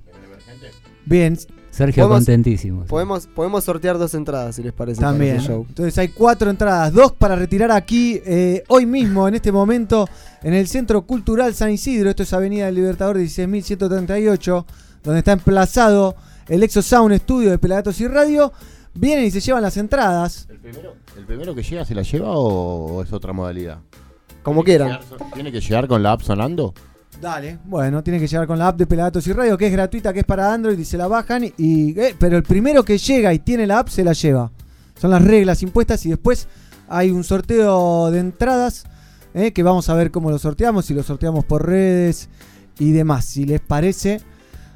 Bien, Sergio Podemos- contentísimo. Podemos, podemos sortear dos entradas si les parece. para también. ese show. Entonces hay cuatro entradas, dos para retirar aquí eh, hoy mismo, en este momento, en el Centro Cultural San Isidro. Esto es Avenida del Libertador 16.138, donde está emplazado el Exo Sound Studio de Pelagatos y Radio. Vienen y se llevan las entradas. ¿El primero, ¿El primero que llega se la lleva o, o es otra modalidad? Como ¿Tiene que quieran. llegar- ¿Tiene que llegar con la app sonando? Dale. Bueno, tienen que llegar con la app de Pelagatos y Radio, que es gratuita, que es para Android y se la bajan. Y, eh, pero el primero que llega y tiene la app se la lleva. Son las reglas impuestas y después hay un sorteo de entradas eh, que vamos a ver cómo lo sorteamos, si lo sorteamos por redes y demás, si les parece.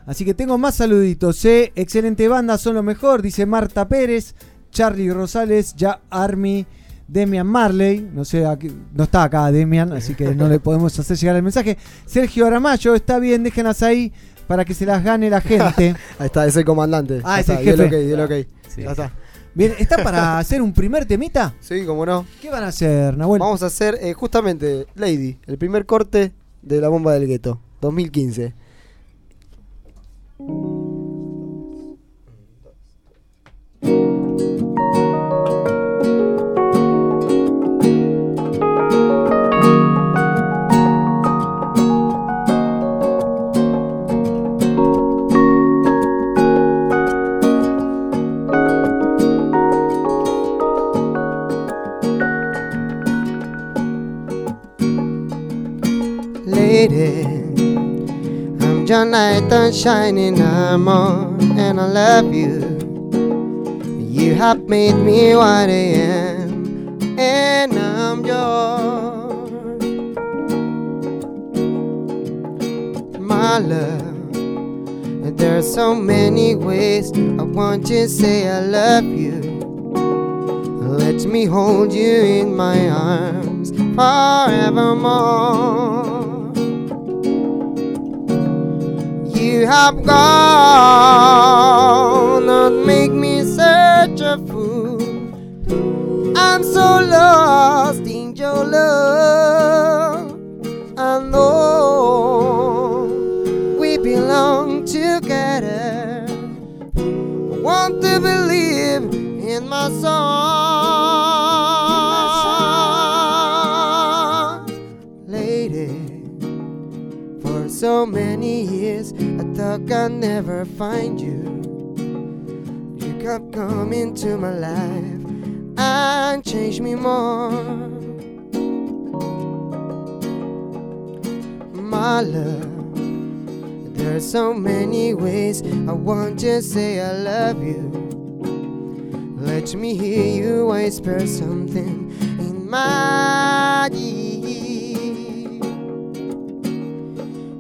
Así que tengo más saluditos. eh. Excelente banda, son lo mejor, dice Marta Pérez, Charlie Rosales, ya Army. Demian Marley, no sé, aquí- no está acá Demian, así que no le podemos hacer llegar el mensaje. Sergio Aramayo, está bien, déjenlas ahí para que se las gane la gente. [laughs] Ahí está, es el comandante. Ah, es el está, dio jefe. ok, dio el ok. Ya está. Bien, ¿está para hacer un primer temita? Sí, cómo no. ¿Qué van a hacer, Nahuel? Vamos a hacer eh, justamente Lady, el primer corte de la bomba del gueto, 2015. Your light are shining armor, and I love you. You have made me what I am, and I'm yours. My love, there's so many ways I want to say I love you. Let me hold you in my arms forevermore. You have gone, not make me such a fool. I'm so lost in your love. I know we belong together. I want to believe in my song, lady. For so many years, thought I'd never find you. You kept coming to my life and changed me more. My love, there's so many ways I want to say I love you. Let me hear you whisper something in my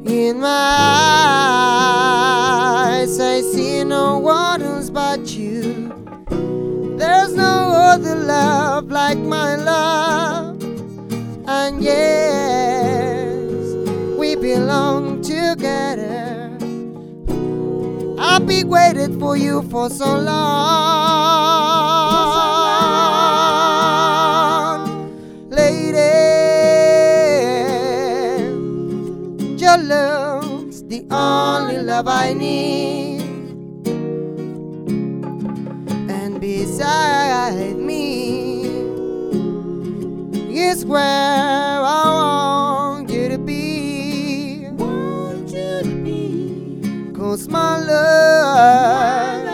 In my eyes, I see no one else but you. There's no other love like my love. And yes, we belong together. I've been waiting for you for so long, love's the only love I need. And beside me is where I want you to be. Want you to be. Cause my love,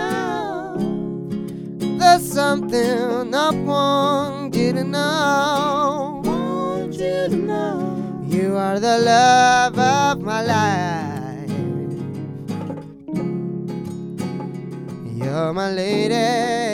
there's something I want you to know. Want you to know. You are the love life. You're my lady.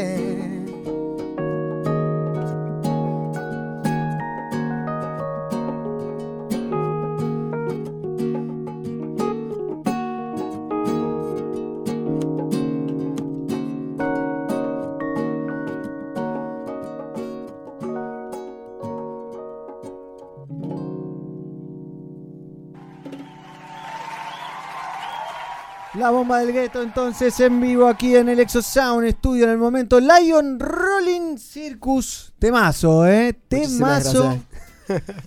La bomba del gueto entonces en vivo aquí en el Exo Sound Studio en el momento Lion Rolling Circus. Temazo, ¿eh? Temazo.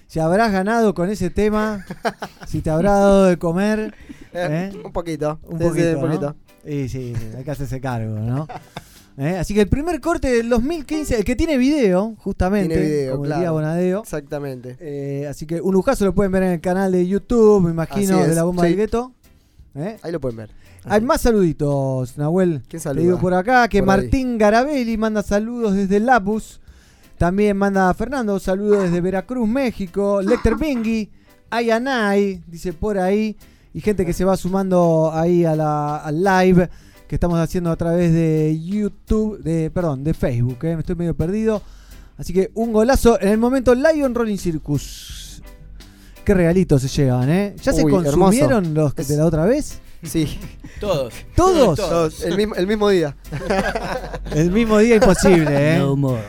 Si habrás ganado con ese tema, si te habrá dado de comer. Eh, ¿eh? Un poquito. Un Sí, sí, poquito, un ¿no? poquito. Y sí, sí, hay que hacerse cargo, ¿no? [laughs] ¿Eh? Así que el primer corte del 2015, el que tiene video, justamente, Tiene video, como el claro. día Bonadeo. Exactamente. Así que un lujazo lo pueden ver en el canal de YouTube, me imagino, de la bomba del gueto. ¿Eh? Ahí lo pueden ver. Hay más saluditos, Nahuel. ¿Quién Te saluda? digo por acá que Por ahí. Martín Garabelli manda saludos desde Lapus. También manda Fernando saludos desde Veracruz, México. Lecter Bingui, Ayanay, dice por ahí. Y gente que se va sumando ahí a la, al live que estamos haciendo a través de YouTube, de perdón, de Facebook. ¿eh? Me estoy medio perdido. Así que un golazo en el momento Lion Rolling Circus. Qué regalitos se llevan, ¿eh? ¿Ya se hermoso. consumieron los que de la otra vez? Sí. [laughs] Todos. ¿Todos? Todos, el, mismo, el mismo día. [laughs] El mismo día imposible, ¿eh? No more.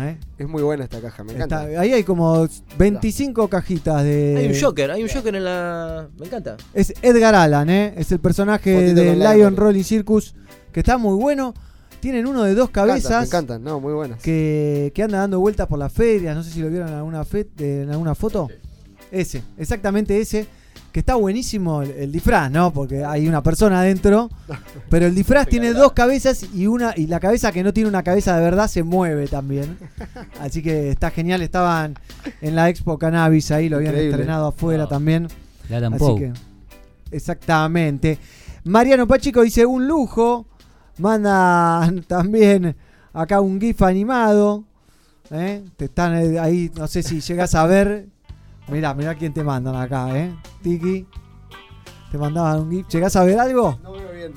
¿Eh? Es muy buena esta caja, me Está- encanta. ahí hay como 25 cajitas de. Hay un Joker, hay un Joker en la. Me encanta. Es Edgar Allan, ¿eh? Es el personaje de Lion. Rolling Circus, que está muy bueno. Tienen uno de dos Me encantan, cabezas Me encantan, no, muy buenas. que, que anda dando vueltas por las ferias. No sé si lo vieron en alguna, fe- en alguna foto. Ese, exactamente ese. Que está buenísimo el, el disfraz, ¿no? Porque hay una persona adentro. [laughs] Pero el disfraz tiene dos cabezas y una y la cabeza que no tiene una cabeza de verdad se mueve también. [laughs] Así que está genial. Estaban en la Expo Cannabis ahí, lo habían Increíble. estrenado afuera también. La Así que, exactamente. Mariano Pachico dice un lujo. Manda [laughs] también acá un GIF animado. ¿eh? Te están eh, ahí, no sé si llegas a ver. Mirá, mirá quién te mandan acá, ¿eh? Tiki. Te mandaban un GIF. ¿Llegás a ver algo? No veo bien.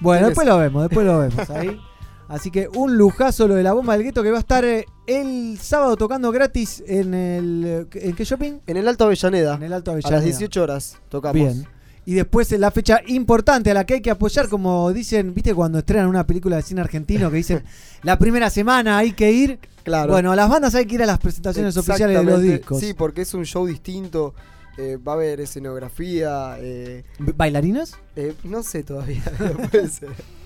Bueno, ¿Quién después es? lo vemos, después lo vemos ahí. Así que un lujazo lo de la bomba del gueto que va a estar eh, el sábado tocando gratis en el. ¿En qué shopping? En el Alto Avellaneda. En el Alto A Avellaneda. las 18 horas tocamos. Bien. Y después en la fecha importante a la que hay que apoyar, como dicen, ¿viste cuando estrenan una película de cine argentino que dicen [laughs] la primera semana hay que ir? Claro. Bueno, a las bandas hay que ir a las presentaciones oficiales de los discos. Sí, porque es un show distinto. eh, va a haber escenografía. Eh, ¿Bailarinas? eh, no sé todavía. [laughs] no puede ser. [laughs]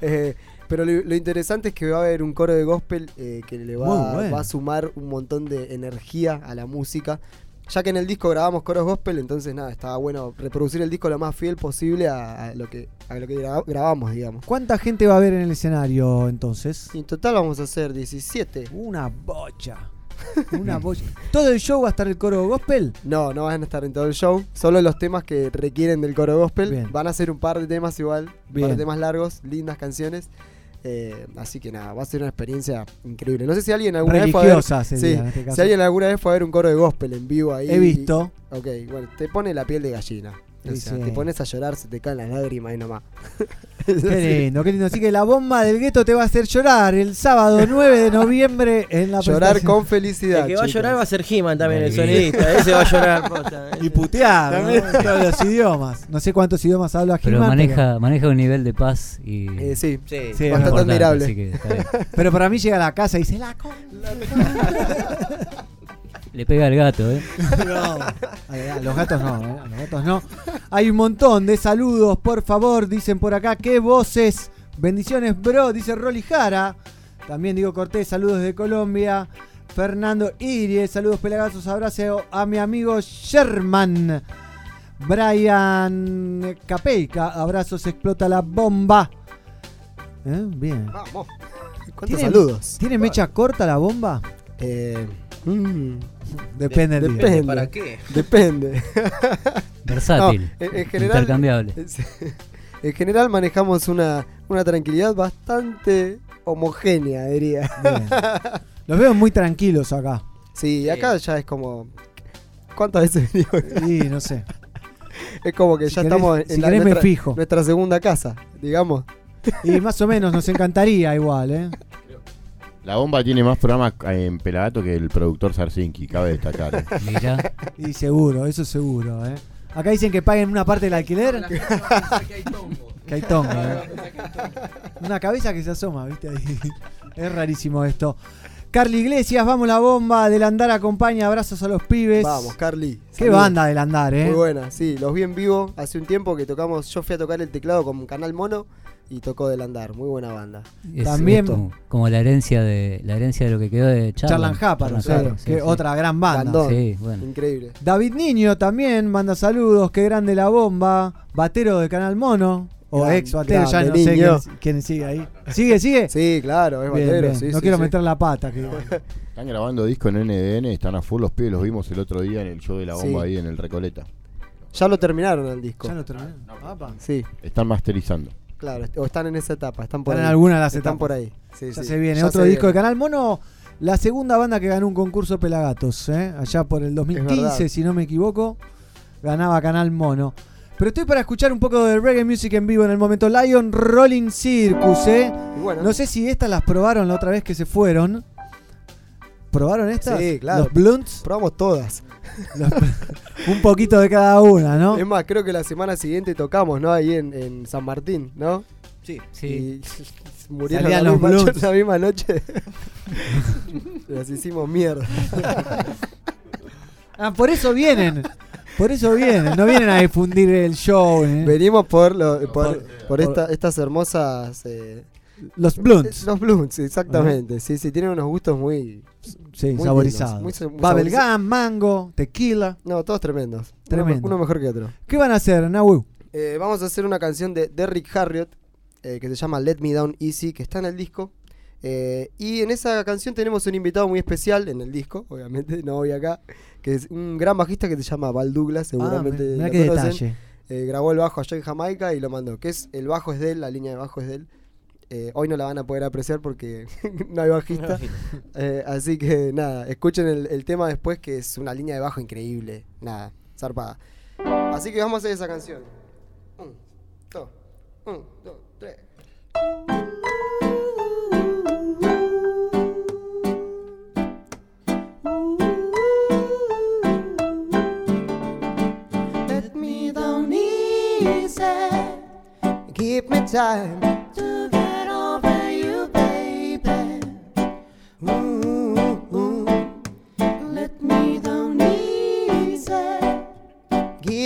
Eh, pero lo, lo interesante es que va a haber un coro de gospel eh, que le Muy va, bueno. va a sumar un montón de energía a la música. Ya que en el disco grabamos coros gospel, entonces nada, estaba bueno reproducir el disco lo más fiel posible a, a lo que, a lo que gra- grabamos, digamos. ¿Cuánta gente va a haber en el escenario entonces? Y en total vamos a hacer 17. Una bocha. Una [laughs] bocha. ¿Todo el show va a estar el coro gospel? No, no van a estar en todo el show. Solo los temas que requieren del coro gospel. Bien. Van a ser un par de temas igual. Un par de temas largos, lindas canciones. Eh, así que nada, va a ser una experiencia increíble. No sé si alguien alguna vez fue a ver. Religiosa sería, sí, en este caso. si alguien alguna vez fue a ver un coro de gospel en vivo ahí. He visto. Ok, bueno, te pone la piel de gallina. O Sí, sea, sí. te pones a llorar, se te caen las lágrimas ahí nomás. Qué [laughs] lindo, qué lindo. Así que la bomba del gueto te va a hacer llorar el sábado 9 de noviembre en la Llorar con felicidad. El que va a llorar va a ser He-Man también, el sonidista. Ese va a llorar. [laughs] posta. Y putear, ¿no? En todos los idiomas. No sé cuántos idiomas habla Pero He-Man, maneja, maneja un nivel de paz y. Eh, sí, Sí. Bastante admirable. Así que está bien. [laughs] Pero para mí llega a la casa y dice la con... Le pega al gato, ¿eh? [laughs] No, a- a los gatos no, ¿eh? a los gatos no. Hay un montón de saludos, por favor, dicen por acá, qué voces. Bendiciones, bro, dice Rolly Jara. También digo Cortés, saludos de Colombia. Fernando Irie, saludos pelagazos, abrazo a mi amigo Sherman. Brian Capeica, abrazos, explota la bomba. ¿Eh? Bien. Vamos. ¿Cuántos ¿Tiene- saludos? ¿Tiene mecha corta la bomba? Eh, mm, [laughs] Depende del día. depende. ¿Para qué? Depende. [laughs] Versátil. No, en, en general, intercambiable. [laughs] En general manejamos una, una tranquilidad bastante homogénea, diría. Bien. Los veo muy tranquilos acá. Sí, acá ya es como. ¿Cuántas veces venimos? Y no sé. Es como que Si ya querés- estamos en si la, nuestra, fijo. nuestra segunda casa, digamos. Y más o menos nos encantaría igual, ¿eh? La bomba tiene más programas en Pelagato que el productor Sarsinki, cabe destacar. ¿eh? [laughs] Mirá. Y seguro, eso seguro, ¿eh? Acá dicen que paguen una parte del alquiler. [laughs] Que hay tongo, ¿eh? Una cabeza que se asoma, ¿viste? Ahí. [laughs] Es rarísimo esto. Carly Iglesias, vamos la bomba. Del andar acompaña, abrazos a los pibes. Vamos, Carly. Qué saludos. banda del andar, ¿eh? Muy buena, sí, los vi en vivo hace un tiempo que tocamos. Yo fui a tocar el teclado con Canal Mono y tocó del andar. Muy buena banda. Es- También- como, como la herencia de la herencia de lo que quedó de Charlan. Charlan claro, sí, sí. otra gran banda. Bandón. Sí, bueno. Increíble. David Niño también manda saludos, qué grande la bomba. Batero de Canal Mono. O Grande, ex batero, ya grande no sé quién, quién sigue ahí. ¿Sigue, sigue? [laughs] Sí, claro, es Bien, batero. bien. sí, no sí, quiero sí. meter la pata. que- [laughs] Están grabando disco en NDN, están a full los pibes, los vimos el otro día en el show de la bomba Sí. ahí en el Recoleta. Ya lo terminaron el disco. Ya lo terminé. Apa. Sí, Están masterizando. Claro. O están en esa etapa. Están por Están en ahí. alguna de las Están etapas. por ahí. Sí, Ya sí. se viene Ya otro se disco de. Canal Mono. La segunda banda que ganó un concurso Pelagatos, ¿eh? allá por el 2015, verdad. si no me equivoco, ganaba Canal Mono. Pero estoy para escuchar un poco de reggae music en vivo en el momento. Lion Rolling Circus, ¿eh? Bueno, No sé si estas las probaron la otra vez que se fueron. ¿Probaron estas? Sí, claro. Los blunts. probamos todas. Los- [laughs] un poquito de cada una, ¿no? Es más, creo que la semana siguiente tocamos, ¿no? Ahí en, en San Martín, ¿no? Sí. Sí. Y [laughs] murieron la los misma, blunts. la misma noche. [laughs] Las hicimos mierda. Ah, por eso vienen. Por eso vienen. No vienen a difundir el show. ¿eh? Venimos por, lo- por, Por- por esta- estas hermosas. eh, Los blunts. Los blunts, exactamente. Sí, sí, tienen unos gustos muy. Sí, muy saborizados. muy- muy Bubblegum, saborizados. mango, tequila. No, todos tremendos. Uno, Tremendo. uno mejor que otro. ¿Qué van a hacer, Nahu? Eh, vamos a hacer una canción de Derrick Harriott eh, que se llama Let Me Down Easy, que está en el disco. Eh, y en esa canción tenemos un invitado muy especial en el disco, obviamente, no voy acá, que es un gran bajista que se llama Val Douglas, seguramente. Ah, mirá lo qué conocen. detalle. Eh, grabó el bajo allá en Jamaica y lo mandó. Que es el bajo es de él, la línea de bajo es de él. Eh, hoy no la van a poder apreciar porque [laughs] no hay bajista. Eh, así que nada, escuchen el, el tema después que es una línea de bajo increíble. Nada, zarpada. Así que vamos a hacer esa canción. dos, un, dos, tres. Let me down easy. Give me time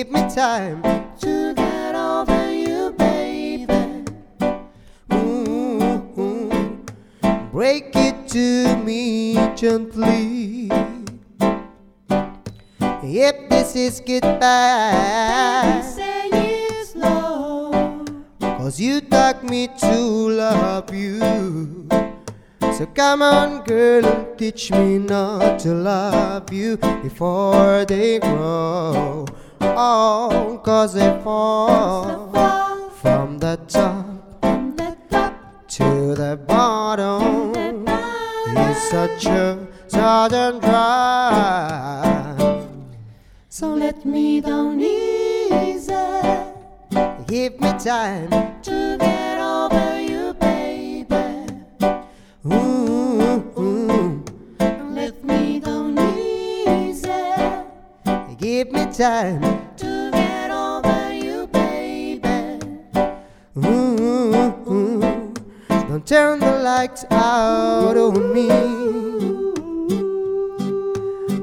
Give me time to get over you, baby. Ooh, ooh. Break it to me gently. If this is goodbye, say yes, Lord. Cause you taught me to love you. So come on, girl, and teach me not to love you before they grow. Oh, cause they fall from the top to the bottom. It's such a sudden drive. So let me down easy. Give me time to get over you, baby. Ooh, Give me time to get over you, baby. Ooh, ooh. Don't turn the lights out on me.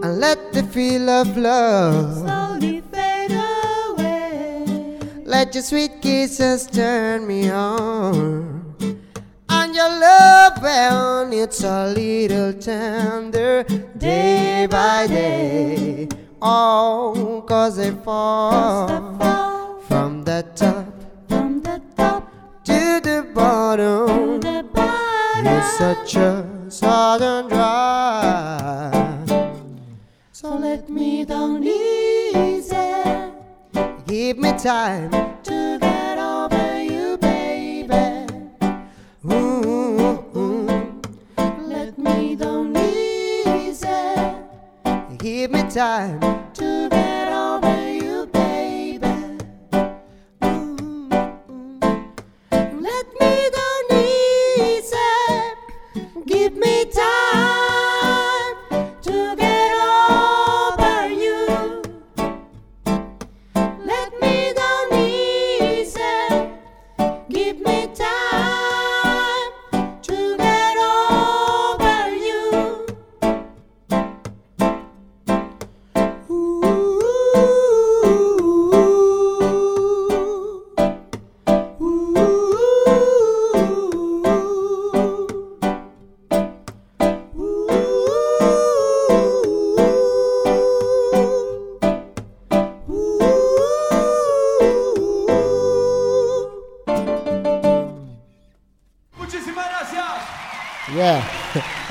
And let the feel of love slowly fade away. Let your sweet kisses turn me on. And your love, well, it's a little tender day by day. Oh, cause they fall from the top to the bottom. It's such a sudden drive. So let me down easy. Give me time time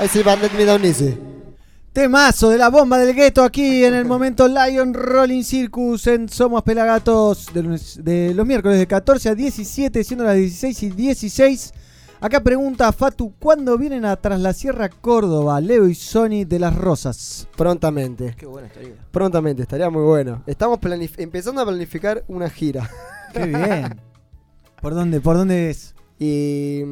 Ahí sí, van, let me easy. Temazo de la bomba del gueto aquí en el momento Lion Rolling Circus en Somos Pelagatos de, lunes- de los miércoles de 14 a 17, siendo las 16 y 16. Acá pregunta Fatu, ¿cuándo vienen a Tras la Sierra Córdoba, Leo y Sony de las Rosas? Prontamente. Qué buena estaría. Prontamente, estaría muy bueno. Estamos empezando a planificar una gira. Qué bien. ¿Por dónde, por dónde es? Y.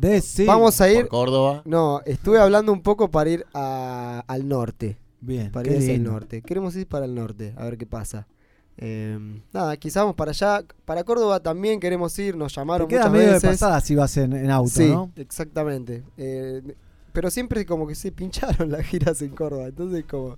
Decir. Vamos a ir. Por Córdoba. No, estuve hablando un poco para ir a- al norte. Bien, Para ir hacia el norte. Queremos ir para el norte, a ver qué pasa. Eh, nada, quizás vamos para allá. Para Córdoba también queremos ir, nos Te llamaron queda muchas medio de veces. pasada si vas en, en auto, sí, ¿no? exactamente. Eh, pero siempre como que se pincharon las giras en Córdoba. Entonces como...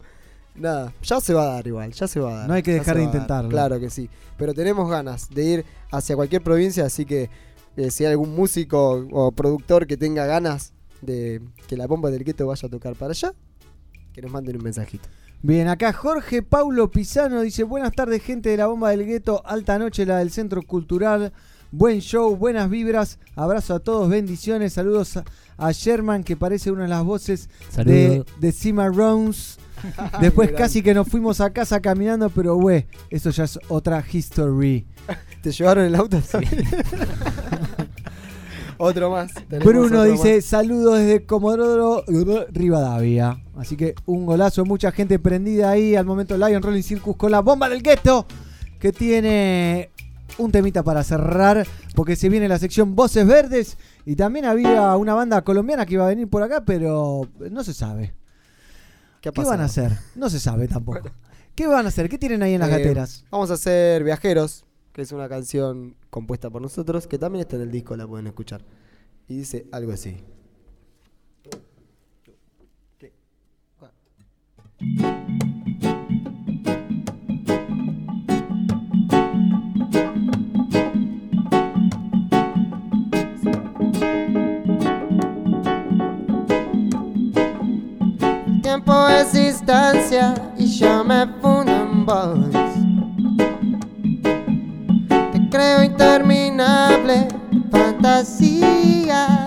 Nada, ya se va a dar igual, ya se va a dar. No hay que dejar de intentarlo. Claro que sí. Pero tenemos ganas de ir hacia cualquier provincia, así que eh, si hay algún músico o productor que tenga ganas de que la bomba del gueto vaya a tocar para allá, que nos manden un mensajito. Bien, acá Jorge Paulo Pisano dice, buenas tardes gente de la bomba del gueto, alta noche la del Centro Cultural, buen show, buenas vibras, abrazo a todos, bendiciones, saludos a, a Sherman que parece una de las voces de, Cimarrones. [laughs] Después casi que nos fuimos a casa caminando, pero güey, eso ya es otra history. ¿Te llevaron el auto? [laughs] otro más. Bruno otro dice, más. saludos desde Comodoro Rivadavia. Así que un golazo, mucha gente prendida ahí al momento Lion Rolling Circus con la bomba del gueto. que tiene un temita para cerrar, porque se viene la sección Voces Verdes y también había una banda colombiana que iba a venir por acá, pero no se sabe. ¿Qué, ha ¿Qué van a hacer? No se sabe tampoco. ¿Qué van a hacer? ¿Qué tienen ahí en las Eh, gateras? Vamos a hacer Viajeros, que es una canción compuesta por nosotros, que también está en el disco, la pueden escuchar. Y dice algo así. Tiempo es distancia y yo me fundo en vos. Creo interminable fantasía.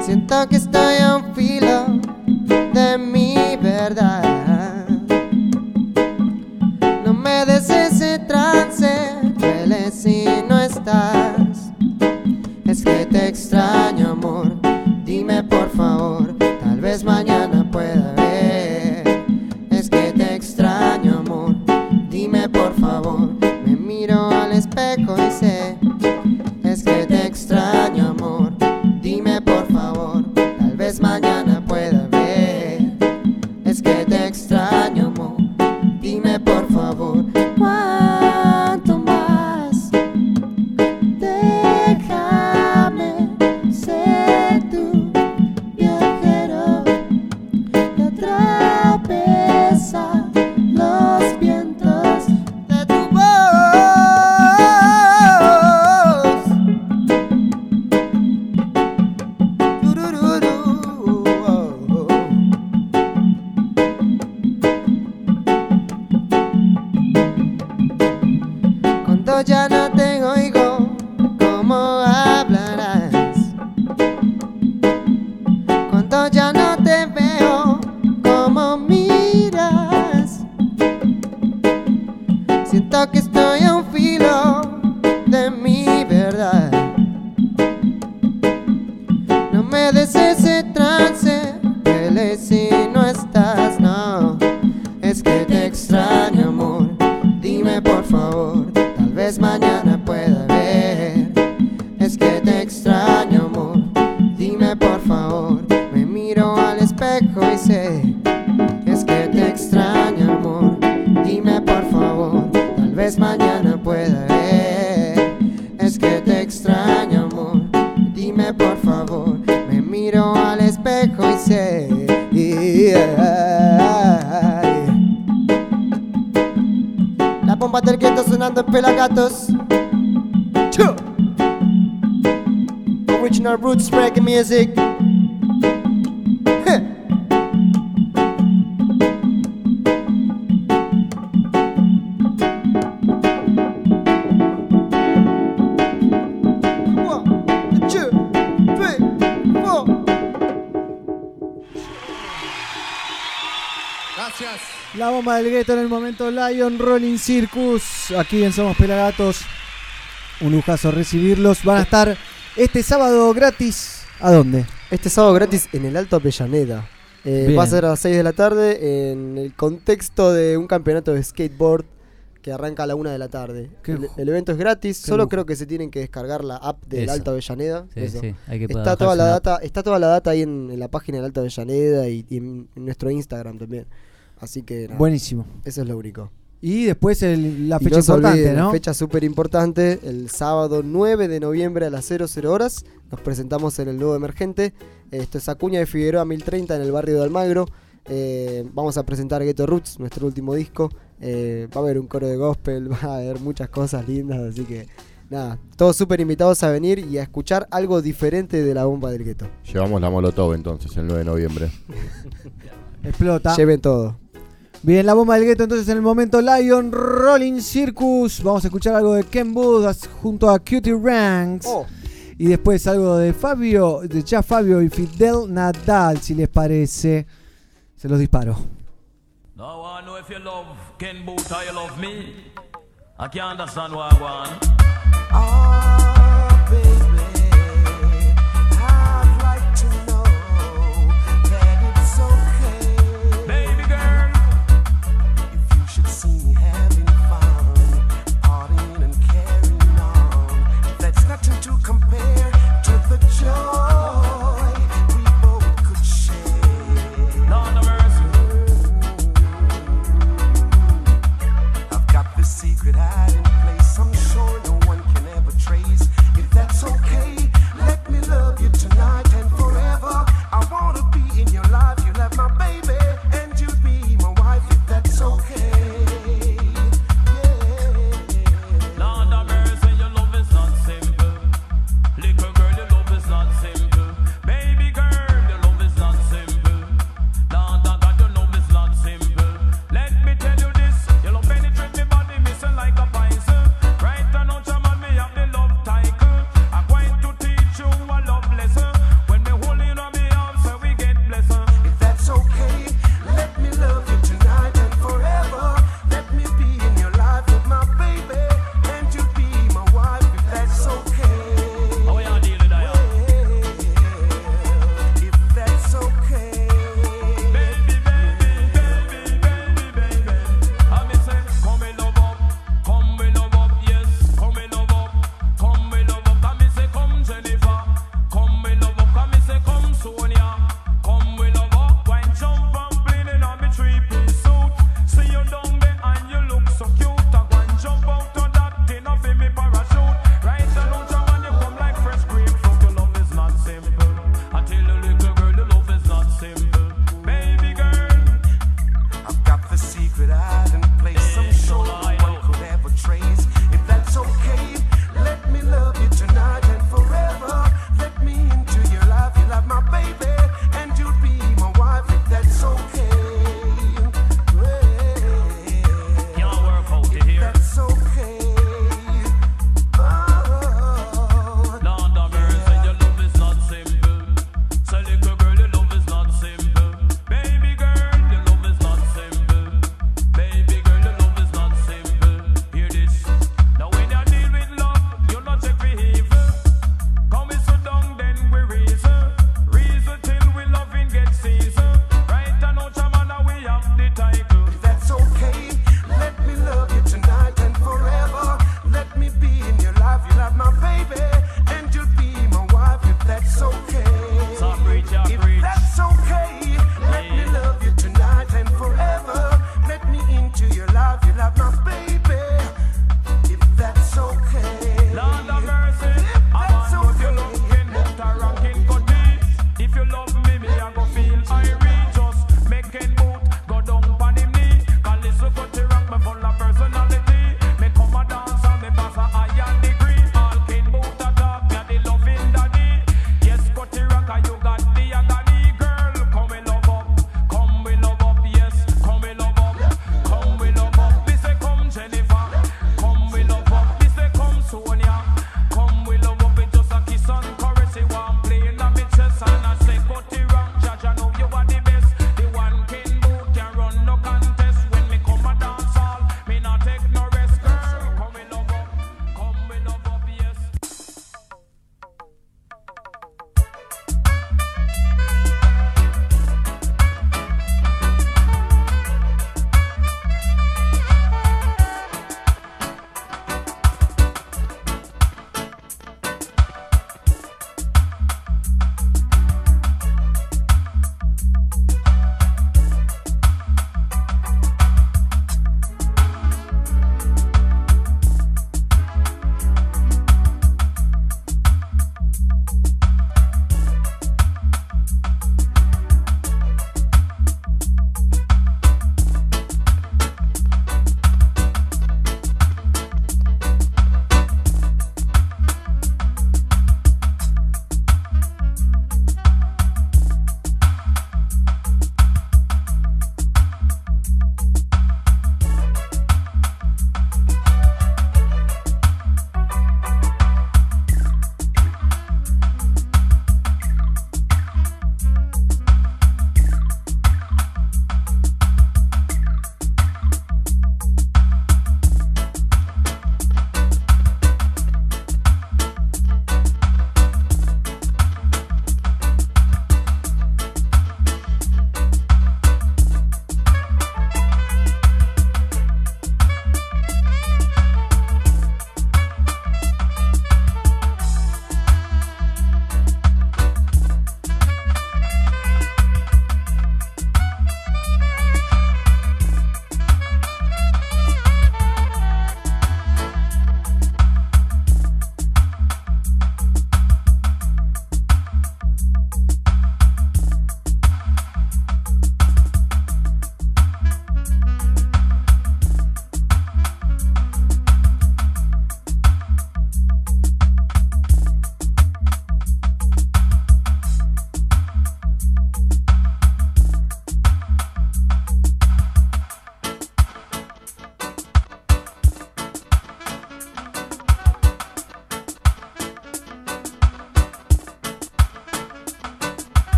Siento que estoy a un filo de mi verdad. No me des ese trance, duele si no estás. Es que te extraño, amor. Dime por favor, tal vez mañana La bomba del gueto en el momento Lion Rolling Circus. Aquí en Somos Pelagatos. Un lujazo recibirlos. Van a estar este sábado gratis. ¿A dónde? Este sábado gratis en el Alto Avellaneda. Eh, va a ser a las 6 de la tarde en el contexto de un campeonato de skateboard que arranca a la 1 de la tarde. El, evento es gratis, qué solo lujo. creo que se tienen que descargar la app del Eso. Alto Avellaneda. Sí, sí, hay que está toda la data, está toda la data ahí en, en la página del Alto Avellaneda y, en nuestro Instagram también. Así que nada, Buenísimo. Eso es lo único. Y después el- la Y fecha no se importante, olviden, ¿no? La fecha súper importante, el sábado 9 de noviembre a las 00 horas. Nos presentamos en el nuevo emergente. Esto es Acuña de Figueroa 1030 en el barrio de Almagro. Eh, vamos a presentar Ghetto Roots, nuestro último disco. Eh, va a haber un coro de gospel, [laughs] va a haber muchas cosas lindas. Así que nada, todos súper invitados a venir y a escuchar algo diferente de la bomba del gueto. Llevamos la Molotov entonces el 9 de noviembre. Explota. Lleven todo. Bien, la bomba del gueto entonces en el momento Lion Rolling Circus. Vamos a escuchar algo de Ken Booth as- junto a Cutie Ranks. Oh. Y después algo de Fabio, de ya Fabio y Fidel Nadal, si les parece. Se los disparo. Now I know if you love Ken Boot or you love me. I can't understand why I want. Oh,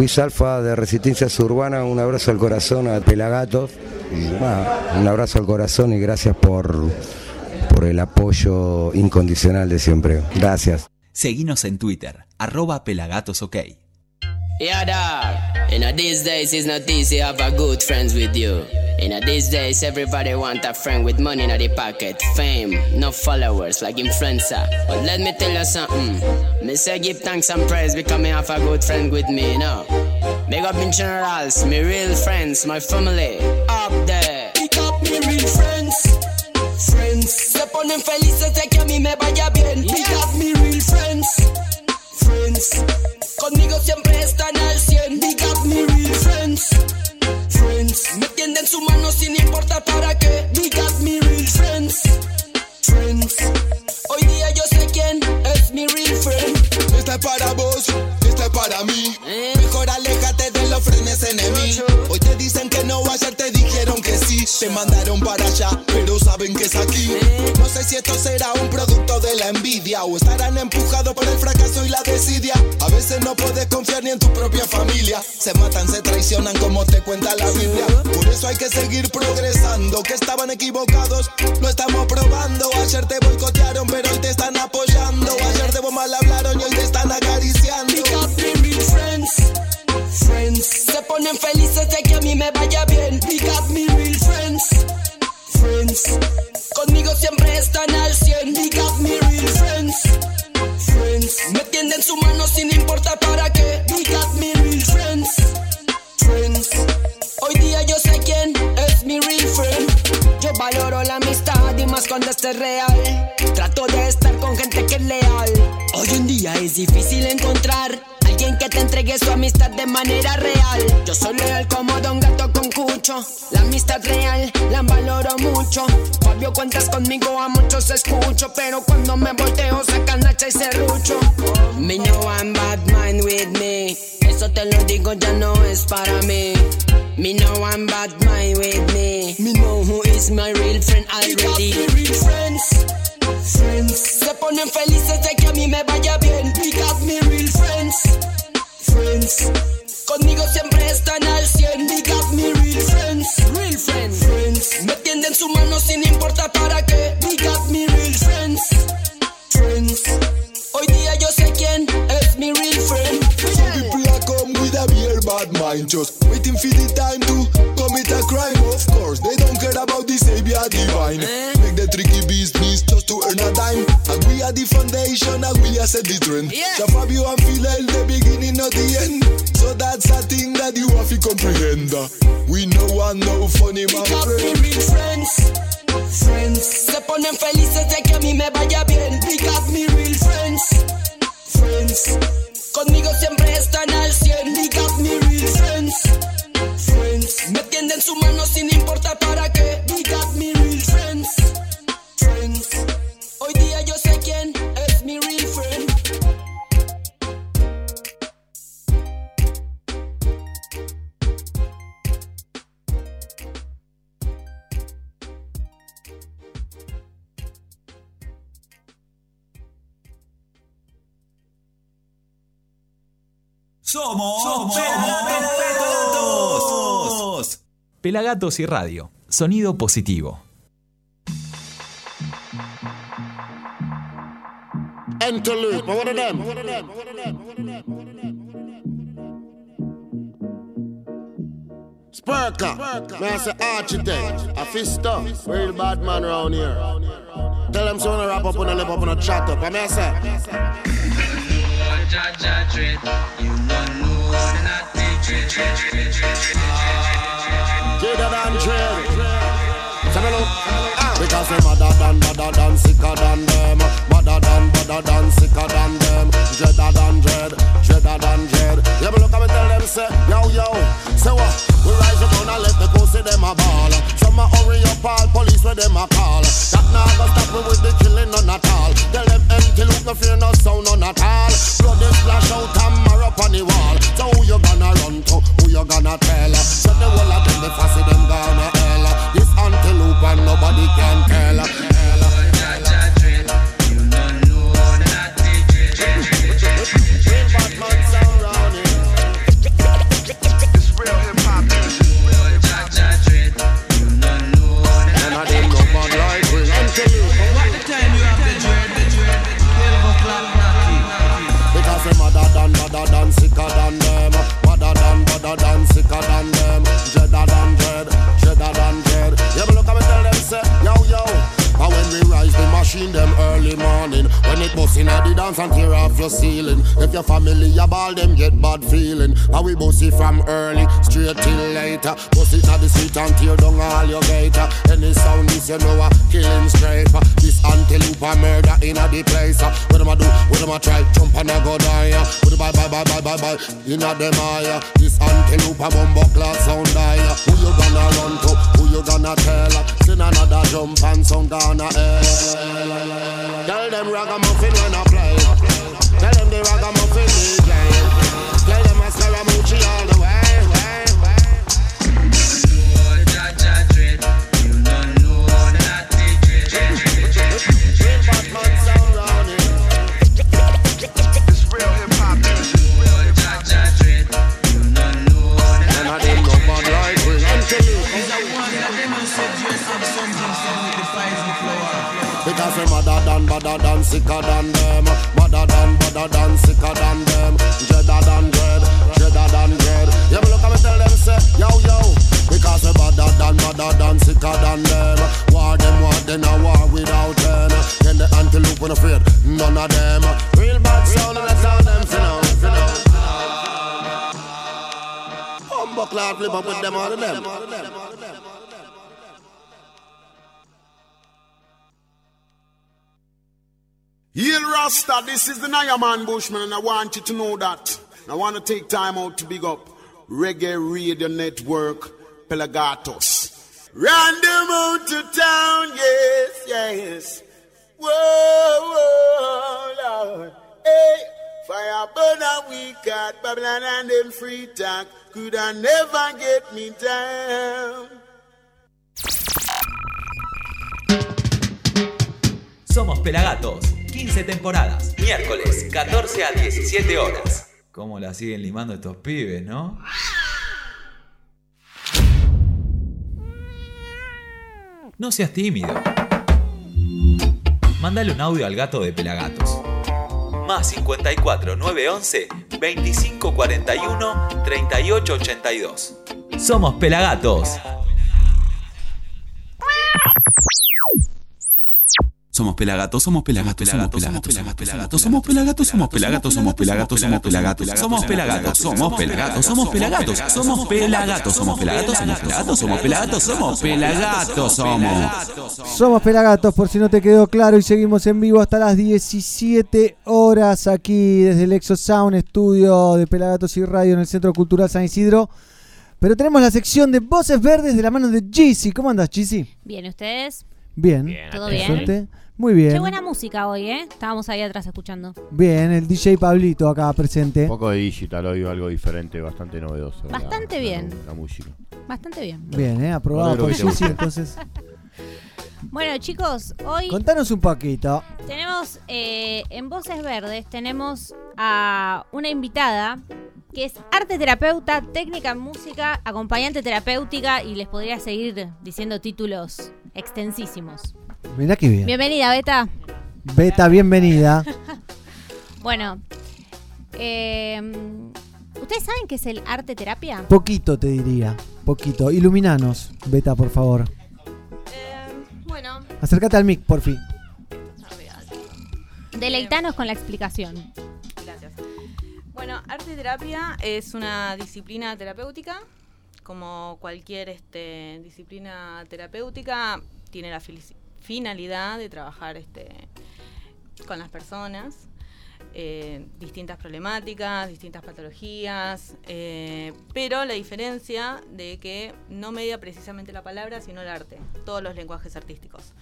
Luis Alfa de Resistencia Urbana, un abrazo al corazón a Pelagatos. Y, un abrazo al corazón y gracias por, por el apoyo incondicional de siempre. Gracias. Seguinos en Twitter, arroba pelagatosok. Yeah, dog. In these days, it's not easy to have a good friends with you. In a these days, everybody want a friend with money in the pocket, fame, no followers like influencer. But let me tell you something. Me say give thanks and praise because me have a good friend with me, you know. Big up in generals, me real friends, my family, up there. Seguir progresando. Que estaban equivocados, that you have to comprehend. We know one no funny man Pick up friend. real friends, friends. Se ponen felices de que a mí me vaya bien. Pick up mi real friends, friends. Conmigo siempre están al 100. Pick up mi real friends, friends. Me tienden su mano sin importar para qué. Somos, Somos Pelagatos. Pelagatos y radio. Sonido positivo. Spurka, me I say architect, a fister, real bad man around here. Tell them so wanna wrap up on a lip up on a chat up, and me I say. Jada than dread. Say me look. Because they madder than, madder than, sicker than them. Madder than, madder than, sicker than them. Dreader than dread, dreader than dread. Yeah, me look me tell them say, yo, yo. Say what? We rise up and let the pussy them a ball. Some a hurry up all police where them a call. That now go stop me with the killing none at all. Tell them empty look no fear no sound none at all. Blood is splash out and mar up on the wall. So who you gonna run to? Who you gonna tell? So the whole of them the fussy them gonna hell. This antelope and nobody can tell. Ceiling. If your family a ball, them get bad feeling. How we bossy from early, straight till later. Bust it na the street and tear down all your gator. Any sound this you know a killing straight. This antelope a murder in a the place. uh. What them a do? What them a try? Jump and a go die. uh. What bye bye bye bye bye bye. In a them eye. This antelope a bumbo class sound die. uh. Who you gonna run to? Who you gonna tell? uh? Send another jump and sound gonna air. Tell them ragamuffin when I play. Tell them the ragamuffin DJ. Tell them I Scaramucci badder than, sicker than them. Madder than, badder than, sicker than them. Dreader than dread, dreader than dread. Yeah, me look at me tell them say, yo, yo. Because we badder than, badder than, sicker than them. War them, war then a war without them Then the antelope when afraid, none of them. Real bad sound and that's how them fin out, fin out Humble cloud flip up with them all of them Hail Rasta, this is the Nayaman Bushman, and I want you to know that. I want to take time out to big up Reggae Radio Network, Pelagatos. Them out to town, yes, yes. Whoa, whoa, Lord. Hey, fire burn and we got Babylon and them free talk. Could I never get me down? Somos Pelagatos, 15 temporadas, miércoles, 14 a 17 horas. ¿Cómo la siguen limando estos pibes, no? No seas tímido. Mándale un audio al gato de Pelagatos. Más 54 911 25 41 38 82. Somos Pelagatos. Somos pelagatos, somos pelagatos, somos pelagatos, somos pelagatos, somos pelagatos, somos pelagatos, somos pelagatos, somos pelagatos, somos pelagatos, somos pelagatos, somos pelagatos, somos pelagatos, somos pelagatos, somos pelagatos, somos pelagatos, somos pelagatos, somos. Somos Pelagatos, por si no te quedó claro, y seguimos en vivo hasta las 17 horas aquí desde el Exo Sound Estudio de Pelagatos y Radio en el Centro Cultural San Isidro. Pero tenemos la sección de Voces Verdes de la mano de Gizzy. ¿Cómo andas, Gizzy? Bien, ¿ustedes? Bien. ¿Todo bien? suerte. Muy bien. Qué buena música hoy, ¿eh? Estábamos ahí atrás escuchando. Bien, el DJ Pablito acá presente. Un poco de digital hoy, algo diferente, bastante novedoso. Bastante la- bien. La, música. Bastante bien. Bien, ¿eh? Aprobado Bueno, por guste. entonces. [laughs] Bueno, chicos, hoy Contanos un poquito. tenemos eh, en Voces Verdes, tenemos a una invitada que es arte terapeuta, técnica en música, acompañante terapéutica y les podría seguir diciendo títulos extensísimos. Mirá qué bien. Bienvenida, Beta. Beta, bienvenida. [laughs] Bueno, eh, ¿ustedes saben qué es el arte terapia? Poquito te diría. Poquito. Iluminanos, Beta, por favor. Bueno, Acércate al mic, por fin. deleitanos con la explicación. Bueno, arte terapia es una disciplina terapéutica. Como cualquier este, disciplina terapéutica, tiene la finalidad de trabajar este, con las personas. eh, distintas problemáticas, distintas patologías, eh, pero la diferencia de que no media precisamente la palabra, sino el arte, todos los lenguajes artísticos.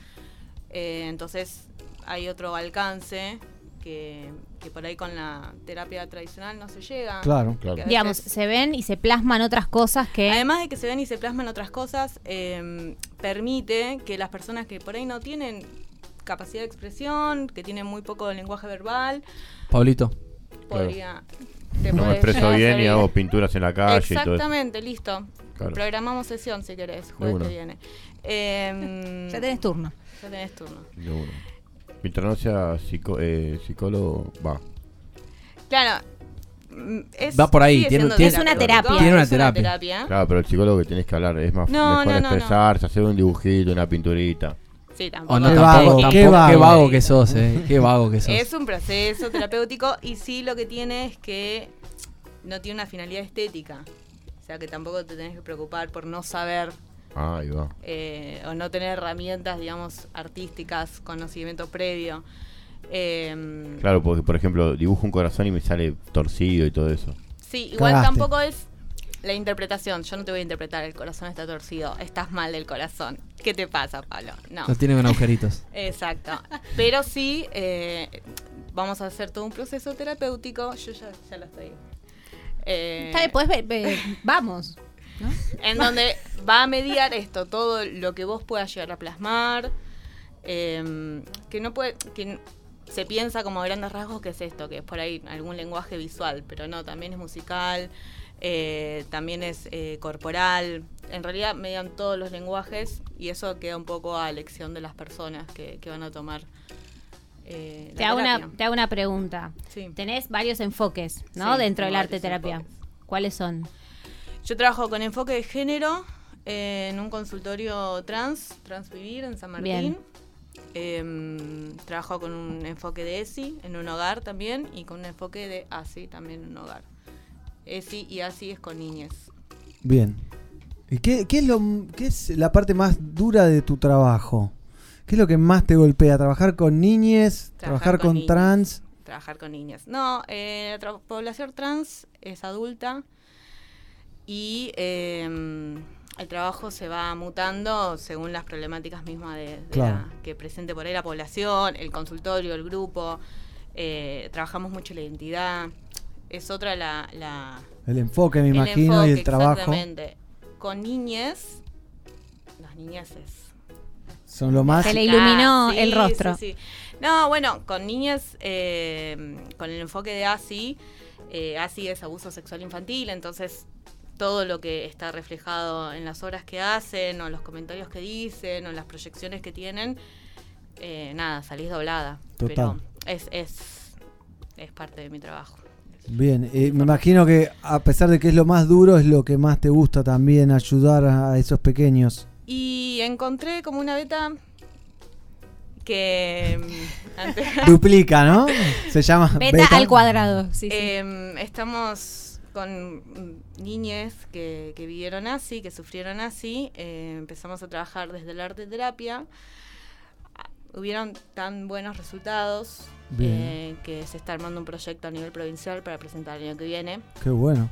Eh, entonces hay otro alcance que, que por ahí con la terapia tradicional no se llega. Claro, veces- Digamos, se ven y se plasman otras cosas que... Además de que se ven y se plasman otras cosas, eh, permite que las personas que por ahí no tienen capacidad de expresión, que tienen muy poco lenguaje verbal, Pablito. podría... No me expreso bien y hago pinturas en la calle y todo. Exactamente, listo. Claro. Programamos sesión si querés, jueves que viene. Eh, Ya tenés turno. Ya tenés turno. De uno. Mientras no sea psico- eh, psicólogo, va. Claro. mm, Es, Va por ahí, sigue tiene- siendo tiene- terapéutico, Es una terapia. Tiene una terapia. Claro, pero el psicólogo que tienes que hablar es más No, mejor no, no, no. expresarse, hacer un dibujito, una pinturita. Sí, tampoco. O no, Qué tampoco, vago, tampoco, qué qué vago. vago. que sos, eh. Qué vago que sos. Es un proceso terapéutico y sí lo que tiene es que no tiene una finalidad estética. O sea que tampoco te tenés que preocupar por no saber Ah, ahí va. eh, o no tener herramientas, digamos, artísticas, conocimiento previo. Eh, Claro, porque por ejemplo dibujo un corazón y me sale torcido y todo eso. Sí, igual Cagaste. tampoco es la interpretación. Yo no te voy a interpretar el corazón está torcido, estás mal del corazón. ¿Qué te pasa, Pablo? No. Lo tiene con agujeritos. [laughs] Exacto. Pero sí, eh, vamos a hacer todo un proceso terapéutico. Yo ya, ya lo estoy. Eh, Está bien, vamos. ¿No? en [laughs] donde va a mediar esto, todo lo que vos puedas llegar a plasmar, eh, que no puede, que se piensa como grandes rasgos que es esto, que es por ahí algún lenguaje visual, pero no, también es musical, eh, también es eh, corporal, en realidad median todos los lenguajes y eso queda un poco a elección de las personas que, que van a tomar. eh, Te la hago, una, te hago una pregunta. Sí. Tenés varios enfoques, ¿no? Sí, Dentro del arte terapia. ¿Cuáles son? Yo trabajo con enfoque de género eh, en un consultorio trans, Transvivir en San Martín. Bien. Em, trabajo con un enfoque de ESI en un hogar también y con un enfoque de ASI también en un hogar. ESI y ASI es con niñas. Bien. ¿Y qué, qué es lo, qué es la parte más dura de tu trabajo? ¿Qué es lo que más te golpea? ¿Trabajar con niñes? ¿Trabajar, con, niñas. trans? Trabajar con niñas. No, eh, la población trans es adulta y em, el trabajo se va mutando según las problemáticas mismas de, de Claro. la- que presente por ahí la población, el consultorio, el grupo. Eh, trabajamos mucho la identidad. Es otra la... la El enfoque, me el imagino, y el trabajo. Exactamente. Con niñes, las niñeces Son lo más... Se le iluminó Ah, sí, el rostro. sí, sí. No, bueno, con niñas, eh, con el enfoque de ASI, eh, ASI es abuso sexual infantil, entonces todo lo que está reflejado en las obras que hacen, o los comentarios que dicen, o las proyecciones que tienen, eh, nada, salís doblada. Total. Pero es, es, es parte de mi trabajo. Bien, eh, me imagino que a pesar de que es lo más duro, es lo que más te gusta también, ayudar a esos pequeños. Y encontré como una beta que mm, antes- [laughs] [laughs] Duplica, ¿no? Se llama Beta, al cuadrado. Sí, sí. Em, estamos con mm, niñes que, que vivieron así, que sufrieron así. eh, empezamos a trabajar desde el arte terapia. Ah, Hubieron tan buenos resultados eh, que se está armando un proyecto a nivel provincial para presentar el año que viene. Qué bueno.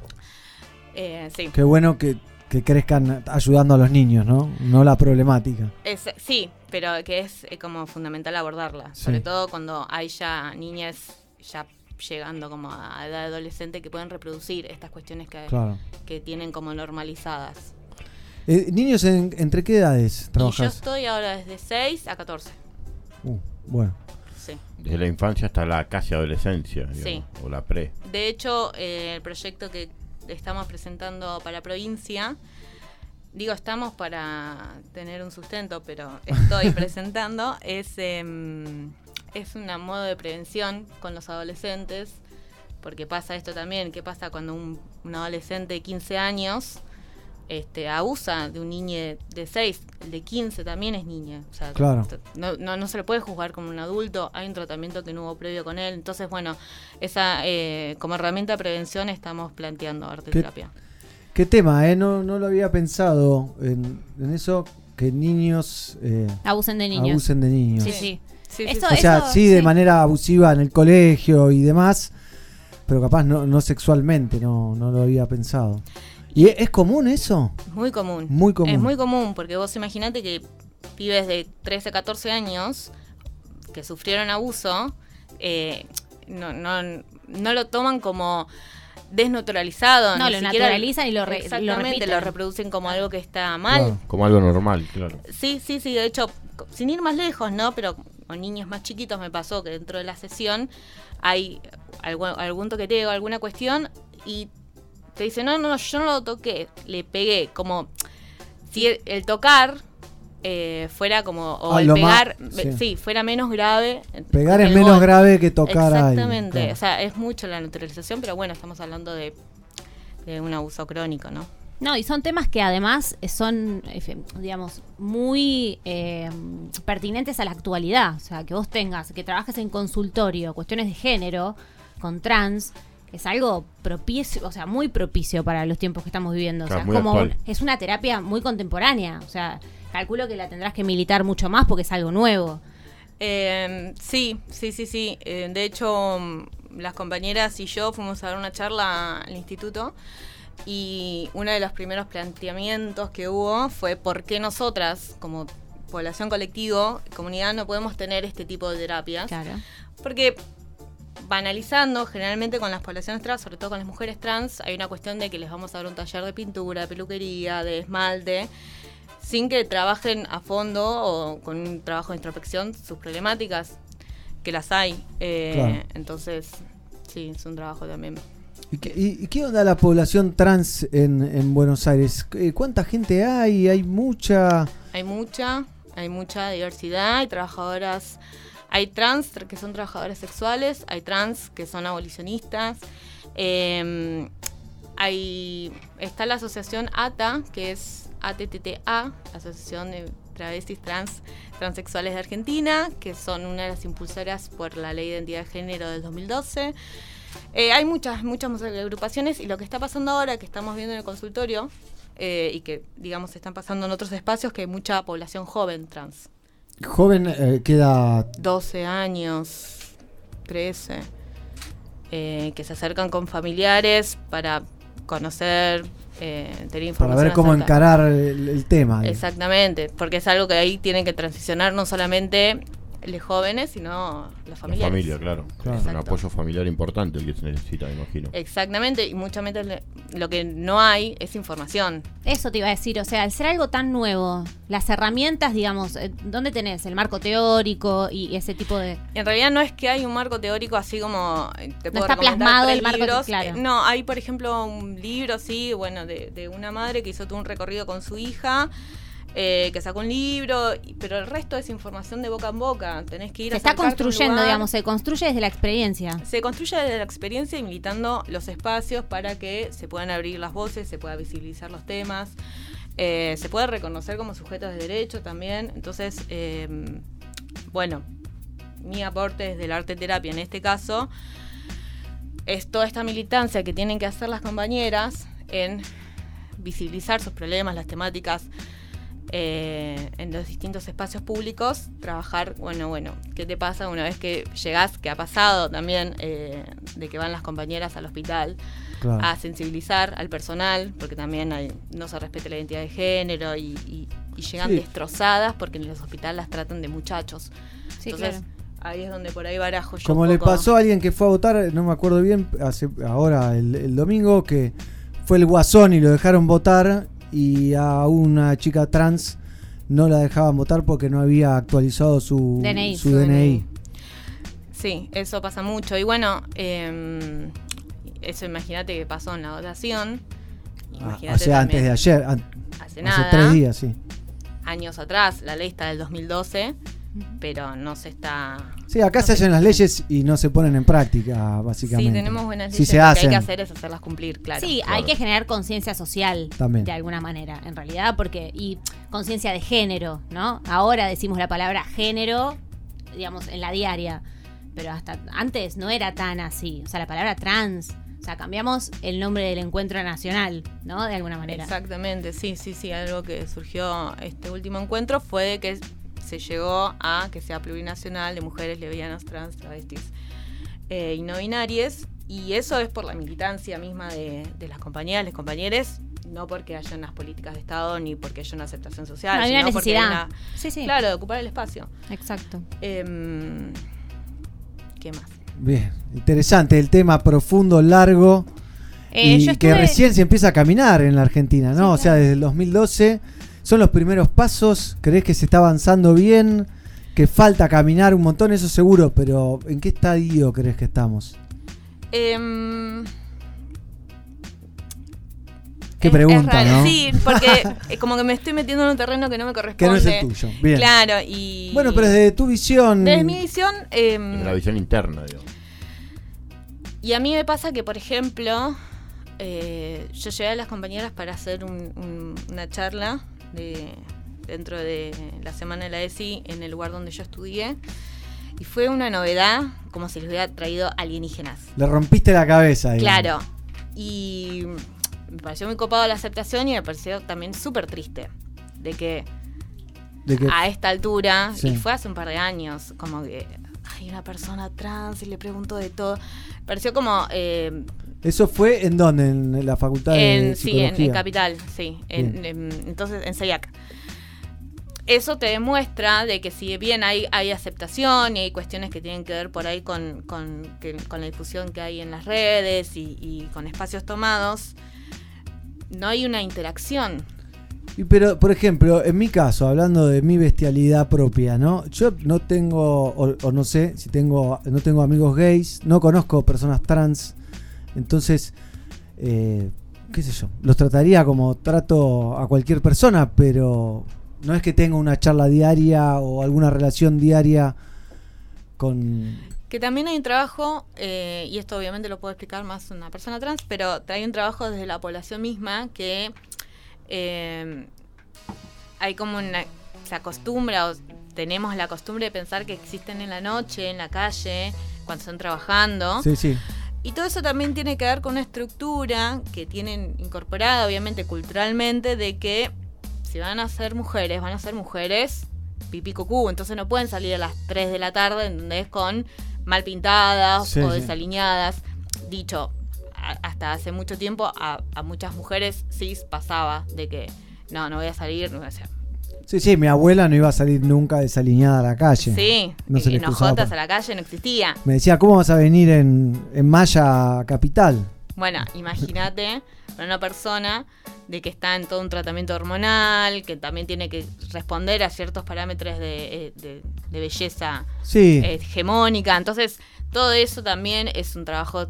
Eh, sí. Qué bueno que, que crezcan ayudando a los niños, ¿no? No la problemática. Es- sí, pero que es como fundamental abordarla, Sí. sobre todo cuando hay ya niñas ya llegando como a edad adolescente que pueden reproducir estas cuestiones que, Claro. que tienen como normalizadas. Eh, ¿Niños en- entre qué edades Y yo trabajas? estoy ahora desde 6 a 14. Uh, bueno. Sí. Desde la infancia hasta la casi adolescencia, digamos, Sí. o la pre. De hecho, eh, el proyecto que estamos presentando para provincia, digo estamos para tener un sustento, pero estoy [laughs] presentando, es, em, es un modo de prevención con los adolescentes, porque pasa esto también, ¿qué pasa cuando un, un adolescente de 15 años este, abusa de un niño de 6? El de 15 también es niña. O sea, Claro. no, no, no se le puede juzgar como un adulto, hay un tratamiento que no hubo previo con él. Entonces, bueno, esa eh, como herramienta de prevención estamos planteando arte ¿Qué- terapia. Qué tema, ¿eh? No, no lo había pensado en, en eso, que niños... eh, Abusen de niños. Abusen de niños. Sí, sí. Sí, Eso- o sea, eso- sí, de manera abusiva en el colegio y demás, pero capaz no, no sexualmente, no, no lo había pensado. ¿Y es común eso? Muy común. Muy común. Es muy común, porque vos imaginate que pibes de 13, 14 años que sufrieron abuso, eh, no, no, no lo toman como desnaturalizado. No, ni lo siquiera- naturalizan y lo re- Exactamente, lo reproducen como algo que está mal. Claro, como algo normal, claro. Sí, sí, sí, de hecho, sin ir más lejos, ¿no? Pero con niños más chiquitos me pasó que dentro de la sesión hay algún, algún toqueteo, alguna cuestión y te dice, no, no, no, yo no lo toqué, le pegué, como si el, el tocar eh, fuera como, o Ah, el pegar, sí. sí. fuera menos grave. Pegar es menos gol. grave que tocar Exactamente, claro. o sea, es mucho la naturalización, pero bueno, estamos hablando de, de un abuso crónico, ¿no? No, y son temas que además son, eh, digamos, muy eh, pertinentes a la actualidad. O sea, que vos tengas, que trabajes en consultorio, cuestiones de género, con trans, es algo propicio, o sea, muy propicio para los tiempos que estamos viviendo. O sea, es como actual. es una terapia muy contemporánea. O sea, calculo que la tendrás que militar mucho más porque es algo nuevo. Eh, sí, sí, sí, sí. Eh, de hecho, mm, las compañeras y yo fuimos a dar una charla al instituto y uno de los primeros planteamientos que hubo fue por qué nosotras, como población colectivo, comunidad, no podemos tener este tipo de terapias. Claro. Porque banalizando, generalmente con las poblaciones trans, sobre todo con las mujeres trans, hay una cuestión de que les vamos a dar un taller de pintura, de peluquería, de esmalte, sin que trabajen a fondo o con un trabajo de introspección sus problemáticas, que las hay. Eh, Claro. Entonces, sí, es un trabajo también. ¿Y qué, y- qué onda la población trans en, en Buenos Aires? Eh, ¿Cuánta gente hay? ¿Hay mucha? Hay mucha, hay mucha diversidad, hay trabajadoras, hay trans que son trabajadoras sexuales, hay trans que son abolicionistas, eh, hay, está la asociación ATA, que es ATTTA, Asociación de Travestis Trans Transexuales de Argentina, que son una de las impulsoras por la Ley de Identidad de Género del 2012. Eh, hay muchas, muchas agrupaciones y lo que está pasando ahora, que estamos viendo en el consultorio, eh, y que, digamos, están pasando en otros espacios, que hay mucha población joven trans. Joven eh, queda 12 años, 13, eh, que se acercan con familiares para conocer, eh, tener para información. ver cómo acerca- encarar el, el tema. digamos. Exactamente, porque es algo que ahí tienen que transicionar no solamente los jóvenes, sino los La familiares. familia, claro. Claro. Es un apoyo familiar importante el que se necesita, me imagino. Exactamente, y muchas veces le- lo que no hay es información. Eso te iba a decir, o sea, al ser algo tan nuevo, las herramientas, digamos, eh, ¿dónde tenés el marco teórico y ese tipo de... En realidad no es que hay un marco teórico así como eh, te No está plasmado el marco, libros. claro. Eh, No, hay por ejemplo un libro, sí, bueno, de, de una madre que hizo todo un recorrido con su hija, eh, que sacó un libro, pero el resto es información de boca en boca. Tenés que ir Se a está construyendo, digamos, se construye desde la experiencia. Se construye desde la experiencia y militando los espacios para que se puedan abrir las voces, se pueda visibilizar los temas, eh, se pueda reconocer como sujetos de derecho también. Entonces, eh, bueno, mi aporte desde la arte terapia en este caso es toda esta militancia que tienen que hacer las compañeras en visibilizar sus problemas, las temáticas eh, en los distintos espacios públicos, trabajar, bueno, bueno, ¿qué te pasa una vez que llegás, que ha pasado también, eh, de que van las compañeras al hospital Claro. a sensibilizar al personal, porque también hay- no se respeta la identidad de género y, y- y llegan Sí. destrozadas porque en los hospitales las tratan de muchachos. Sí, Entonces, claro. ahí es donde por ahí barajo yo Como un le pasó a alguien que fue a votar, no me acuerdo bien, hace, ahora el, el domingo, que fue el guasón y lo dejaron votar y a una chica trans no la dejaban votar porque no había actualizado su DNI. Su Su DNI. Sí, eso pasa mucho. Y bueno, eh, eso imagínate que pasó en la votación. Ah, o sea, antes de ayer, an- Hace hace nada. tres días, sí. Años atrás, la ley está del 2012, pero no se está... Sí, acá se hacen las leyes y no se ponen en práctica, básicamente. Sí, tenemos buenas Sí leyes. se lo que hacen. hay que hacer es hacerlas cumplir, claro. Sí, hay que generar conciencia social También. de alguna manera, en realidad, porque y conciencia de género, ¿no? Ahora decimos la palabra género, digamos, en la diaria, pero hasta antes no era tan así. O sea, la palabra trans, o sea, cambiamos el nombre del encuentro nacional, ¿no? De alguna manera. Exactamente, sí, sí, sí. Algo que surgió este último encuentro fue de que se llegó a que sea plurinacional de mujeres lesbianas, trans, travestis eh, y no binarias. Y eso es por la militancia misma de, de las compañeras, los compañeros, no porque haya unas políticas de Estado ni porque haya una aceptación social. No, hay una sino porque hay necesidad. una- Sí, sí. Claro, de ocupar el espacio. Exacto. Em, ¿Qué más? Bien, interesante el tema profundo, largo. Eh, y que estuve- recién se empieza a caminar en la Argentina, ¿no? O sea, desde el 2012 son los primeros pasos. ¿Crees que se está avanzando bien? ¿Que falta caminar un montón? Eso seguro, pero ¿en qué estadio crees que estamos? Em, Qué es- pregunta, es raro. ¿no? Sí, porque [laughs] eh, como que me estoy metiendo en un terreno que no me corresponde. Que no es el tuyo. Bien. Claro, y. Bueno, pero desde tu visión. Desde mi visión. Desde la visión interna, digo. y a mí me pasa que, por ejemplo, eh, yo llevé a las compañeras para hacer un- un- una charla de, dentro de la semana de la ESI en el lugar donde yo estudié. Y fue una novedad, como si les hubiera traído alienígenas. Le rompiste la cabeza. digamos. Claro. Y me pareció muy copado la aceptación y me pareció también súper triste. De que De que- a esta altura, Sí. y fue hace un par de años, como que hay una persona trans y le preguntó de todo. Pareció como... eh, ¿Eso fue en dónde? ¿En la facultad de en, sí, en, psicología? en Capital, sí. En- en- entonces, en CEIAC. Eso te demuestra de que si bien hay, hay aceptación y hay cuestiones que tienen que ver por ahí con, con, que- con la difusión que hay en las redes y, y con espacios tomados, no hay una interacción. Y pero, por ejemplo, en mi caso, hablando de mi bestialidad propia, ¿no? Yo no tengo, o, o no sé si tengo, no tengo amigos gays, no conozco personas trans, entonces, eh, qué sé yo, los trataría como trato a cualquier persona, pero no es que tenga una charla diaria o alguna relación diaria con... Que también hay un trabajo, eh, y esto obviamente lo puedo explicar más una persona trans, pero hay un trabajo desde la población misma que eh, hay como una. se acostumbra o tenemos la costumbre de pensar que existen en la noche, en la calle, cuando están trabajando. Sí, sí. Y todo eso también tiene que ver con una estructura que tienen incorporada, obviamente, culturalmente, de que si van a ser mujeres, van a ser mujeres pipí cucú. Entonces no pueden salir a las 3 de la tarde, ¿entendés? Con mal pintadas Sí, o sí. desaliñadas. Dicho, a- hasta hace mucho tiempo a, a muchas mujeres cis pasaba de que no, no voy a salir, no voy a hacer. Sí, sí, mi abuela no iba a salir nunca desaliñada a la calle. Sí, no se le en por- a la calle no existía. Me decía, ¿cómo vas a venir en, en Maya Capital? Bueno, imagínate para una persona de que está en todo un tratamiento hormonal, que también tiene que responder a ciertos parámetros de, eh, de- de belleza Sí. eh, hegemónica. Entonces, todo eso también es un trabajo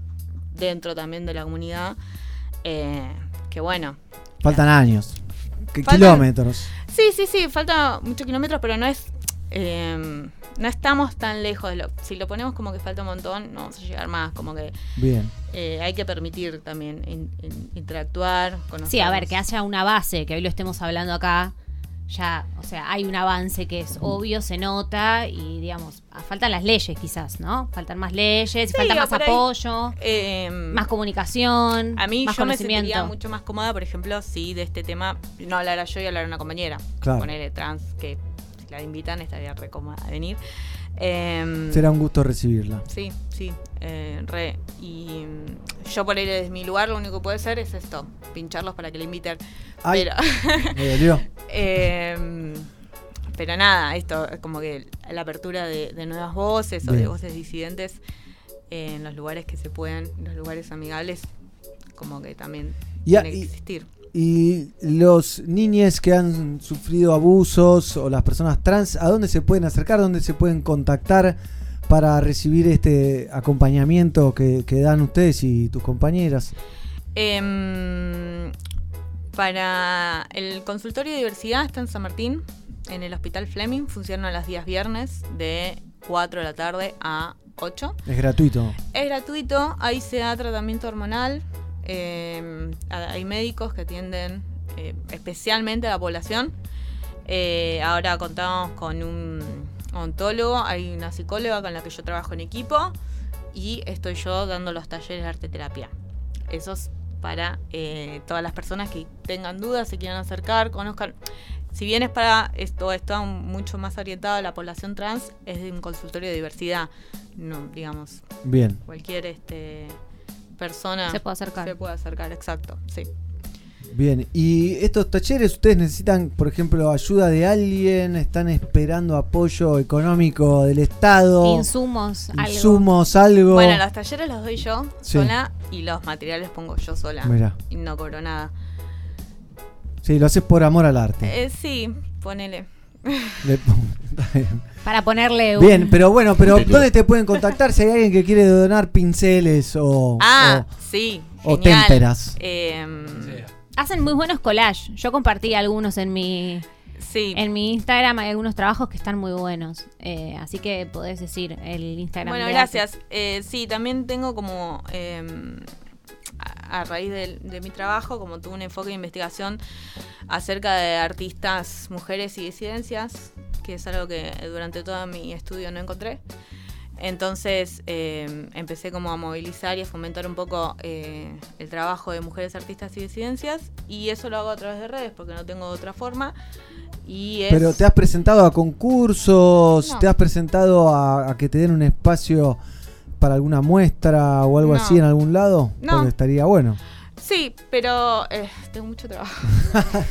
dentro también de la comunidad. eh, que bueno. Faltan años. ¿Qué Faltan- kilómetros? Sí, sí, sí, falta muchos kilómetros, pero no es. eh, no estamos tan lejos de lo. Si lo ponemos como que falta un montón, no vamos a llegar más. Como que Bien. eh, hay que permitir también in- in- interactuar, conocer. Sí, a ver, que haya una base, que hoy lo estemos hablando acá. Ya, o sea, hay un avance que es obvio, se nota y, digamos, ah, faltan las leyes quizás, ¿no? Faltan más leyes, Sí, falta más ahí, apoyo, eh, más comunicación, A mí más yo me sentiría mucho más cómoda, por ejemplo, si de este tema no hablara yo y hablara una compañera. Claro. Ponerle trans, que si la invitan estaría re cómoda de venir. Em, Será un gusto recibirla. Sí, sí, eh, re. Y mm, yo por ahí desde mi lugar lo único que puedo hacer es esto, pincharlos para que le inviten. Ay, pero, me dolió. [laughs] Em, pero nada, esto es como que la apertura de, de nuevas voces o de voces disidentes en los lugares que se puedan, en los lugares amigables, como que también Y a- tiene que existir. Y los niños que han sufrido abusos o las personas trans, ¿a dónde se pueden acercar? ¿Dónde se pueden contactar para recibir este acompañamiento que, que dan ustedes y tus compañeras? Em, para el consultorio de diversidad está en San Martín, en el Hospital Fleming. Funciona los días viernes de 4 de la tarde a 8. Es gratuito. Es gratuito, ahí se da tratamiento hormonal. Eh, hay médicos que atienden eh, especialmente a la población. Eh, ahora contamos con un ontólogo, hay una psicóloga con la que yo trabajo en equipo y estoy yo dando los talleres de arte terapia. Eso es para eh, todas las personas que tengan dudas, se quieran acercar, conozcan. Si bien es para esto, está mucho más orientado a la población trans, es de un consultorio de diversidad. No, digamos. Bien. Cualquier este persona Se puede acercar. Se puede acercar, exacto, sí. Bien, y estos talleres, ¿ustedes necesitan, por ejemplo, ayuda de alguien? ¿Están esperando apoyo económico del Estado? Insumos, algo. Insumos, algo. Bueno, los talleres los doy yo Sí. sola y los materiales pongo yo sola. Mirá. Y no cobro nada. Sí, lo haces por amor al arte. Eh, sí, ponele. [laughs] Para ponerle un... Bien, pero bueno, pero ¿dónde te pueden contactar si hay alguien que quiere donar pinceles o, Ah, o- sí. o genial. témperas? Em, Hacen muy buenos collages. Yo compartí algunos en mi... Sí. En mi Instagram hay algunos trabajos que están muy buenos. Eh, así que podés decir el Instagram. Bueno, de gracias. Eh, sí, también tengo como em, a, a raíz del- de, mi trabajo, como tuve un enfoque de investigación acerca de artistas, mujeres y disidencias, que es algo que durante todo mi estudio no encontré. Entonces eh, empecé como a movilizar y a fomentar un poco eh, el trabajo de mujeres artistas y disidencias y eso lo hago a través de redes porque no tengo otra forma. Y es... Pero te has presentado a concursos, No. te has presentado a, a que te den un espacio para alguna muestra o algo No. así en algún lado, No. porque estaría bueno. Sí, pero eh, tengo mucho trabajo. [laughs]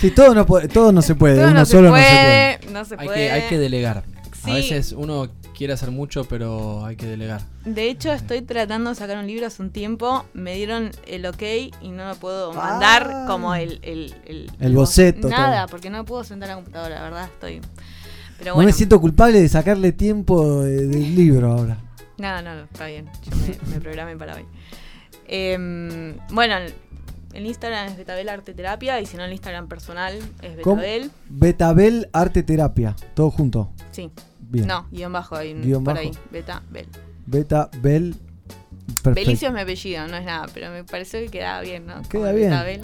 Sí, todo no, puede- todo no se puede, Todo uno no se solo no se puede. No se hay, puede. que, hay que delegar. Sí. A veces uno quiere hacer mucho, pero hay que delegar. De hecho, estoy tratando de sacar un libro hace un tiempo. Me dieron el ok y no me puedo mandar como el... El, el, El boceto, Nada, todo. porque no me puedo sentar a la computadora, la verdad. Estoy... Pero No bueno. me siento culpable de sacarle tiempo de- del libro ahora. No, no, no, está bien. Yo me, me programé para hoy. Em, bueno, el, Instagram es Betabel Arte Terapia y si no el Instagram personal es ¿Cómo? Betabel. Betabel Arte Terapia, todo junto. Sí. Bien. No, guion bajo ahí, Guión por bajo. ahí. Betabel. Betabel. Perfecto. Belicio es mi apellido, no es nada, pero me pareció que quedaba bien, ¿no? Queda Como bien. Betabel.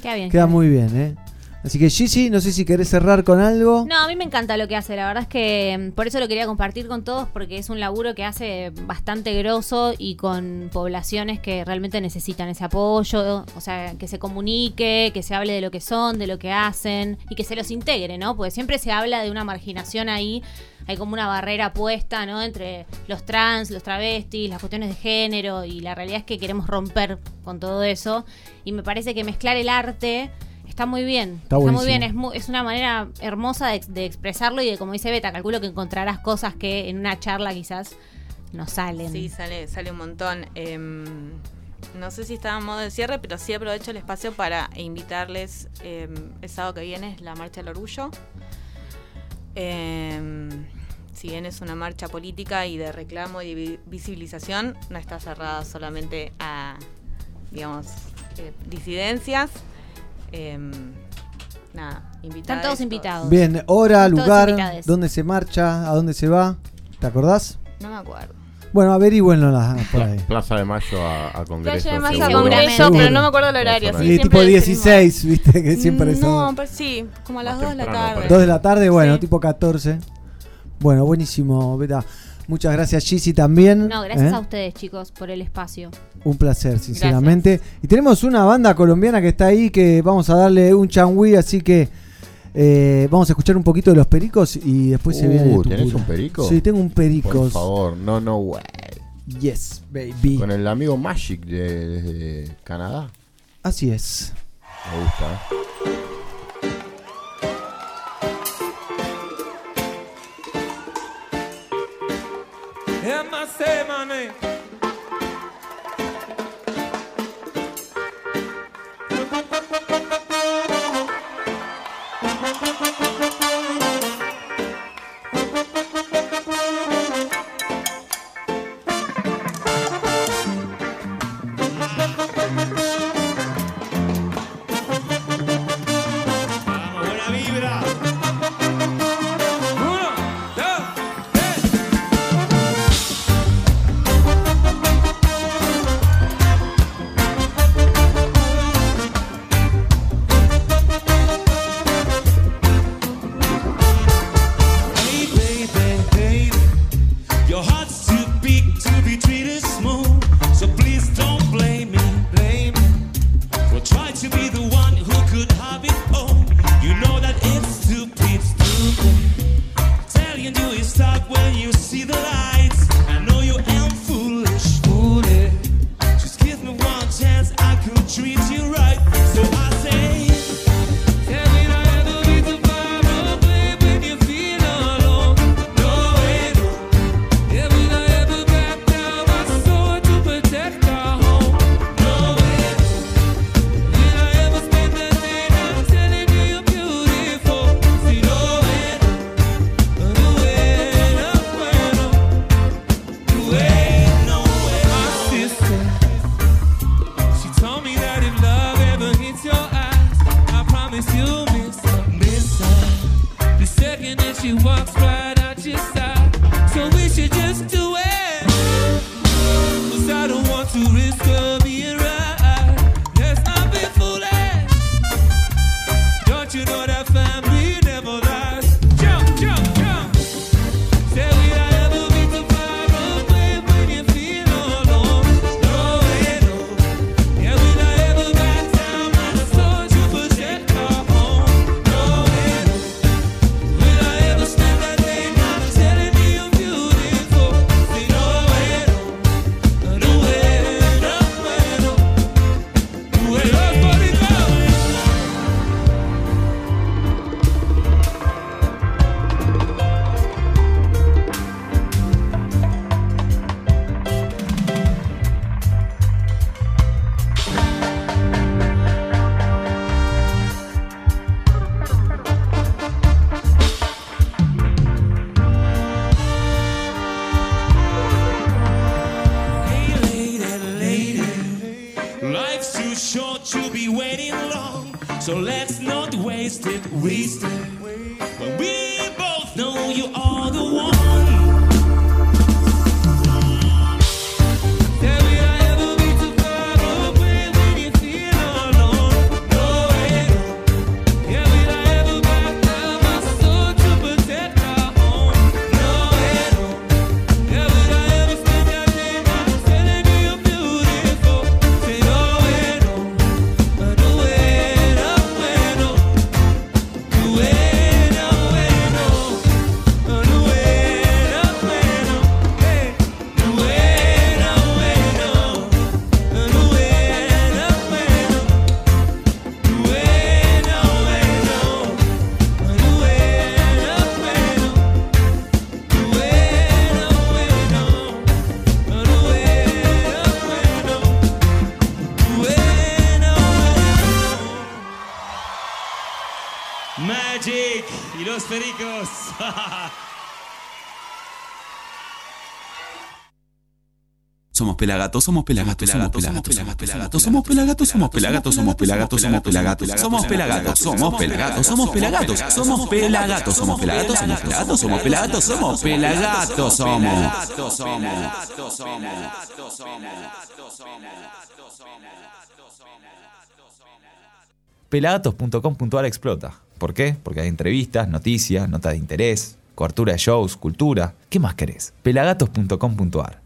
Queda bien. Queda muy bien, ¿eh? Así que Gigi, no sé si querés cerrar con algo. No, a mí me encanta lo que hace. La verdad es que mm, por eso lo quería compartir con todos, porque es un laburo que hace bastante grosso y con poblaciones que realmente necesitan ese apoyo. O sea, que se comunique, que se hable de lo que son, de lo que hacen y que se los integre, ¿no? Porque siempre se habla de una marginación ahí. Hay como una barrera puesta, ¿no? Entre los trans, los travestis, las cuestiones de género y la realidad es que queremos romper con todo eso. Y me parece que mezclar el arte está muy bien. Está muy bien, es, mu- es una manera hermosa de, de expresarlo y de, como dice Beta, calculo que encontrarás cosas que en una charla quizás no salen. Sí, sale, sale un montón. Em, no sé si está en modo de cierre, pero sí aprovecho el espacio para invitarles. em, el sábado que viene es la Marcha del Orgullo. Em, si bien es una marcha política y de reclamo y vi- visibilización, no está cerrada solamente a, digamos, eh, disidencias. Em, nada, invitados. Están todos invitados. Bien, hora, lugar, dónde se marcha, a dónde se va. ¿Te acordás? No me acuerdo. Bueno, averigüenlo la- por ahí. [laughs] Plaza de Mayo a, a Congreso. Plaza de Mayo a. Congreso, pero no me acuerdo el horario, sí. Sí, siempre tipo decimos- 16, viste que siempre No, son. pero sí, como a las 2 de la tarde. 2 de la tarde, bueno, tipo 14. Bueno, buenísimo, Beta. Muchas gracias, Gigi, también. No, gracias ¿eh? a ustedes, chicos, por el espacio. Un placer, sinceramente. Y tenemos una banda colombiana que está ahí que vamos a darle un changüí, así que eh, vamos a escuchar un poquito de los pericos y después se viene. Uh, tu ¿tenés pura. un perico? Sí, tengo un pericos. Por favor, no, no, way. Yes, baby. Con el amigo Magic de, desde Canadá. Así es. Me gusta, ¿eh? Say my name. somos pelagatos, somos pelagatos, somos pelagatos, somos pelagatos, somos pelagatos, somos pelagatos, somos pelagatos, somos pelagatos, somos pelagatos, somos pelagatos, somos pelagatos, somos pelagatos, somos pelagatos, somos pelagatos, somos pelagatos, somos pelagatos, somos. Somos, somos, Pelagatos.com.ar explota. ¿Por qué? Porque hay entrevistas, noticias, notas de interés, cobertura de shows, cultura. ¿Qué más querés? Pelagatos.com.ar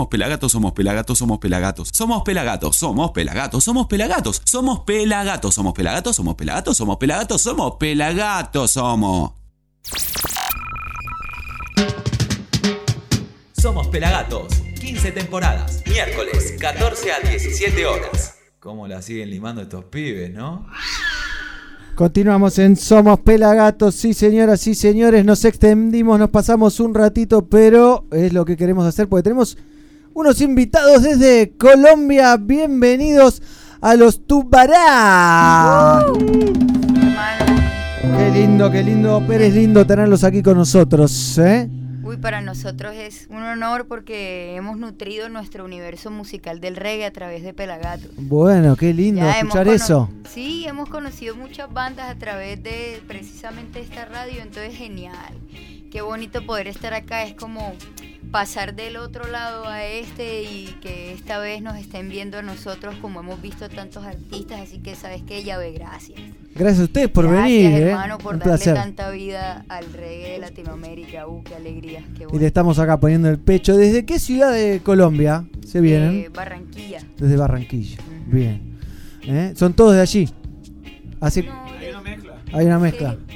somos pelagatos, somos pelagatos, somos pelagatos. Somos pelagatos, somos pelagatos, somos pelagatos. Somos pelagatos, somos pelagatos, somos pelagatos, somos pelagatos, somos pelagatos, somos. Somos pelagatos, 15 temporadas, miércoles, 14 a 17 horas. ¿Cómo la siguen limando estos pibes, no? Continuamos en Somos Pelagatos, sí señoras, sí señores, nos extendimos, nos pasamos un ratito, pero es lo que queremos hacer porque tenemos unos invitados desde Colombia, bienvenidos a los Tubará. Qué lindo, qué lindo, pero es lindo tenerlos aquí con nosotros, ¿eh? Uy, para nosotros es un honor porque hemos nutrido nuestro universo musical del reggae a través de Pelagato. Bueno, qué lindo Ya escuchar eso. Sí, hemos conocido muchas bandas a través de precisamente esta radio, entonces genial. Qué bonito poder estar acá, es como pasar del otro lado a este y que esta vez nos estén viendo a nosotros como hemos visto tantos artistas, así que sabes que Llave, gracias. Gracias a ustedes por gracias, venir, ¿eh? hermano, por un darle placer. tanta vida al reggae de Latinoamérica. Uh, qué alegría, qué Y le estamos acá poniendo el pecho. ¿Desde qué ciudad de Colombia se vienen? Eh, Barranquilla. Desde Barranquilla. Bien. ¿Eh? ¿Son todos de allí? Así, Hay una mezcla. Hay una mezcla. Sí, ya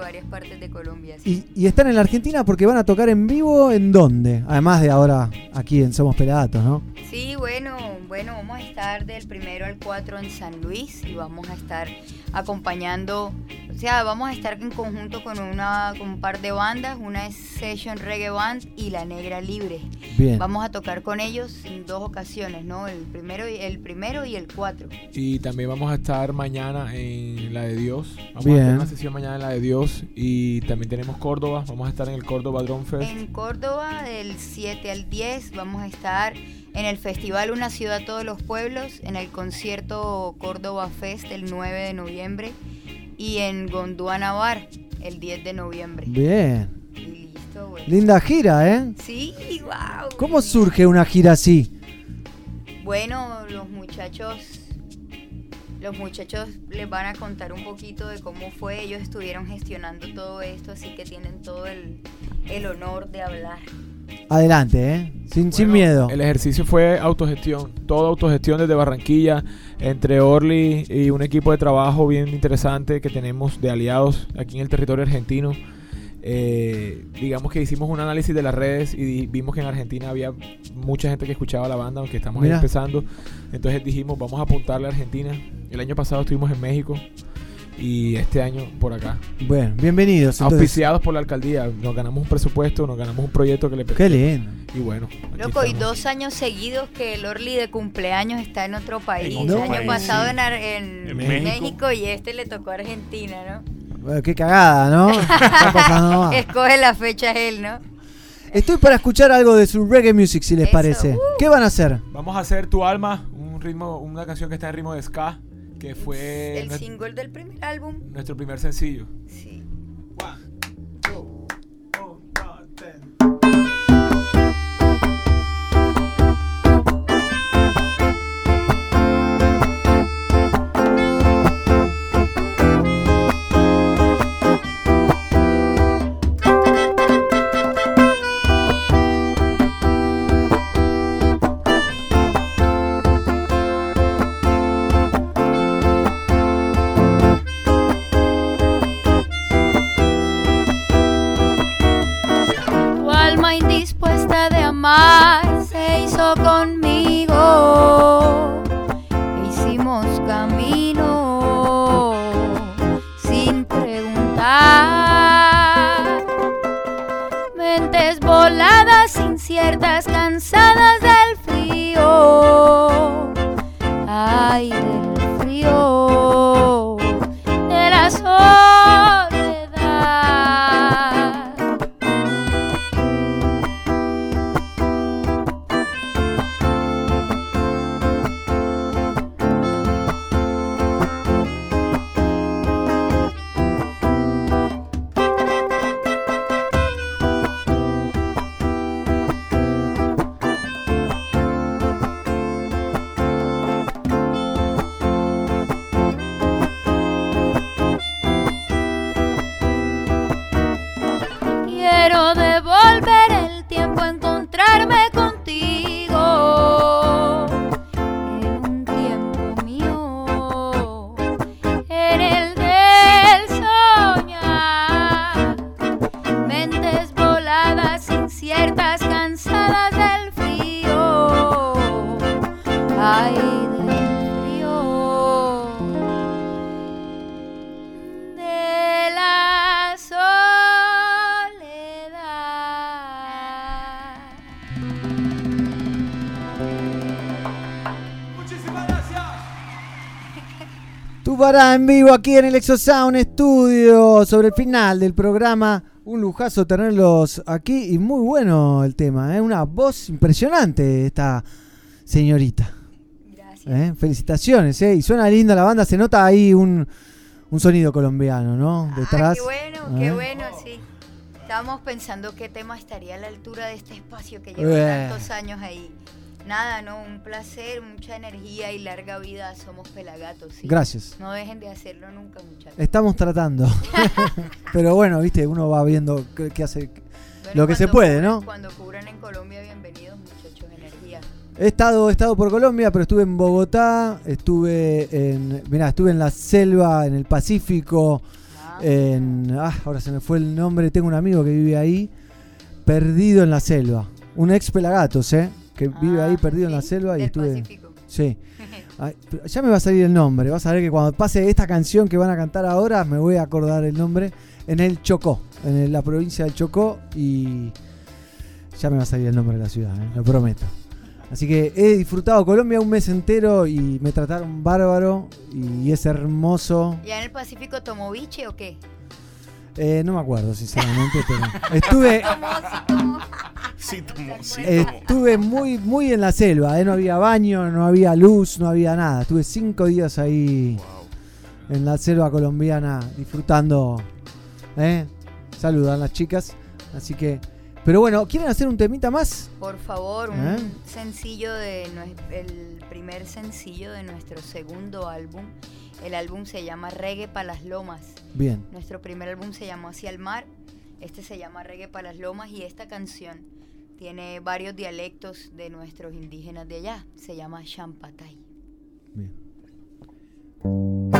varias partes de Colombia. sí. Y, y están en la Argentina porque van a tocar en vivo en dónde? Además de ahora aquí en Somos Pelagatos, ¿no? Sí, bueno, bueno, vamos a estar del primero al 4 en San Luis y vamos a estar acompañando, o sea, vamos a estar en conjunto con una con un par de bandas, una es Session Reggae Band y La Negra Libre. Bien. Vamos a tocar con ellos en dos ocasiones, ¿no? El primero y el primero y el 4. Y también vamos a estar mañana en la de Dios. Vamos Bien. a tener una sesión mañana en la de Dios. Y también tenemos Córdoba. Vamos a estar en el Córdoba Drum Fest. En Córdoba, del 7 al 10, vamos a estar en el festival Una Ciudad Todos los Pueblos, en el concierto Córdoba Fest el 9 de noviembre y en Gondwana Bar el 10 de noviembre. Bien. Y listo, bueno. Linda gira, ¿eh? Sí, wow. ¿Cómo surge una gira así? Bueno, los muchachos, los muchachos les van a contar un poquito de cómo fue. Ellos estuvieron gestionando todo esto, así que tienen todo el, el honor de hablar. Adelante, ¿eh? Sin, sin miedo. El ejercicio fue autogestión. Toda autogestión desde Barranquilla. Entre Orly y un equipo de trabajo bien interesante que tenemos de aliados aquí en el territorio argentino. Eh, digamos que hicimos un análisis de las redes y vimos que en Argentina había mucha gente que escuchaba la banda, aunque estamos ahí empezando. Entonces dijimos, vamos a apuntarle a Argentina. El año pasado estuvimos en México y este año por acá. Bueno, bienvenidos. entonces. Auspiciados por la alcaldía. Nos ganamos un presupuesto, nos ganamos un proyecto que le Qué lindo. Y bueno. Loco, y dos años seguidos que el Orly de cumpleaños está en otro país. En otro el año país, pasado sí. en, Ar- en En México. México. y este le tocó a Argentina, ¿no? Bueno, qué cagada, ¿no? [laughs] Está pasando. Escoge la fecha él, ¿no? Estoy para escuchar algo de su reggae music, si les parece. ¿Qué van a hacer? Vamos a hacer Tu Alma, un ritmo, una canción que está en ritmo de ska, que fue El single del primer álbum. nuestro primer sencillo. Sí. Mentes voladas, inciertas, cansadas del Tubará en vivo aquí en el Exosound Studio sobre el final del programa. Un lujazo tenerlos aquí y muy bueno el tema. ¿eh? Una voz impresionante esta señorita. ¿Eh? Felicitaciones, ¿eh? y suena linda la banda. Se nota ahí un, un sonido colombiano, ¿no? Detrás. Qué bueno, qué ¿Eh? bueno, sí. Estábamos pensando qué tema estaría a la altura de este espacio que lleva tantos años ahí. Nada, no, un placer, mucha energía y larga vida. Somos pelagatos. ¿sí? Gracias. No dejen de hacerlo nunca, muchachos. Estamos tratando. [laughs] Pero bueno, viste, uno va viendo qué, hace Bueno, lo que se puede, cubran- ¿no? Cuando cubran en Colombia, bienvenidos, muchachos, energía. He estado, he estado por Colombia, pero estuve en Bogotá, estuve en, mirá, estuve en la selva, en el Pacífico, en, ah, ahora se me fue el nombre, tengo un amigo que vive ahí, perdido en la selva, un ex Pelagatos, ¿eh? Que vive ahí perdido en la selva y estuve, Pacífico. sí. [laughs] Ay, ya me va a salir el nombre, vas a ver que cuando pase esta canción que van a cantar ahora, me voy a acordar el nombre, en el Chocó, en la provincia del Chocó y ya me va a salir el nombre de la ciudad, ¿eh? lo prometo. Así que he disfrutado Colombia un mes entero y me trataron bárbaro y es hermoso. ¿Ya en el Pacífico tomó biche o qué? Eh, no me acuerdo sinceramente, pero estuve [laughs] Sí, tomó, sí, tomó. estuve muy muy en la selva, ¿eh? no había baño, no había luz, no había nada. Estuve cinco días ahí en la selva colombiana disfrutando. ¿eh? Saludan las chicas, así que. Pero bueno, ¿quieren hacer un temita más? Por favor, un ¿Eh? sencillo de el primer sencillo de nuestro segundo álbum. El álbum se llama Reggae para las Lomas. Bien. Nuestro primer álbum se llamó Hacia el Mar. Este se llama Reggae para las Lomas y esta canción tiene varios dialectos de nuestros indígenas de allá. Se llama Champatay. Champatay,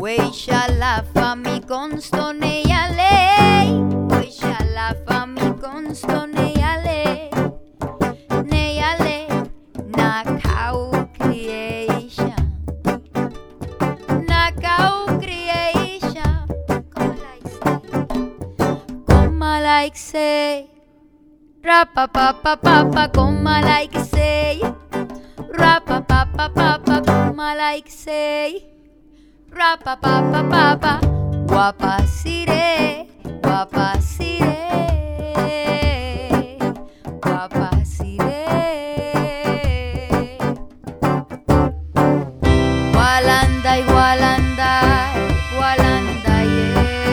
Weisha la fami constone yale Weisha la fami constone yale Ne yale Nakau creation. Nakau creation. Como like say Rapa pa pa pa pa como like say Rapa pa pa pa pa como like say Rapa pa pa pa pa Guapa sire Guapa sire Guapa sire Walanda y Walanda Walanda yeah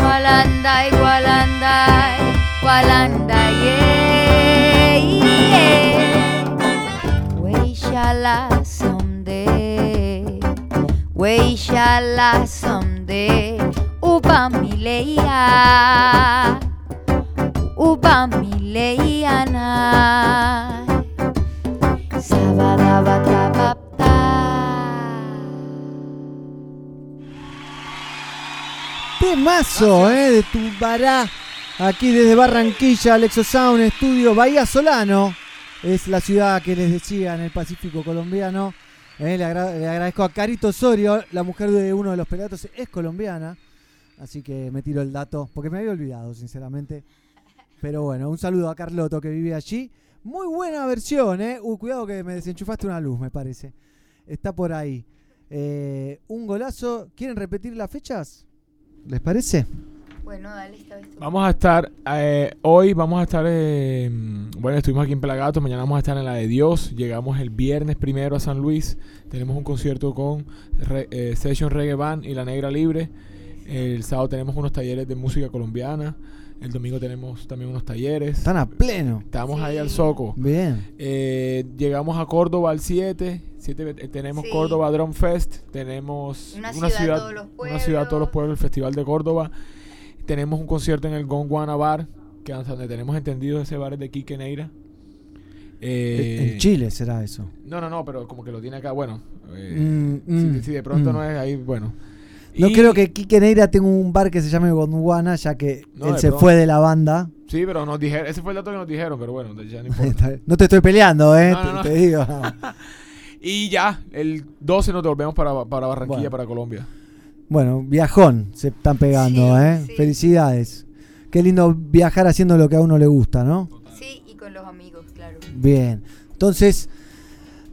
Walanda y Walanda Walanda yeah, yeah. We shall someday We shall someday Uba mileya Uba mileya na Sabadabadabapta Temazo, ¿eh? De Tubará. Aquí desde Barranquilla, Alexo Sound Estudio Bahía Solano. Es la ciudad que les decía en el Pacífico colombiano. Eh, le, agra- le agradezco a Carito Osorio, la mujer de uno de los pelatos, es colombiana. Así que me tiro el dato, porque me había olvidado, sinceramente. Pero bueno, un saludo a Carloto que vive allí. Muy buena versión, ¿eh? Uh, cuidado que me desenchufaste una luz, me parece. Está por ahí. Eh, un golazo. ¿Quieren repetir las fechas? ¿Les parece? Bueno, dale esta vez tú. Vamos a estar, eh, hoy vamos a estar, eh, bueno, estuvimos aquí en Pelagato, mañana vamos a estar en la de Dios, llegamos el viernes primero a San Luis, tenemos un concierto con Re- eh, Session Reggae Band y La Negra Libre, el sábado tenemos unos talleres de música colombiana, el domingo tenemos también unos talleres. Están a pleno. Estamos ahí al Soco. Bien. Eh, llegamos a Córdoba al 7. siete, eh, tenemos Sí. Córdoba Drum Fest. Tenemos Una ciudad, todos los una ciudad todos los pueblos, el Festival de Córdoba. Tenemos un concierto en el Gonguana Bar, que hasta donde tenemos entendido ese bar es de Quique Neira. Eh, en Chile será eso. No, no, no, pero como que lo tiene acá, bueno. eh, Mm, si, mm, si de pronto mm. no es ahí, bueno. No Y- creo que Quique Neira tenga un bar que se llame Gondwana, ya que No, él se pronto. fue de la banda. Sí, pero nos dijeron, ese fue el dato que nos dijeron, pero bueno, ya no importa. [laughs] no te estoy peleando, ¿eh? No, no, te, digo. [laughs] Y ya, el 12 nos devolvemos para, para Barranquilla, Bueno. para Colombia. Bueno, viajón se están pegando, ¿eh? Felicidades. Qué lindo viajar haciendo lo que a uno le gusta, ¿no? Sí, y con los amigos, claro. Bien. Entonces,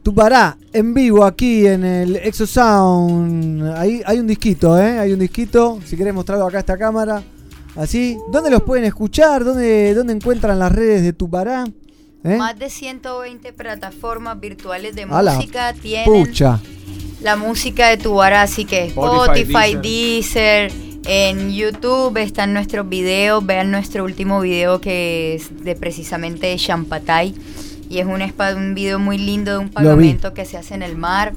Tupará en vivo aquí en el Exo Sound. Ahí hay un disquito, ¿eh? Hay un disquito. Si querés mostrarlo acá a esta cámara. Así. ¿Dónde los pueden escuchar? ¿Dónde, dónde encuentran las redes de Tupará? ¿Eh? Más de 120 plataformas virtuales de música tienen Pucha. La música de Tubara, así que Spotify, Spotify, Deezer, en YouTube están nuestros videos, vean nuestro último video que es de precisamente Champatay y es un, un video muy lindo de un pagamento que se hace en el mar,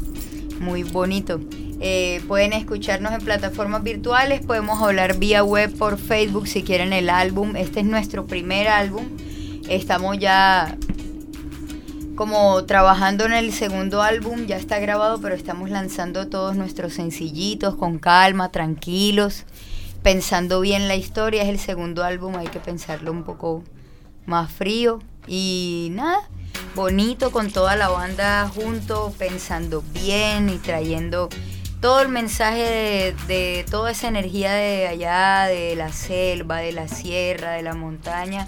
muy bonito. Eh, pueden escucharnos en plataformas virtuales, podemos hablar vía web por Facebook si quieren el álbum. Este es nuestro primer álbum. Estamos ya como trabajando en el segundo álbum, ya está grabado, pero estamos lanzando todos nuestros sencillitos con calma, tranquilos, pensando bien la historia. Es el segundo álbum, hay que pensarlo un poco más frío y nada, bonito con toda la banda junto, pensando bien y trayendo todo el mensaje de, de toda esa energía de allá, de la selva, de la sierra, de la montaña,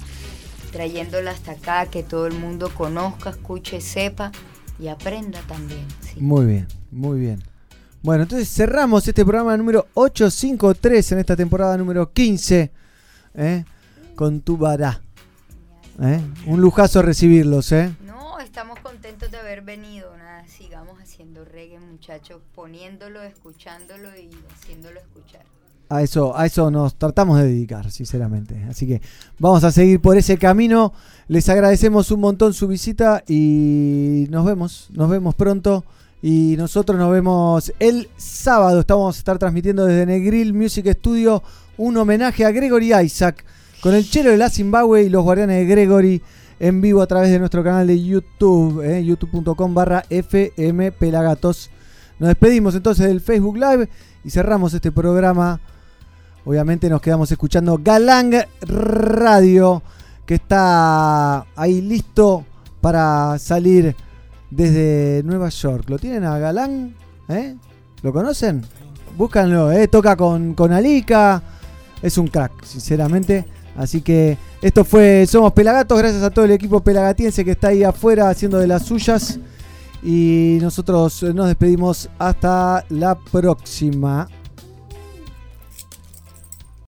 trayéndola hasta acá, que todo el mundo conozca, escuche, sepa y aprenda también. Muy bien, muy bien. Bueno, entonces cerramos este programa número 853 en esta temporada número 15 ¿eh? con Tubará. ¿eh? Un lujazo recibirlos, ¿eh? No, estamos contentos de haber venido. Nada, sigamos haciendo reggae, muchachos, poniéndolo, escuchándolo y haciéndolo escuchar. A eso, a eso nos tratamos de dedicar, sinceramente. Así que vamos a seguir por ese camino. Les agradecemos un montón su visita y nos vemos, nos vemos pronto. Y nosotros nos vemos el sábado. Estamos a estar transmitiendo desde Negril Music Studio un homenaje a Gregory Isaac con el chelo de la Zimbabue y los guardianes de Gregory en vivo a través de nuestro canal de YouTube, eh, youtube.com barra FM Pelagatos. Nos despedimos entonces del Facebook Live y cerramos este programa. Obviamente nos quedamos escuchando Galang Radio, que está ahí listo para salir desde Nueva York. ¿Lo tienen a Galang? ¿Eh? ¿Lo conocen? Búscanlo, ¿eh? toca con, con Alica. Es un crack, sinceramente. Así que esto fue Somos Pelagatos. Gracias a todo el equipo pelagatiense que está ahí afuera haciendo de las suyas. Y nosotros nos despedimos hasta la próxima.